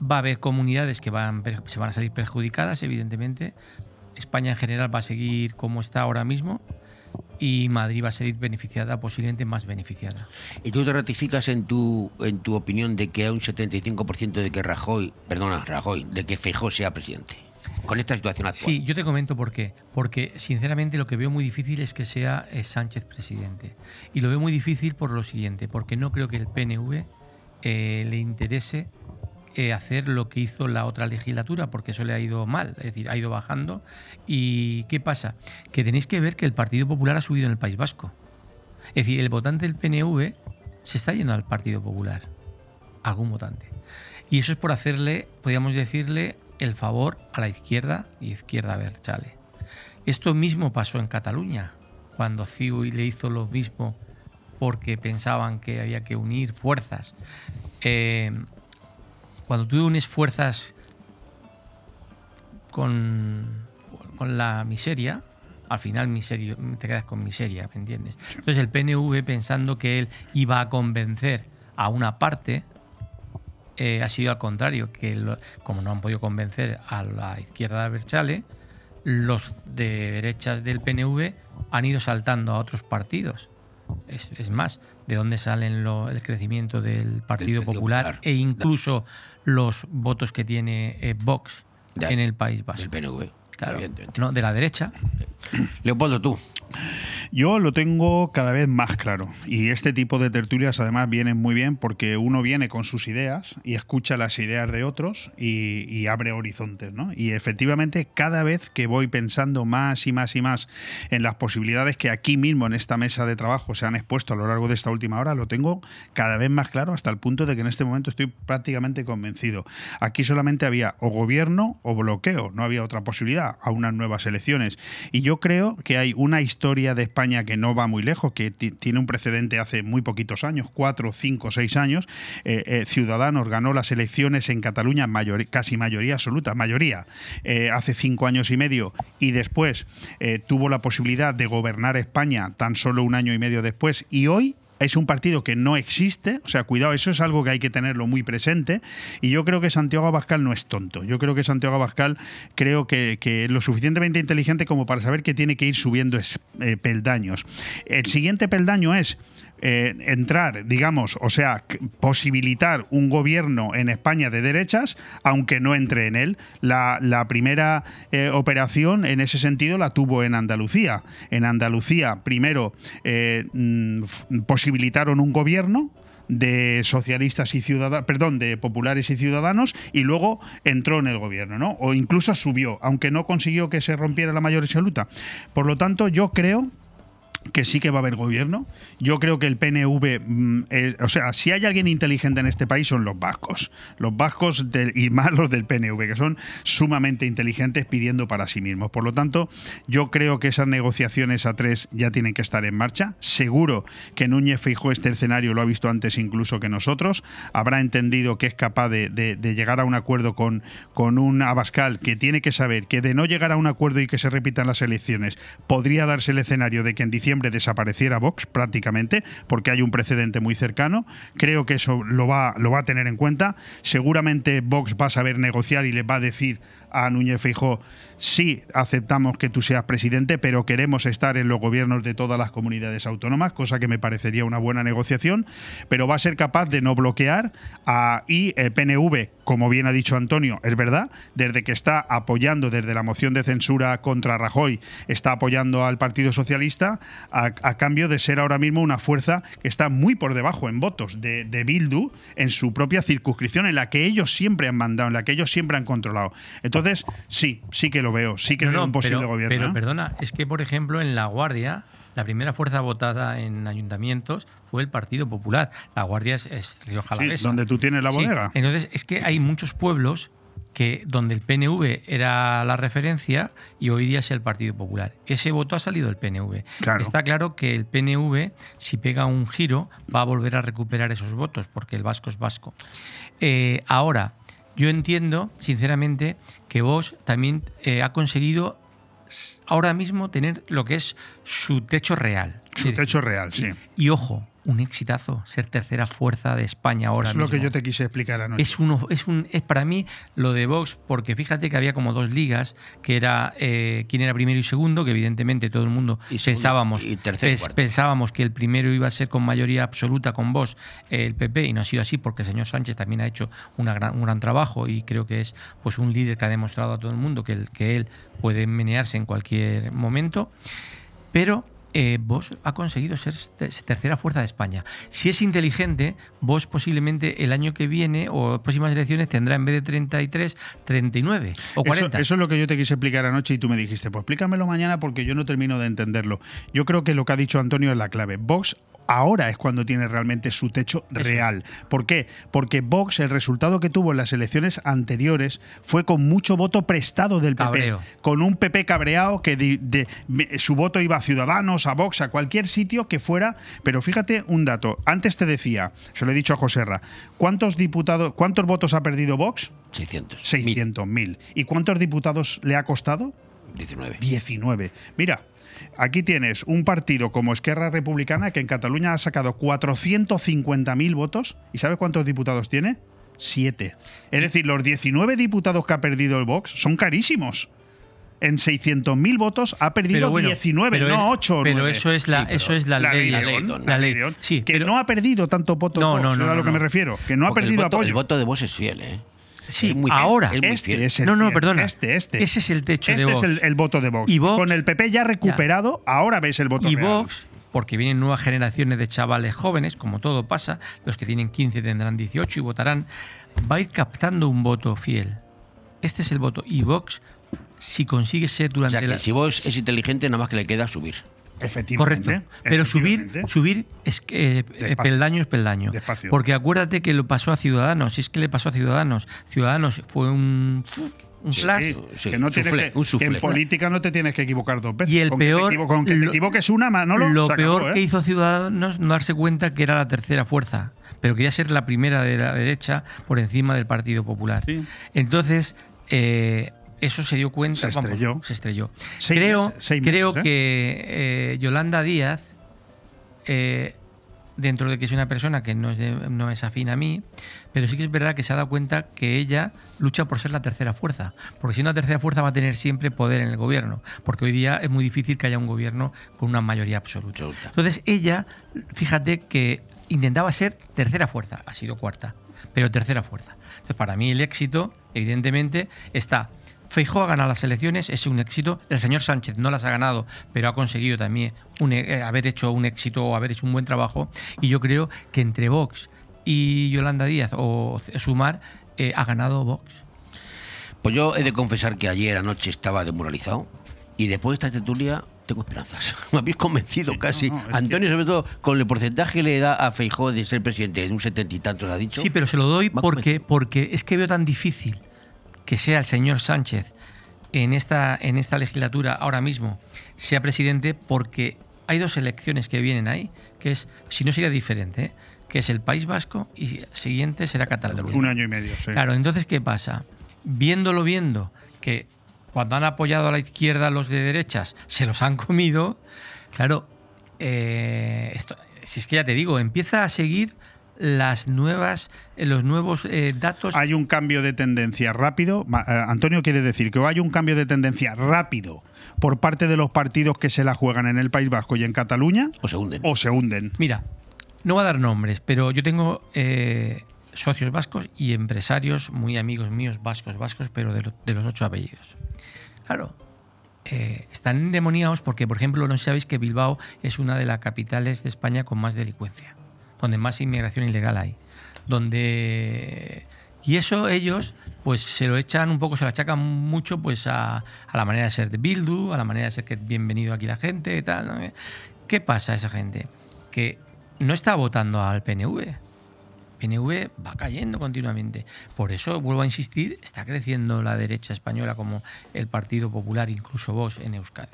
[SPEAKER 12] va a haber comunidades que van, se van a salir perjudicadas, evidentemente. España en general va a seguir como está ahora mismo y Madrid va a salir beneficiada, posiblemente más beneficiada.
[SPEAKER 1] ¿Y tú te ratificas en tu, en tu opinión de que hay un 75% de que Rajoy, perdona, Rajoy, de que Feijóo sea presidente? con esta situación actual.
[SPEAKER 12] Sí, yo te comento por qué. Porque, sinceramente, lo que veo muy difícil es que sea eh, Sánchez presidente. Y lo veo muy difícil por lo siguiente, porque no creo que el PNV eh, le interese eh, hacer lo que hizo la otra legislatura, porque eso le ha ido mal, es decir, ha ido bajando. ¿Y qué pasa? Que tenéis que ver que el Partido Popular ha subido en el País Vasco. Es decir, el votante del PNV se está yendo al Partido Popular. Algún votante. Y eso es por hacerle, podríamos decirle, el favor a la izquierda y izquierda Berchale. Esto mismo pasó en Cataluña, cuando CiU le hizo lo mismo porque pensaban que había que unir fuerzas. Eh, cuando tú unes fuerzas con, con la miseria, al final miserio, te quedas con miseria, ¿me entiendes? Entonces el PNV, pensando que él iba a convencer a una parte, eh, ha sido al contrario, que lo- como no han podido convencer a la izquierda de Berchale, los de derechas del PNV han ido saltando a otros partidos. Es, es más, de dónde salen lo- el crecimiento del Partido,
[SPEAKER 1] Partido
[SPEAKER 12] Popular,
[SPEAKER 1] Popular.
[SPEAKER 12] e incluso los votos que tiene eh, Vox
[SPEAKER 1] Ya,
[SPEAKER 12] en el País Vasco.
[SPEAKER 1] PNV.
[SPEAKER 12] Claro,
[SPEAKER 1] evidentemente.
[SPEAKER 12] no, de la derecha.
[SPEAKER 1] Leopoldo, tú.
[SPEAKER 11] Yo lo tengo cada vez más claro. Y este tipo de tertulias además vienen muy bien porque uno viene con sus ideas y escucha las ideas de otros y, y abre horizontes. ¿no? Y efectivamente cada vez que voy pensando más y más y más en las posibilidades que aquí mismo en esta mesa de trabajo se han expuesto a lo largo de esta última hora, lo tengo cada vez más claro hasta el punto de que en este momento estoy prácticamente convencido. Aquí solamente había o gobierno o bloqueo, no había otra posibilidad a unas nuevas elecciones. Y yo creo que hay una historia de España que no va muy lejos, que ti- tiene un precedente hace muy poquitos años, cuatro, cinco, seis años. Eh, eh, Ciudadanos ganó las elecciones en Cataluña mayor- casi mayoría absoluta, mayoría, eh, hace cinco años y medio, y después tuvo la posibilidad de gobernar España tan solo un año y medio después, y hoy es un partido que no existe, o sea, cuidado, eso es algo que hay que tenerlo muy presente. Y yo creo que Santiago Abascal no es tonto. Yo creo que Santiago Abascal creo que, es lo suficientemente inteligente como para saber que tiene que ir subiendo es- eh, peldaños. El siguiente peldaño es eh, entrar, digamos, o sea, posibilitar un gobierno en España de derechas, aunque no entre en él. La, la primera eh, operación en ese sentido la tuvo en Andalucía. En Andalucía, primero, eh, mm, posibilitaron un gobierno de socialistas y ciudadanos, perdón, de populares y ciudadanos, y luego entró en el gobierno, ¿no? O incluso subió, aunque no consiguió que se rompiera la mayoría absoluta. Por lo tanto, yo creo que sí que va a haber gobierno. Yo creo que el PNV, mm, eh, o sea, si hay alguien inteligente en este país son los vascos. Los vascos y más los del PNV, que son sumamente inteligentes pidiendo para sí mismos. Por lo tanto, yo creo que esas negociaciones a tres ya tienen que estar en marcha. Seguro que Núñez Feijó este escenario lo ha visto antes incluso que nosotros. Habrá entendido que es capaz de, de- de llegar a un acuerdo con, con un Abascal que tiene que saber que de no llegar a un acuerdo y que se repitan las elecciones, podría darse el escenario de que en diciembre desapareciera Vox prácticamente, porque hay un precedente muy cercano. Creo que eso lo va, lo va a tener en cuenta. Seguramente Vox va a saber negociar y le va a decir a Núñez Feijó, sí aceptamos que tú seas presidente, pero queremos estar en los gobiernos de todas las comunidades autónomas, cosa que me parecería una buena negociación, pero va a ser capaz de no bloquear a, y el PNV, como bien ha dicho Antonio, es verdad, desde que está apoyando desde la moción de censura contra Rajoy, está apoyando al Partido Socialista a, cambio de ser ahora mismo una fuerza que está muy por debajo en votos de, de Bildu en su propia circunscripción, en la que ellos siempre han mandado, en la que ellos siempre han controlado. Entonces, sí, sí que lo veo, sí que
[SPEAKER 12] No,
[SPEAKER 11] veo
[SPEAKER 12] no,
[SPEAKER 11] un posible
[SPEAKER 12] pero,
[SPEAKER 11] gobierno.
[SPEAKER 12] Pero
[SPEAKER 11] ¿eh?
[SPEAKER 12] perdona, es que por ejemplo en La Guardia, la primera fuerza votada en ayuntamientos fue el Partido Popular. La Guardia es, es Rioja
[SPEAKER 11] Sí, donde tú tienes la
[SPEAKER 12] Sí,
[SPEAKER 11] bodega.
[SPEAKER 12] Entonces, es que hay muchos pueblos que donde el PNV era la referencia y hoy día es el Partido Popular. Ese voto ha salido del PNV.
[SPEAKER 11] Claro.
[SPEAKER 12] Está claro que el PNV, si pega un giro, va a volver a recuperar esos votos, porque el vasco es vasco. Eh, ahora, yo entiendo, sinceramente, que vos también eh, ha conseguido ahora mismo tener lo que es su techo real.
[SPEAKER 11] Su techo real, sí.
[SPEAKER 12] Y ojo, un exitazo ser tercera fuerza de España ahora
[SPEAKER 11] es lo que yo te quise explicar anoche.
[SPEAKER 12] Es uno, es un, es para mí lo de Vox, porque fíjate que había como dos ligas, que era eh, quién era primero y segundo, que evidentemente todo el mundo
[SPEAKER 1] Y segundo,
[SPEAKER 12] pensábamos,
[SPEAKER 1] y tercero
[SPEAKER 12] pensábamos que el primero iba a ser con mayoría absoluta con Vox, eh, el PP, y no ha sido así, porque el señor Sánchez también ha hecho una gran- un gran trabajo y creo que es pues un líder que ha demostrado a todo el mundo que, el- que él puede menearse en cualquier momento. Pero eh, Vox ha conseguido ser te- tercera fuerza de España. Si es inteligente, Vox posiblemente el año que viene o próximas elecciones tendrá en vez de 33, 39 o
[SPEAKER 11] Eso,
[SPEAKER 12] 40.
[SPEAKER 11] eso es lo que yo te quise explicar anoche y tú me dijiste, pues explícamelo mañana porque yo no termino de entenderlo. Yo creo que lo que ha dicho Antonio es la clave. Vox ahora es cuando tiene realmente su techo real. ¿Por qué? Porque Vox, el resultado que tuvo en las elecciones anteriores fue con mucho voto prestado del PP.
[SPEAKER 12] Cabreo.
[SPEAKER 11] Con un PP cabreado que de- su voto iba a Ciudadanos, a Vox, a cualquier sitio que fuera. Pero fíjate un dato. Antes te decía, se lo he dicho a Joserra, ¿cuántos diputados, cuántos votos ha perdido Vox?
[SPEAKER 1] 600.
[SPEAKER 11] 600.000. ¿Y cuántos diputados le ha costado?
[SPEAKER 1] 19.
[SPEAKER 11] 19. Mira, aquí tienes un partido como Esquerra Republicana que en Cataluña ha sacado 450.000 votos. ¿Y sabes cuántos diputados tiene? Siete. Es decir, los 19 diputados que ha perdido el Vox son carísimos. En 600.000 votos ha perdido
[SPEAKER 12] Pero bueno,
[SPEAKER 11] 19,
[SPEAKER 12] pero
[SPEAKER 11] no
[SPEAKER 12] él-
[SPEAKER 11] 8 o
[SPEAKER 12] pero
[SPEAKER 11] 9.
[SPEAKER 12] eso es la-
[SPEAKER 11] Sí, pero
[SPEAKER 12] eso es la ley. La ley,
[SPEAKER 11] León,
[SPEAKER 12] la ley.
[SPEAKER 11] León.
[SPEAKER 12] Sí,
[SPEAKER 11] que no ha perdido tanto votos
[SPEAKER 12] No,
[SPEAKER 11] Vox,
[SPEAKER 12] no, no,
[SPEAKER 11] es a lo que me refiero. Que no ha
[SPEAKER 1] Porque el
[SPEAKER 11] perdido
[SPEAKER 1] voto,
[SPEAKER 11] apoyo.
[SPEAKER 1] El voto de vos es fiel, ¿eh?
[SPEAKER 12] Sí,
[SPEAKER 1] Es muy
[SPEAKER 12] ahora.
[SPEAKER 1] es muy
[SPEAKER 11] Este es el
[SPEAKER 12] No, no, perdona.
[SPEAKER 11] Este, este.
[SPEAKER 12] Ese es el techo de
[SPEAKER 11] Este
[SPEAKER 12] Vox.
[SPEAKER 11] es el, el voto de Vox.
[SPEAKER 12] Y Vox-
[SPEAKER 11] Con el PP ya recuperado, ahora ves el voto
[SPEAKER 12] Y
[SPEAKER 11] real.
[SPEAKER 12] Vox, porque vienen nuevas generaciones de chavales jóvenes, como todo pasa, los que tienen 15 tendrán 18 y votarán, va a ir captando un voto fiel. Este es el voto. Y Vox, si consigue ser
[SPEAKER 1] O
[SPEAKER 12] durante
[SPEAKER 1] sea, que
[SPEAKER 12] la...
[SPEAKER 1] si vos es inteligente, nada más que le queda subir.
[SPEAKER 11] Efectivamente.
[SPEAKER 12] Correcto. Pero subir,
[SPEAKER 11] efectivamente.
[SPEAKER 12] subir es que, eh,
[SPEAKER 11] Despacio.
[SPEAKER 12] peldaño es peldaño.
[SPEAKER 11] Despacio.
[SPEAKER 12] Porque acuérdate que lo pasó a Ciudadanos. Si es que le pasó a Ciudadanos. Ciudadanos fue un, un
[SPEAKER 11] Sí,
[SPEAKER 12] flash.
[SPEAKER 11] que no
[SPEAKER 1] Soufflé,
[SPEAKER 11] que,
[SPEAKER 1] un
[SPEAKER 11] que
[SPEAKER 1] soufflé.
[SPEAKER 11] en política no te tienes que equivocar dos veces.
[SPEAKER 12] Y el
[SPEAKER 11] con que te
[SPEAKER 12] peor-
[SPEAKER 11] con que te
[SPEAKER 12] lo-
[SPEAKER 11] equivoques una, Manolo,
[SPEAKER 12] lo
[SPEAKER 11] acabó,
[SPEAKER 12] peor
[SPEAKER 11] ¿eh?
[SPEAKER 12] que hizo Ciudadanos no darse cuenta que era la tercera fuerza, pero quería ser la primera de la derecha por encima del Partido Popular. Entonces, eh, eso se dio cuenta.
[SPEAKER 11] Se
[SPEAKER 12] vamos,
[SPEAKER 11] estrelló.
[SPEAKER 12] se estrelló.
[SPEAKER 11] Seis
[SPEAKER 12] creo
[SPEAKER 11] meses,
[SPEAKER 12] creo
[SPEAKER 11] ¿eh?
[SPEAKER 12] que eh, Yolanda Díaz, eh, dentro de que es una persona que no es, de- no es afín a mí, pero sí que es verdad que se ha dado cuenta que ella lucha por ser la tercera fuerza, porque si una tercera fuerza va a tener siempre poder en el gobierno, porque hoy día es muy difícil que haya un gobierno con una mayoría absoluta. Entonces ella, fíjate que intentaba ser tercera fuerza, ha sido cuarta, pero tercera fuerza. Entonces para mí el éxito, evidentemente, está Feijóo ha ganado las elecciones, es un éxito. El señor Sánchez no las ha ganado, pero ha conseguido también un e- eh, haber hecho un éxito o haber hecho un buen trabajo. Y yo creo que entre Vox y Yolanda Díaz o Sumar eh, ha ganado Vox.
[SPEAKER 1] Pues yo he de confesar que ayer anoche estaba demoralizado y después de esta tertulia tengo esperanzas. Me habéis convencido casi.
[SPEAKER 11] no,
[SPEAKER 1] Antonio, sobre todo, con el porcentaje que le da a Feijóo de ser presidente de un setenta y tantos, ha dicho.
[SPEAKER 12] Sí, pero se lo doy porque, porque es que veo tan difícil que sea el señor Sánchez en esta, en esta legislatura ahora mismo, sea presidente, porque hay dos elecciones que vienen ahí, que es, si no sería diferente, ¿eh? que es el País Vasco y siguiente será Cataluña.
[SPEAKER 11] Un año y medio, sí.
[SPEAKER 12] Claro, entonces, ¿qué pasa? Viéndolo viendo que cuando han apoyado a la izquierda los de derechas se los han comido, claro, eh, esto, si es que ya te digo, empieza a seguir las nuevas, eh, los nuevos eh, datos.
[SPEAKER 11] Hay un cambio de tendencia rápido. Eh, Antonio quiere decir que hay un cambio de tendencia rápido por parte de los partidos que se la juegan en el País Vasco y en Cataluña.
[SPEAKER 1] O se hunden.
[SPEAKER 11] O se hunden.
[SPEAKER 12] Mira, no voy a dar nombres, pero yo tengo eh, socios vascos y empresarios muy amigos míos vascos, vascos, pero de, lo- de los ocho apellidos. Claro, eh, están endemoniados porque, por ejemplo, no sabéis que Bilbao es una de las capitales de España con más delincuencia, donde más inmigración ilegal hay, donde y eso ellos pues se lo echan un poco, se lo achacan mucho pues a, a la manera de ser de Bildu, a la manera de ser que bienvenido aquí la gente y tal. ¿Qué pasa a esa gente? Que no está votando al PNV. PNV va cayendo continuamente. Por eso, vuelvo a insistir, está creciendo la derecha española como el Partido Popular, incluso vos en Euskadi.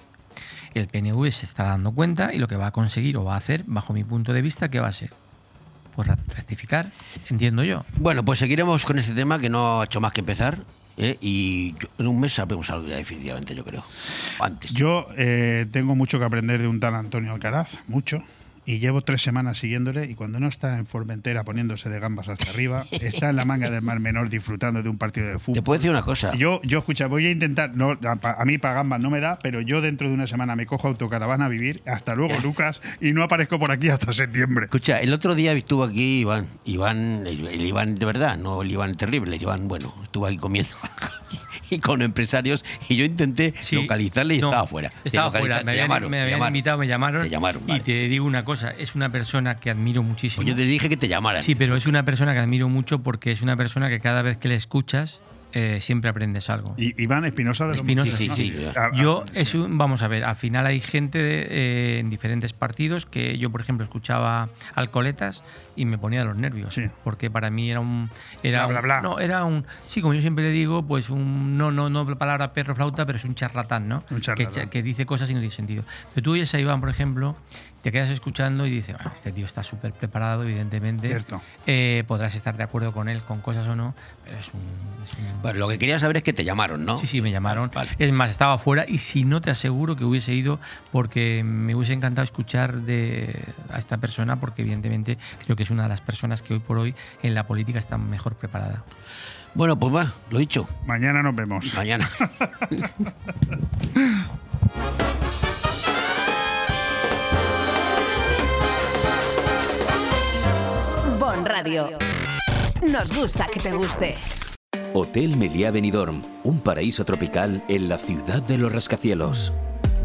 [SPEAKER 12] El PNV se está dando cuenta y lo que va a conseguir o va a hacer, bajo mi punto de vista, ¿qué va a ser? Pues rectificar, entiendo yo.
[SPEAKER 1] Bueno, pues seguiremos con este tema que no ha hecho más que empezar. ¿eh? Y yo- en un mes sabremos algo ya definitivamente, yo creo. Antes.
[SPEAKER 11] Yo eh, tengo mucho que aprender de un tal Antonio Alcaraz, mucho. Y llevo tres semanas siguiéndole y cuando no está en Formentera poniéndose de gambas hasta arriba, está en la manga del Mar Menor disfrutando de un partido de fútbol.
[SPEAKER 1] Te puedo decir una cosa.
[SPEAKER 11] Yo, yo escucha, voy a intentar, no, a, a mí para gambas no me da, pero yo dentro de una semana me cojo autocaravana a vivir. Hasta luego, Lucas, y no aparezco por aquí hasta septiembre.
[SPEAKER 1] Escucha, el otro día estuvo aquí Iván, Iván, el, el Iván de verdad, no el Iván terrible, el Iván, bueno, estuvo ahí comiendo y con empresarios y yo intenté localizarle y
[SPEAKER 12] No,
[SPEAKER 1] estaba fuera.
[SPEAKER 12] Estaba fuera, me habían,
[SPEAKER 1] llamaron,
[SPEAKER 12] me
[SPEAKER 1] te
[SPEAKER 12] habían
[SPEAKER 1] llamaron.
[SPEAKER 12] invitado, me llamaron.
[SPEAKER 1] Te llamaron,
[SPEAKER 12] Y te digo una cosa, es una persona que admiro muchísimo.
[SPEAKER 1] Pues yo te dije que te llamaran.
[SPEAKER 12] Sí, pero es una persona que admiro mucho porque es una persona que cada vez que le escuchas eh, siempre aprendes algo.
[SPEAKER 11] Y, Iván Espinosa de los
[SPEAKER 12] Espinosa, sí,
[SPEAKER 11] ¿no?
[SPEAKER 12] sí.
[SPEAKER 11] Ah, ah,
[SPEAKER 12] Yo, es un- vamos a ver, al final hay gente de, eh, en diferentes partidos que yo, por ejemplo, escuchaba Alcoletas y me ponía de los nervios. Porque para mí era un. Era
[SPEAKER 11] Bla, bla,
[SPEAKER 12] un-
[SPEAKER 11] bla.
[SPEAKER 12] No, era un. Sí, como yo siempre le digo, pues un. No, no, no la palabra perro flauta, pero es un charlatán, ¿no?
[SPEAKER 11] Un charlatán.
[SPEAKER 12] Que, cha- que dice cosas y no tiene sentido. Pero tú oyes a Iván, por ejemplo, te quedas escuchando y dices, "Ah, este tío está súper preparado, evidentemente.
[SPEAKER 11] Cierto.
[SPEAKER 12] Eh, podrás estar de acuerdo con él, con cosas o no, pero es un. es un-
[SPEAKER 1] Bueno, lo que quería saber es que te llamaron, ¿no?
[SPEAKER 12] Sí, sí, me llamaron. Es más, estaba fuera y si no te aseguro que hubiese ido porque me hubiese encantado escuchar de, a esta persona porque evidentemente creo que es una de las personas que hoy por hoy en la política está mejor preparada.
[SPEAKER 1] Bueno, pues va, lo dicho.
[SPEAKER 11] Mañana nos vemos.
[SPEAKER 1] Mañana.
[SPEAKER 9] Radio. Nos gusta que te guste.
[SPEAKER 3] Hotel Meliá Benidorm, un paraíso tropical en la ciudad de los rascacielos.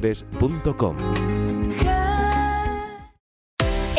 [SPEAKER 15] nirvanaasesores.com.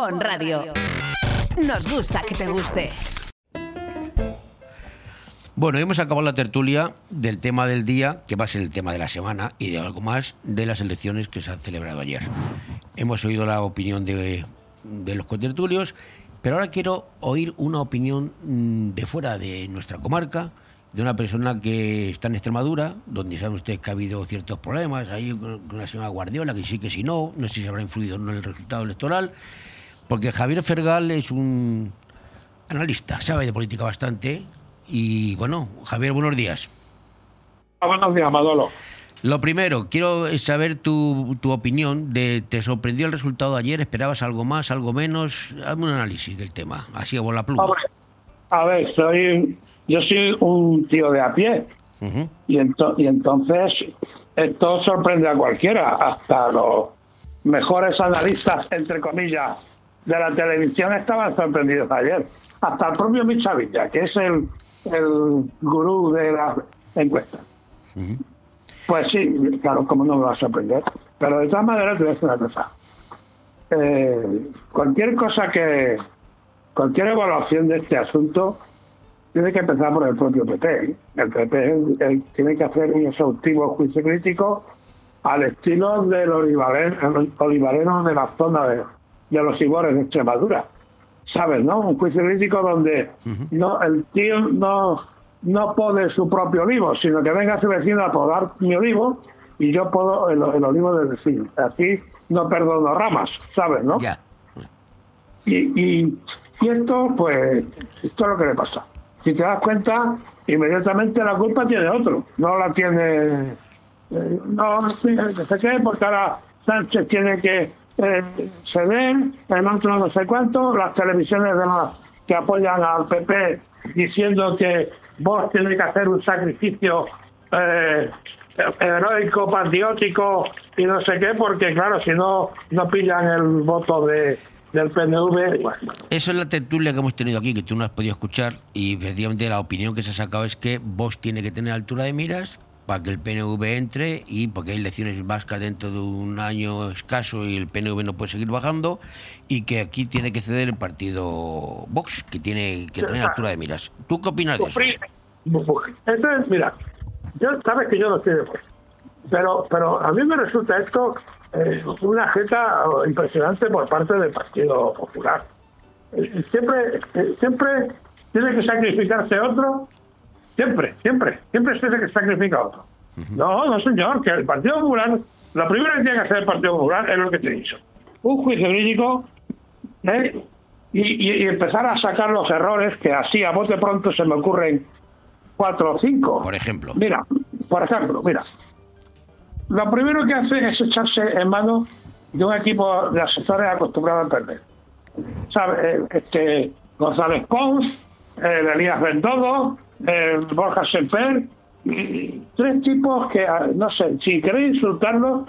[SPEAKER 9] Bon Radio. Nos gusta que te guste.
[SPEAKER 1] Bueno, hemos acabado la tertulia del tema del día, que va a ser el tema de la semana, y de algo más de las elecciones que se han celebrado ayer. Hemos oído la opinión de, de los contertulios, pero ahora quiero oír una opinión mm, de fuera de nuestra comarca, de una persona que está en Extremadura, donde saben ustedes que ha habido ciertos problemas, con la señora Guardiola, que sí, que sí, no, no sé si habrá influido en el resultado electoral, porque Javier Fergal es un analista, sabe de política bastante, y bueno, Javier, buenos días.
[SPEAKER 16] Ah, buenos días, Manolo.
[SPEAKER 1] Lo primero, quiero saber tu, tu opinión de ¿te sorprendió el resultado de ayer? ¿Esperabas algo más, algo menos? Hazme un análisis del tema, así a bola pluma.
[SPEAKER 16] Hombre, a ver, soy, yo soy un tío de a pie. Y, ento- y entonces esto sorprende a cualquiera, hasta los mejores analistas, entre comillas, de la televisión estaban sorprendidos ayer. Hasta el propio Michavilla, que es el, el gurú de la encuesta. Pues sí, claro, como no me va a sorprender. Pero de todas maneras te voy a decir una cosa. Eh, cualquier cosa que, cualquier evaluación de este asunto tiene que empezar por el propio PP. El PP es el- el- tiene que hacer un exhaustivo juicio crítico al estilo del olivarero, olivarero de la zona de, de los Ibores de Extremadura. ¿Sabes, no? Un juicio crítico donde no, el tío no, no pone su propio olivo, sino que venga su vecino a podar mi olivo y yo puedo el, el olivo del vecino. Así no perdono ramas, ¿sabes, no? Y, y, y esto, pues, esto es lo que le pasa. Si te das cuenta, inmediatamente la culpa tiene otro, no la tiene. eh, no, no sé qué, porque ahora Sánchez tiene que eh, ceder, el otro no sé cuánto, las televisiones de las que apoyan al PP diciendo que vos tiene que hacer un sacrificio eh, heroico, patriótico y no sé qué, porque claro, si no, no pillan el voto de, del PNV, bueno,
[SPEAKER 1] Eso es la tertulia que hemos tenido aquí, que tú no has podido escuchar, y efectivamente la opinión que se ha sacado es que Vox tiene que tener altura de miras para que el PNV entre y porque hay elecciones vascas dentro de un año escaso y el PNV no puede seguir bajando y que aquí tiene que ceder el partido Vox, que tiene que tener altura de miras. ¿Tú qué opinas de eso?
[SPEAKER 16] Entonces, mira, yo sabes que yo no estoy de acuerdo. Pero, pero a mí me resulta esto eh, una jeta impresionante por parte del Partido Popular. Eh, Siempre, eh, siempre tiene que sacrificarse otro, siempre, siempre, siempre se tiene que sacrificar otro. No, no señor, que el Partido Popular, lo primero que tiene que hacer el Partido Popular es lo que te dicho. Un juicio jurídico ¿eh? y, y- y empezar a sacar los errores que así a bote pronto se me ocurren cuatro o cinco.
[SPEAKER 1] Por ejemplo.
[SPEAKER 16] Mira, por ejemplo, mira. Lo primero que hace es echarse en mano de un equipo de asesores acostumbrado a perder. ¿Sabe? Eh, Este, González Pons, el Elías Bendodo, el Borja Semper, tres tipos que, ah, no sé, si queréis insultarlos,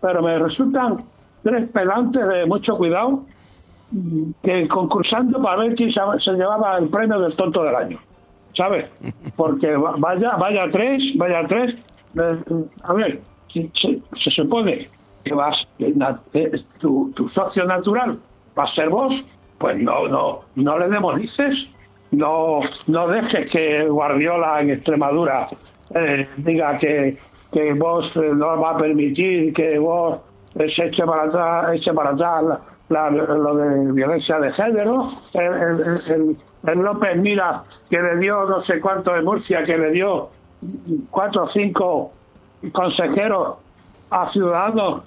[SPEAKER 16] pero me resultan tres pelantes de mucho cuidado que concursando para ver quién se llevaba el premio del tonto del año. ¿Sabes? Porque va- vaya, vaya tres, vaya tres. eh, A ver, si, si- se supone que vas, eh, tu, tu socio natural va a ser vos, pues no, no, no le demonices. No, no dejes que Guardiola en Extremadura eh, diga que, que vos eh, no va a permitir que vos eh, se eche para atrás, eche para atrás la- la- lo de violencia de género. El, López Mira, que le dio no sé cuánto de Murcia, que le dio cuatro o cinco consejeros a Ciudadanos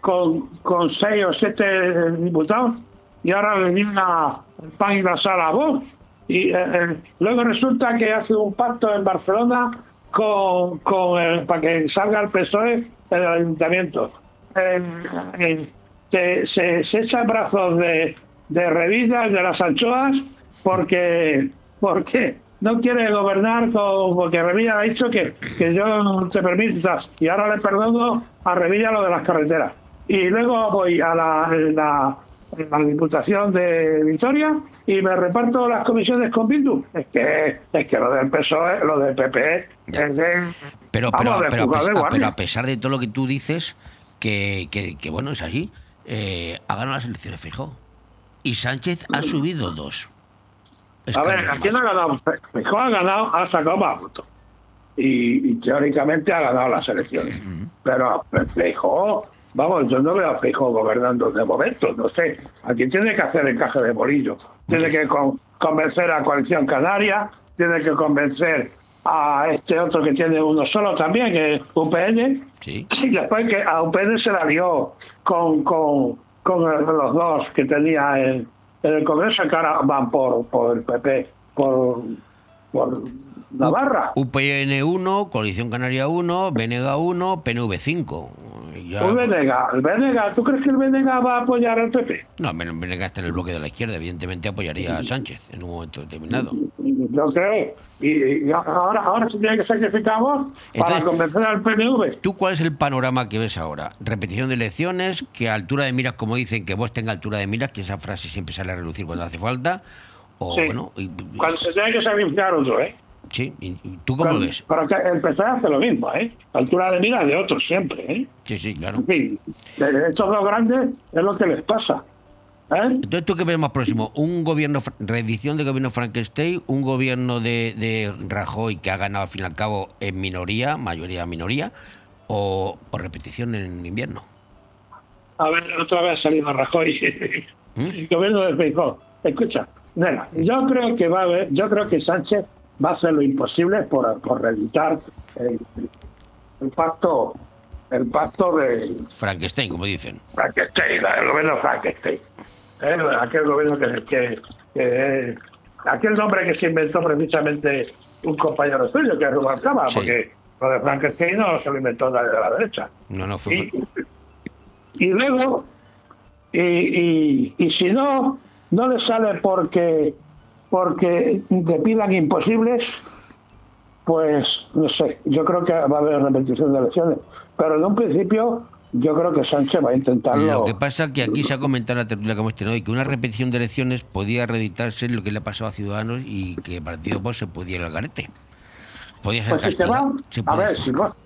[SPEAKER 16] con, con seis o siete diputados y ahora le viene a el pan y la sal a vos. Y eh, eh, luego resulta que hace un pacto en Barcelona con, con el- para que salga el PSOE en el ayuntamiento. Eh, eh, se, se, se echa brazos de, de revistas de las anchoas porque, porque no quiere gobernar con, porque Revilla ha dicho que, que yo te permitas y ahora le perdono a Revilla lo de las carreteras. Y luego voy a la, la, la Diputación de Vitoria y me reparto las comisiones con Bildu. Es que, es que lo del PSOE, lo del PP es de,
[SPEAKER 1] Pero,
[SPEAKER 16] vamos,
[SPEAKER 1] pero, pero, a
[SPEAKER 16] de
[SPEAKER 1] pesar, pero a pesar de todo lo que tú dices, que, que- que bueno, es así, eh, ha ganado las elecciones fijo. Y Sánchez ha subido dos.
[SPEAKER 16] A ver, ¿a quién
[SPEAKER 1] más.
[SPEAKER 16] ha ganado? Feijóo ha ganado, ha sacado más votos. Y, y teóricamente ha ganado las elecciones. Pero Feijóo, vamos, yo no veo a Feijóo gobernando de momento, no sé. Aquí tiene que hacer encaje de bolillo. Tiene que con- convencer a Coalición Canaria, tiene que convencer a este otro que tiene uno solo también, que es UPN. Y después que a UPN se la dio con, con, con los dos que tenía en, en el Congreso, que ahora van por, por el PP, por, por Navarra.
[SPEAKER 1] UPN 1, Coalición Canaria 1, BNG 1, PNV 5. Ya-
[SPEAKER 16] El Venega, el Venega, ¿tú crees que el Venega va a apoyar al PP?
[SPEAKER 1] No, Ben- BNG está en el bloque de la izquierda, evidentemente apoyaría a Sánchez en un momento determinado.
[SPEAKER 16] No creo. Y, y ahora, ahora se tiene que sacrificar vos para convencer al PNV.
[SPEAKER 1] ¿Tú cuál es el panorama que ves ahora? Repetición de elecciones, que a altura de miras, como dicen, que vos tenga altura de miras, que esa frase siempre sale a relucir cuando hace falta. O
[SPEAKER 16] Sí.
[SPEAKER 1] bueno, y-
[SPEAKER 16] Cuando se tiene que sacrificar otro, ¿eh?
[SPEAKER 1] Sí, y- ¿tú cómo ves?
[SPEAKER 16] Para que el PP hace lo mismo, ¿eh? Altura de mira de otros siempre, ¿eh?
[SPEAKER 1] Sí, sí, claro.
[SPEAKER 16] En fin, estos dos grandes es lo que les pasa. ¿eh?
[SPEAKER 1] Entonces, ¿tú qué ves más próximo? ¿Un gobierno, reedición de gobierno Frankenstein? ¿Un gobierno de, de Rajoy que ha ganado al fin y al cabo en minoría, mayoría minoría? ¿O, o repetición en invierno?
[SPEAKER 16] A ver, otra vez ha salido Rajoy. El gobierno de Feijóo. Escucha, nena, yo creo que va a haber, yo creo que Sánchez va a hacer lo imposible por, por reeditar el, el pacto, el pacto de
[SPEAKER 1] Frankenstein, como dicen.
[SPEAKER 16] Frankenstein, el gobierno Frankenstein. ¿eh? Aquel gobierno que, que- que- aquel nombre que se inventó precisamente un compañero suyo, que es Rubalcaba,
[SPEAKER 1] Sí.
[SPEAKER 16] porque lo de Frankenstein no se lo inventó nadie de la derecha.
[SPEAKER 1] No, no, fue...
[SPEAKER 16] Y, y luego, y, y- y si no, no le sale porque, porque le pidan imposibles, pues no sé, yo creo que va a haber repetición de elecciones. Pero en un principio, yo creo que Sánchez va a intentarlo.
[SPEAKER 1] Lo que pasa es que aquí se ha comentado en la tertulia que hemos tenido hoy que una repetición de elecciones podía reeditarse lo que le ha pasado a Ciudadanos y que el Partido Vox se podía ir al garete. Podía ser
[SPEAKER 16] Pues si te
[SPEAKER 1] castigado.
[SPEAKER 16] va-
[SPEAKER 1] se
[SPEAKER 16] a ver, si va-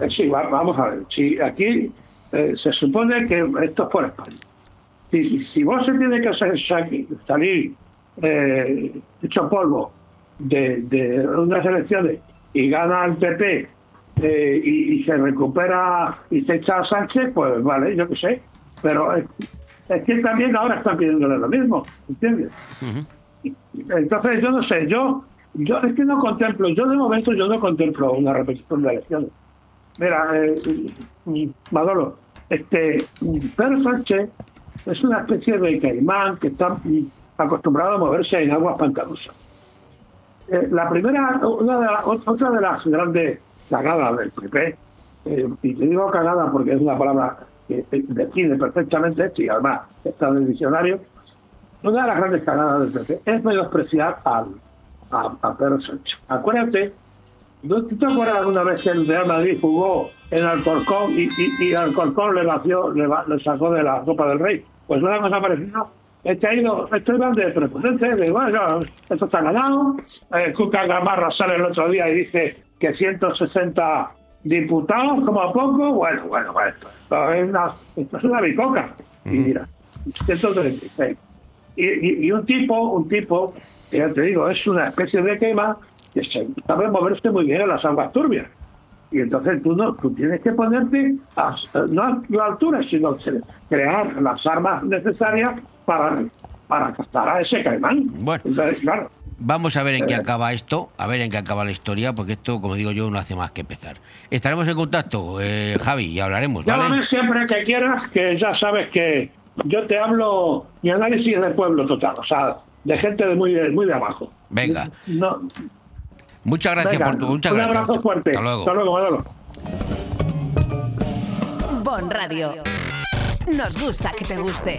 [SPEAKER 16] eh, sí, va- vamos a ver. Si aquí eh, se supone que esto es por España. Si, si, vos se tiene que hacer salir eh, hecho polvo de, de unas elecciones y gana el PP eh, y, y se recupera y se echa a Sánchez, pues vale, yo qué sé. Pero es, es que también ahora están pidiéndole lo mismo, ¿entiendes? Entonces, yo no sé, yo, yo es que no contemplo, yo de momento yo no contemplo una repetición de elecciones. Mira, eh, Manolo, este, Pedro Sánchez es una especie de caimán que está acostumbrado a moverse en aguas pantanosas. Eh, la primera, una de la- otra de las grandes cagadas del PP, eh, y te digo cagada porque es una palabra que define perfectamente esto y además está en el diccionario, una de las grandes cagadas del PP es menospreciar al, a, a Pedro Sánchez. Acuérdate, ¿no ¿tú te acuerdas alguna vez que el Real Madrid jugó en Alcorcón y, y, y Alcorcón le vació, le, le sacó de la Copa del Rey? Pues una cosa parecida. Este ha ido, estoy de prepotente, de bueno, esto está ganado. Eh, Cuca Gamarra sale el otro día y dice que 160 diputados, como a poco. Bueno, bueno, bueno, esto es una, esto es una bicoca. Y mira, 136. Y, y, y un tipo, un tipo, que ya te digo, es una especie de quema que sabe moverse muy bien en las aguas turbias. Y entonces tú no, tú tienes que ponerte a, no a la altura, sino cre- crear las armas necesarias para, para captar a ese caimán.
[SPEAKER 1] Bueno.
[SPEAKER 16] Entonces, claro,
[SPEAKER 1] Vamos a ver en qué acaba esto, a ver en qué acaba la historia, porque esto, como digo yo, no hace más que empezar. Estaremos en contacto, eh, Javi, y hablaremos,
[SPEAKER 16] llámame
[SPEAKER 1] ¿vale?
[SPEAKER 16] siempre que quieras, que ya sabes que yo te hablo, mi análisis es de pueblo total, o sea, de gente de muy, de- muy de abajo.
[SPEAKER 1] Venga,
[SPEAKER 16] No,
[SPEAKER 1] muchas gracias
[SPEAKER 16] venga,
[SPEAKER 1] por tu. Muchas
[SPEAKER 16] un
[SPEAKER 1] gracias.
[SPEAKER 16] abrazo fuerte.
[SPEAKER 1] Hasta luego.
[SPEAKER 16] Hasta luego, Manolo.
[SPEAKER 9] Bon Radio. Nos gusta que te guste.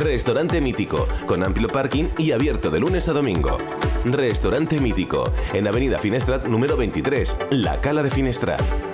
[SPEAKER 5] Restaurante Mítico, con amplio parking y abierto de lunes a domingo. Restaurante Mítico, en Avenida Finestrat número 23, La Cala de Finestrat.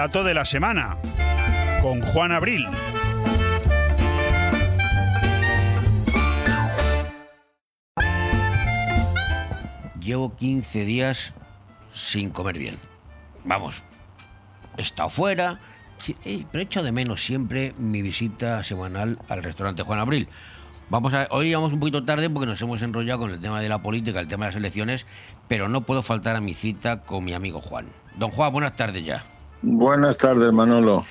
[SPEAKER 11] Plato de la semana con Juan Abril.
[SPEAKER 1] Llevo 15 días sin comer bien. Vamos, he estado fuera, pero echo de menos siempre mi visita semanal al restaurante Juan Abril. Vamos hoy llegamos un poquito tarde porque nos hemos enrollado con el tema de la política, el tema de las elecciones, pero no puedo faltar a mi cita con mi amigo Juan. Don Juan, buenas tardes ya.
[SPEAKER 17] Buenas tardes, Manolo.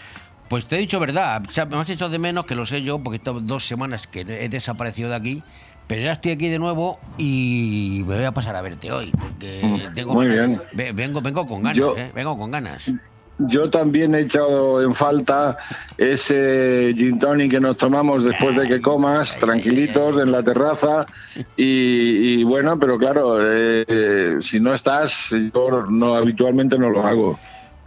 [SPEAKER 1] Pues te he dicho verdad, o sea, me has hecho de menos, que lo sé yo, porque he estado dos semanas que he desaparecido de aquí, pero ya estoy aquí de nuevo y me voy a pasar a verte hoy, porque tengo
[SPEAKER 17] Mm, Muy
[SPEAKER 1] ganas-
[SPEAKER 17] bien.
[SPEAKER 1] ve- Vengo, vengo con ganas,
[SPEAKER 17] Yo-
[SPEAKER 1] ¿eh? vengo con ganas.
[SPEAKER 17] Yo también he echado en falta ese gin tonic que nos tomamos después de que comas, tranquilitos en la terraza. Y, y bueno, pero claro, eh, eh, si no estás, yo no habitualmente no lo hago.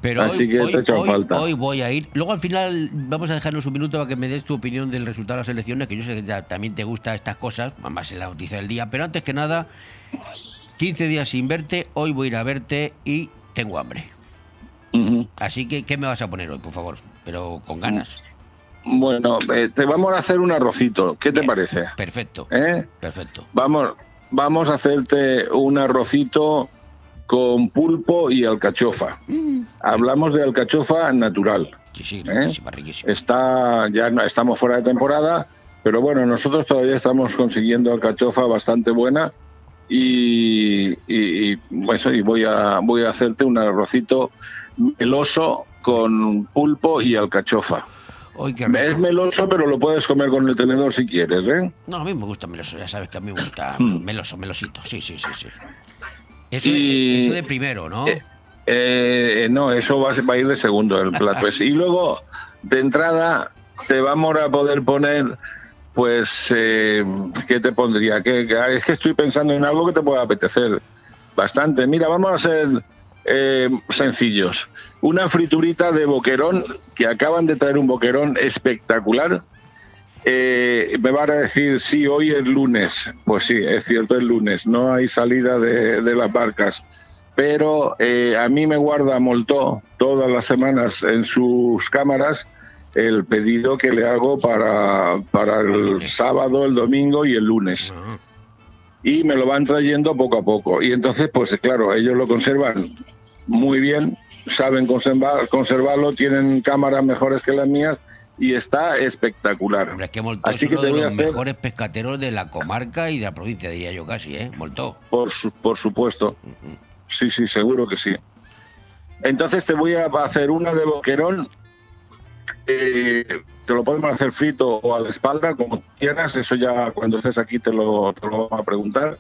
[SPEAKER 1] Pero
[SPEAKER 17] Así
[SPEAKER 1] hoy,
[SPEAKER 17] que
[SPEAKER 1] hoy-
[SPEAKER 17] te
[SPEAKER 1] hoy-
[SPEAKER 17] falta.
[SPEAKER 1] hoy voy a ir. Luego al final vamos a dejarnos un minuto para que me des tu opinión del resultado de las elecciones, que yo sé que también te gustan estas cosas, más en la noticia del día. Pero antes que nada, 15 días sin verte, hoy voy a ir a verte y tengo hambre. Así que, ¿qué me vas a poner hoy, por favor? Pero con ganas.
[SPEAKER 17] Bueno, eh, te vamos a hacer un arrocito. ¿Qué te parece?
[SPEAKER 1] Perfecto.
[SPEAKER 17] ¿Eh?
[SPEAKER 1] Perfecto.
[SPEAKER 17] Vamos, vamos a hacerte un arrocito con pulpo y alcachofa. Hablamos de alcachofa natural.
[SPEAKER 1] Sí, sí,
[SPEAKER 17] ¿eh?
[SPEAKER 1] riquísima, riquísima.
[SPEAKER 17] Está, ya no, estamos fuera de temporada, pero bueno, nosotros todavía estamos consiguiendo alcachofa bastante buena y, y, y, bueno, y voy a voy a hacerte un arrocito meloso con pulpo y alcachofa. Es meloso, pero lo puedes comer con el tenedor si quieres, ¿eh?
[SPEAKER 1] No, a mí me gusta meloso, ya sabes que a mí me gusta
[SPEAKER 17] Hmm.
[SPEAKER 1] meloso, melosito. Sí, sí, sí, sí. Eso,
[SPEAKER 17] Y-
[SPEAKER 1] de, eso de primero, ¿no?
[SPEAKER 17] Eh, eh, no, eso va, a- va a ir de segundo el plato. y luego, de entrada, te vamos a poder poner, pues, eh, ¿qué te pondría? Que, que- es que estoy pensando en algo que te pueda apetecer bastante. Mira, vamos a ser eh, sencillos. Una friturita de boquerón, que acaban de traer un boquerón espectacular. Eh, me van a decir, sí, hoy es lunes. Pues sí, es cierto, es lunes. No hay salida de, de las barcas. Pero eh, a mí me guarda Moltó todas las semanas en sus cámaras el pedido que le hago para, para el sábado, el domingo y el lunes. Y me lo van trayendo poco a poco. Y entonces, pues claro, ellos lo conservan muy bien, saben conservar, conservarlo, tienen cámaras mejores que las mías y está espectacular.
[SPEAKER 1] Hombre, es que Moltó
[SPEAKER 17] Así
[SPEAKER 1] es
[SPEAKER 17] que
[SPEAKER 1] uno
[SPEAKER 17] te
[SPEAKER 1] de los
[SPEAKER 17] hacer,
[SPEAKER 1] mejores pescateros de la comarca y de la provincia, diría yo casi, ¿eh? Moltó.
[SPEAKER 17] por, su- por supuesto. Sí, sí, seguro que sí. Entonces te voy a hacer una de boquerón. eh, te lo podemos hacer frito o a la espalda, como quieras. Eso ya cuando estés aquí te lo, te lo vamos a preguntar.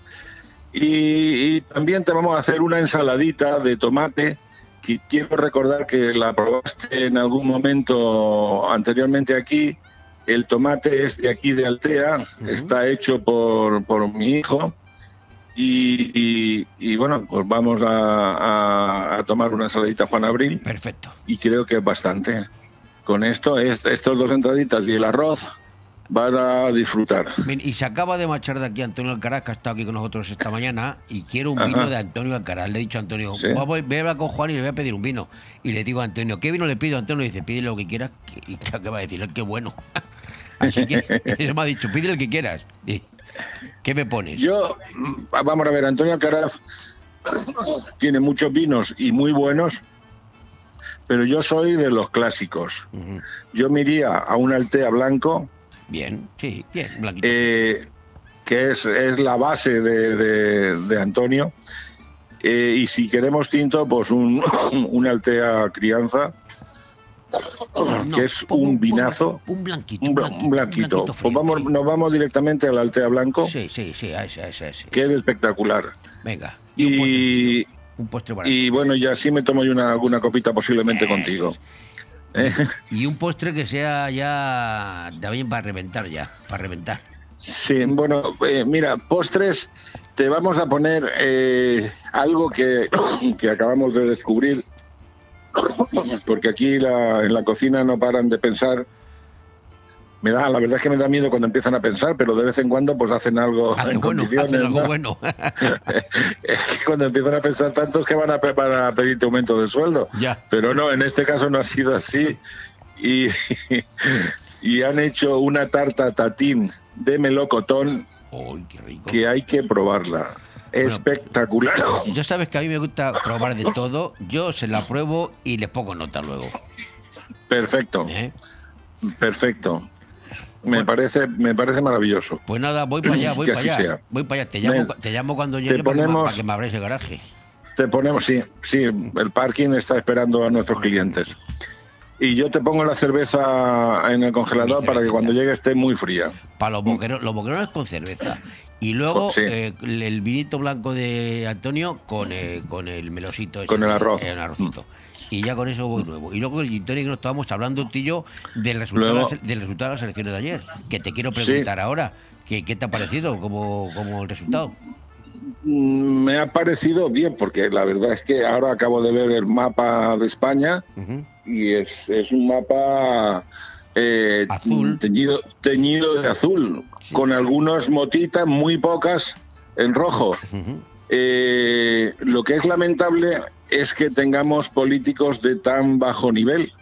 [SPEAKER 17] Y, y también te vamos a hacer una ensaladita de tomate. Quiero recordar que la probaste en algún momento anteriormente aquí. El tomate es de aquí de Altea, está hecho por, por mi hijo. Y, y- y bueno, pues vamos a, a- a tomar una ensaladita Juan Abril.
[SPEAKER 1] Perfecto.
[SPEAKER 17] Y creo que es bastante. Con esto, est- estos dos entraditas y el arroz, van a disfrutar.
[SPEAKER 1] Bien, Y se acaba de marchar de aquí Antonio Alcaraz, que ha estado aquí con nosotros esta mañana, y quiero un
[SPEAKER 17] Ajá.
[SPEAKER 1] vino de Antonio Alcaraz. Le he dicho a Antonio,
[SPEAKER 17] Sí.
[SPEAKER 1] voy, voy a hablar con Juan y le voy a pedir un vino. Y le digo a Antonio, ¿qué vino le pido? Antonio dice, pide lo que quieras. ¿Y qué va a decir? Qué bueno. Así que él me ha dicho, pide el que quieras. Y, ¿Qué me pones?
[SPEAKER 17] Yo, vamos a ver, Antonio Alcaraz tiene muchos vinos y muy buenos, pero yo soy de los clásicos. Yo me iría a un Altea blanco.
[SPEAKER 1] Bien, sí, bien, blanquito.
[SPEAKER 17] eh, que es, es la base de, de- de Antonio. Eh, y si queremos tinto, pues un, un Altea crianza, que es un vinazo.
[SPEAKER 1] Un blanquito.
[SPEAKER 17] Un, bla- un blanquito. Pues vamos, nos vamos directamente al Altea blanco,
[SPEAKER 1] Sí, sí, sí, a ese, a ese, a ese.
[SPEAKER 17] que es espectacular.
[SPEAKER 1] Venga.
[SPEAKER 17] Y,
[SPEAKER 1] Un postre barato.
[SPEAKER 17] Y bueno, y así me tomo yo una, alguna copita posiblemente contigo. Eh,
[SPEAKER 1] Y un postre que sea ya también para reventar ya, para reventar.
[SPEAKER 17] Sí, bueno, eh, mira, postres, te vamos a poner eh, algo que, que acabamos de descubrir, porque aquí la- en la cocina no paran de pensar. Me da, la verdad es que me da miedo cuando empiezan a pensar, pero de vez en cuando pues hacen algo en
[SPEAKER 1] bueno,
[SPEAKER 17] condiciones,
[SPEAKER 1] hacen algo
[SPEAKER 17] ¿no?
[SPEAKER 1] bueno.
[SPEAKER 17] Cuando empiezan a pensar tantos que van a, van a pedirte aumento de sueldo.
[SPEAKER 1] Ya.
[SPEAKER 17] Pero no, en este caso no ha sido así. Y, y han hecho una tarta tatín de melocotón
[SPEAKER 1] Uy, qué rico.
[SPEAKER 17] que hay que probarla. Espectacular.
[SPEAKER 1] Ya sabes que a mí me gusta probar de todo. Yo se la pruebo y le pongo nota luego.
[SPEAKER 17] Perfecto.
[SPEAKER 1] ¿Eh?
[SPEAKER 17] Perfecto. Me parece, me parece maravilloso.
[SPEAKER 1] Pues nada, voy para allá, voy para allá.
[SPEAKER 17] sea.
[SPEAKER 1] Voy para allá. Te llamo,
[SPEAKER 17] Me-
[SPEAKER 1] te llamo cuando llegue
[SPEAKER 17] ponemos-
[SPEAKER 1] para que me abráis el garaje.
[SPEAKER 17] Te ponemos, sí, sí, el parking está esperando a nuestros clientes. Y yo te pongo la cerveza en el congelador para que cuando llegue esté muy fría.
[SPEAKER 1] Para los boquerones, los boquerones con cerveza. Y luego
[SPEAKER 17] Sí.
[SPEAKER 1] eh, el vinito blanco de Antonio con, eh, con el melosito. ese
[SPEAKER 17] Con el arroz.
[SPEAKER 1] El arrocito. Y ya con eso voy nuevo. Y luego el gin tonic que nos estábamos hablando, tú y yo, del resultado,
[SPEAKER 17] Luego-
[SPEAKER 1] del resultado de las elecciones de ayer. Que te quiero
[SPEAKER 17] Sí.
[SPEAKER 1] preguntar ahora. ¿Qué, ¿Qué te ha parecido como, como el resultado?
[SPEAKER 17] Mm, Me ha parecido bien, porque la verdad es que ahora acabo de ver el mapa de España y es, es un mapa eh, Teñido, teñido de azul, con algunas motitas, muy pocas, en rojo. Eh, lo que es lamentable es que tengamos políticos de tan bajo nivel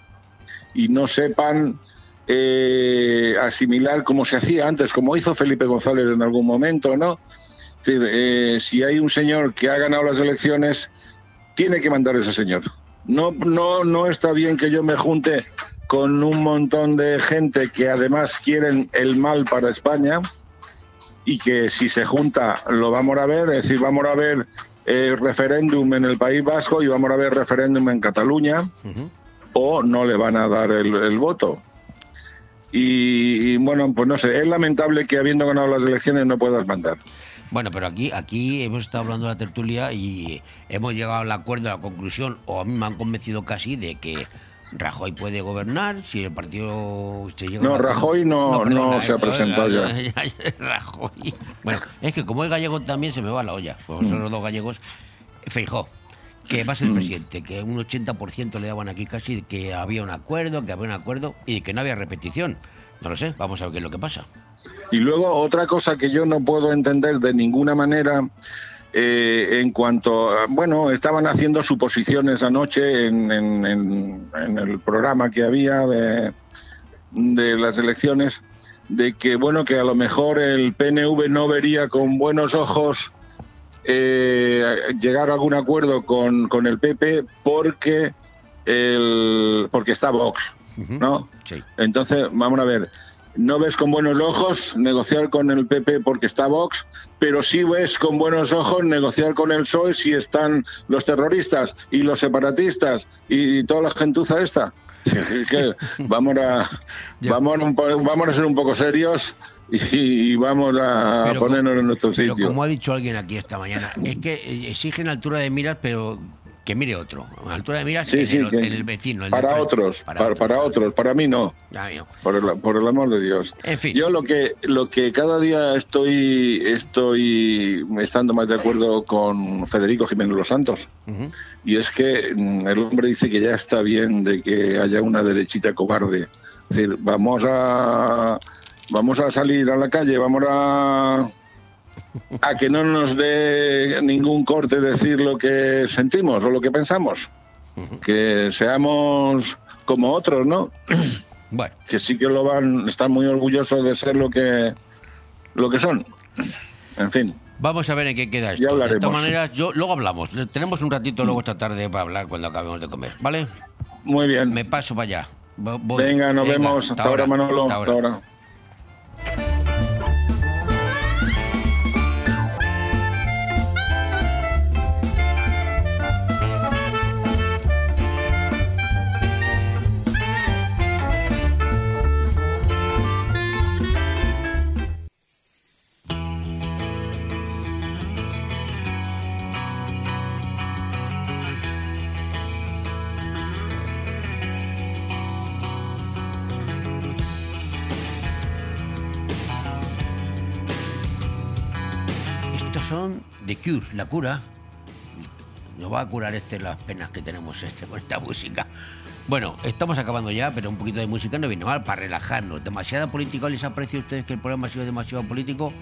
[SPEAKER 17] y no sepan eh, asimilar como se hacía antes, como hizo Felipe González en algún momento, ¿no? Es decir, eh, si hay un señor que ha ganado las elecciones, tiene que mandar ese señor. No, no, no está bien que yo me junte con un montón de gente que además quieren el mal para España y que si se junta lo vamos a ver, es decir, vamos a ver eh, referéndum en el País Vasco y vamos a ver referéndum en Cataluña o no le van a dar el, el voto. Y, y, bueno, pues no sé, es lamentable que habiendo ganado las elecciones no puedas mandar.
[SPEAKER 1] Bueno, pero aquí, aquí hemos estado hablando de la tertulia y hemos llegado al acuerdo, a la conclusión, o a mí me han convencido casi de que Rajoy puede gobernar si el partido se llega a
[SPEAKER 17] No,
[SPEAKER 1] acuerdo.
[SPEAKER 17] Rajoy no- no se ha
[SPEAKER 1] eh,
[SPEAKER 17] presentado ya.
[SPEAKER 1] Rajoy. Bueno, es que como es gallego también se me va la olla. Pues son los dos gallegos. Feijó, que va a ser el
[SPEAKER 17] Mm.
[SPEAKER 1] presidente, que un 80% le daban aquí casi que había un acuerdo, que había un acuerdo y que no había repetición. No lo sé, vamos a ver qué es lo que pasa.
[SPEAKER 17] Y luego otra cosa que yo no puedo entender de ninguna manera eh, en cuanto, a- bueno, estaban haciendo suposiciones anoche en, en- en- en el programa que había de, de las elecciones, de que, bueno, que a lo mejor el PNV no vería con buenos ojos eh, llegar a algún acuerdo con, con el PP porque, el, porque está Vox, ¿no? Entonces, vamos a ver, no ves con buenos ojos negociar con el PP porque está Vox, pero sí ves con buenos ojos negociar con el PSOE si están los terroristas y los separatistas y toda la gentuza esta. Es que vamos a vamos a, vamos ser un poco serios y, vamos a
[SPEAKER 1] Pero
[SPEAKER 17] ponernos en nuestro
[SPEAKER 1] Pero
[SPEAKER 17] sitio.
[SPEAKER 1] como ha dicho alguien aquí esta mañana, es que exigen altura de miras, pero que mire otro. Altura de miras
[SPEAKER 17] Sí,
[SPEAKER 1] en,
[SPEAKER 17] sí,
[SPEAKER 1] el, en el vecino. el
[SPEAKER 17] para otros, para, para otros, para mí no.
[SPEAKER 1] Ay, no.
[SPEAKER 17] Por el, por el amor de Dios.
[SPEAKER 1] En fin.
[SPEAKER 17] Yo lo que lo que cada día estoy estoy estando más de acuerdo con Federico Jiménez Los Santos y es que mm, el hombre dice que ya está bien de que haya una derechita cobarde. Es decir, vamos a vamos a salir a la calle, vamos a a que no nos dé ningún corte decir lo que sentimos o lo que pensamos. Que seamos como otros, ¿no?
[SPEAKER 1] Bueno.
[SPEAKER 17] Que sí que lo van, están muy orgullosos de ser lo que lo que son. En fin.
[SPEAKER 1] Vamos a ver en qué queda esto.
[SPEAKER 17] Ya
[SPEAKER 1] de
[SPEAKER 17] hablaremos.
[SPEAKER 1] todas maneras, yo, luego hablamos. Tenemos un ratito luego esta tarde para hablar cuando acabemos de comer, ¿vale?
[SPEAKER 17] Muy bien.
[SPEAKER 1] Me paso para allá. Voy.
[SPEAKER 17] Venga, nos
[SPEAKER 1] Venga,
[SPEAKER 17] vemos. Hasta, ahora, Manolo.
[SPEAKER 1] hasta
[SPEAKER 17] Hasta
[SPEAKER 1] ahora. La cura. Nos va a curar este las penas que tenemos este con esta música. Bueno, estamos acabando ya, pero un poquito de música no viene mal para relajarnos. Demasiada política, ¿les aprecio a ustedes que el programa ha sido demasiado político?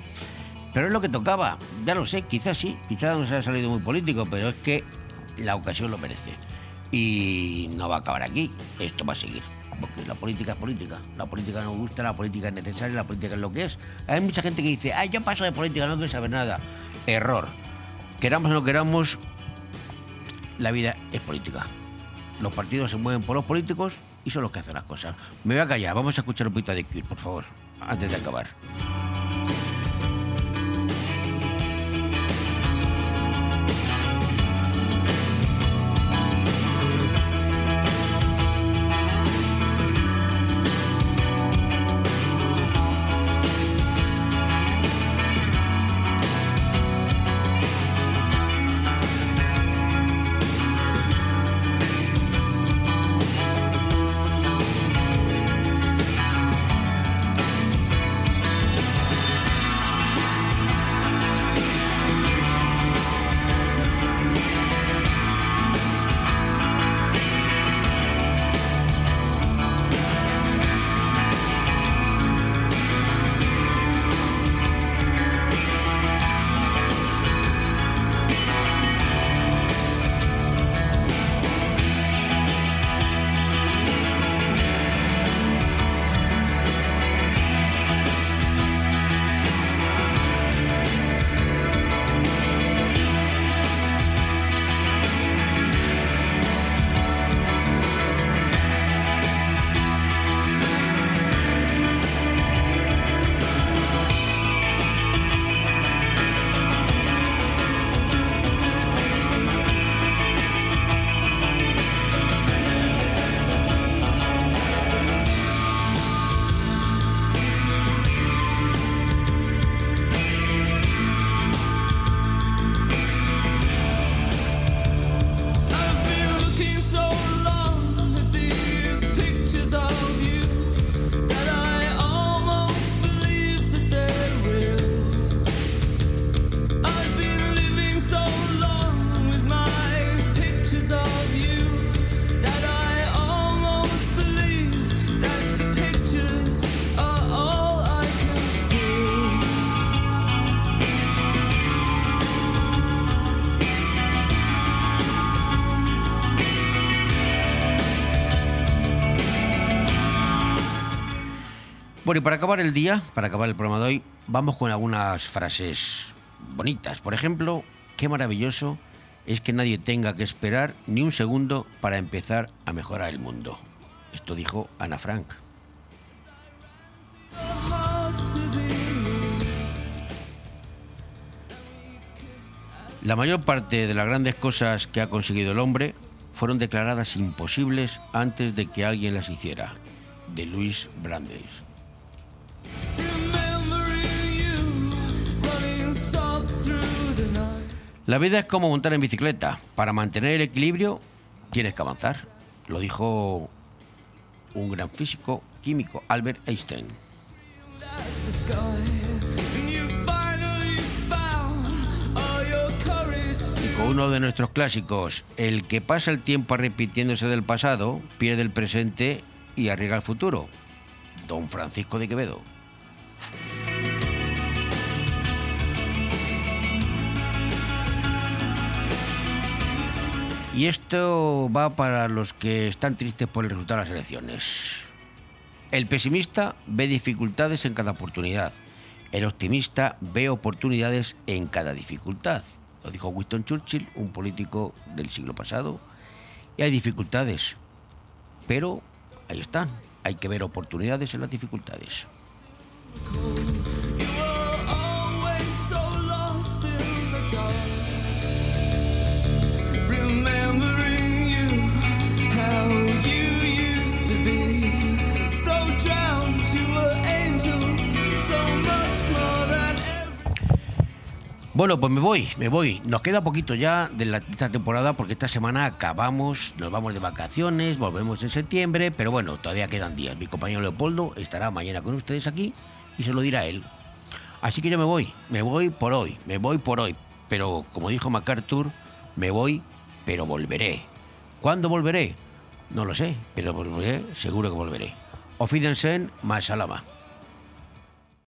[SPEAKER 1] Pero es lo que tocaba, ya lo sé, quizás sí, quizás nos haya salido muy político, pero es que la ocasión lo merece. Y no va a acabar aquí, esto va a seguir. Porque la política es política, la política nos gusta, la política es necesaria, la política es lo que es. Hay mucha gente que dice, ay, yo paso de política, no quiero saber nada. Error. Queramos o no queramos, la vida es política. Los partidos se mueven por los políticos y son los que hacen las cosas. Me voy a callar, vamos a escuchar un poquito de Cure, por favor, antes de acabar. Bueno, y para acabar el día, para acabar el programa de hoy, vamos con algunas frases bonitas. Por ejemplo, qué maravilloso es que nadie tenga que esperar ni un segundo para empezar a mejorar el mundo. Esto dijo Ana Frank. La mayor parte de las grandes cosas que ha conseguido el hombre fueron declaradas imposibles antes de que alguien las hiciera. De Luis Brandes. La vida es como montar en bicicleta. Para mantener el equilibrio tienes que avanzar. Lo dijo un gran físico químico, Albert Einstein. Y uno de nuestros clásicos, el que pasa el tiempo arrepintiéndose del pasado, pierde el presente y arriesga el futuro. Don Francisco de Quevedo. Y esto va para los que están tristes por el resultado de las elecciones. El pesimista ve dificultades en cada oportunidad. El optimista ve oportunidades en cada dificultad. Lo dijo Winston Churchill, un político del siglo pasado. Y hay dificultades, pero ahí están. Hay que ver oportunidades en las dificultades. Bueno, pues me voy, me voy. Nos queda poquito ya de, la, esta temporada porque esta semana acabamos, nos vamos de vacaciones, volvemos en septiembre, pero bueno, todavía quedan días. Mi compañero Leopoldo estará mañana con ustedes aquí y se lo dirá él. Así que yo me voy, me voy por hoy, me voy por hoy. Pero como dijo MacArthur, me voy, pero volveré. ¿Cuándo volveré? No lo sé, pero seguro que volveré. Auf Wiedersehen, más salama.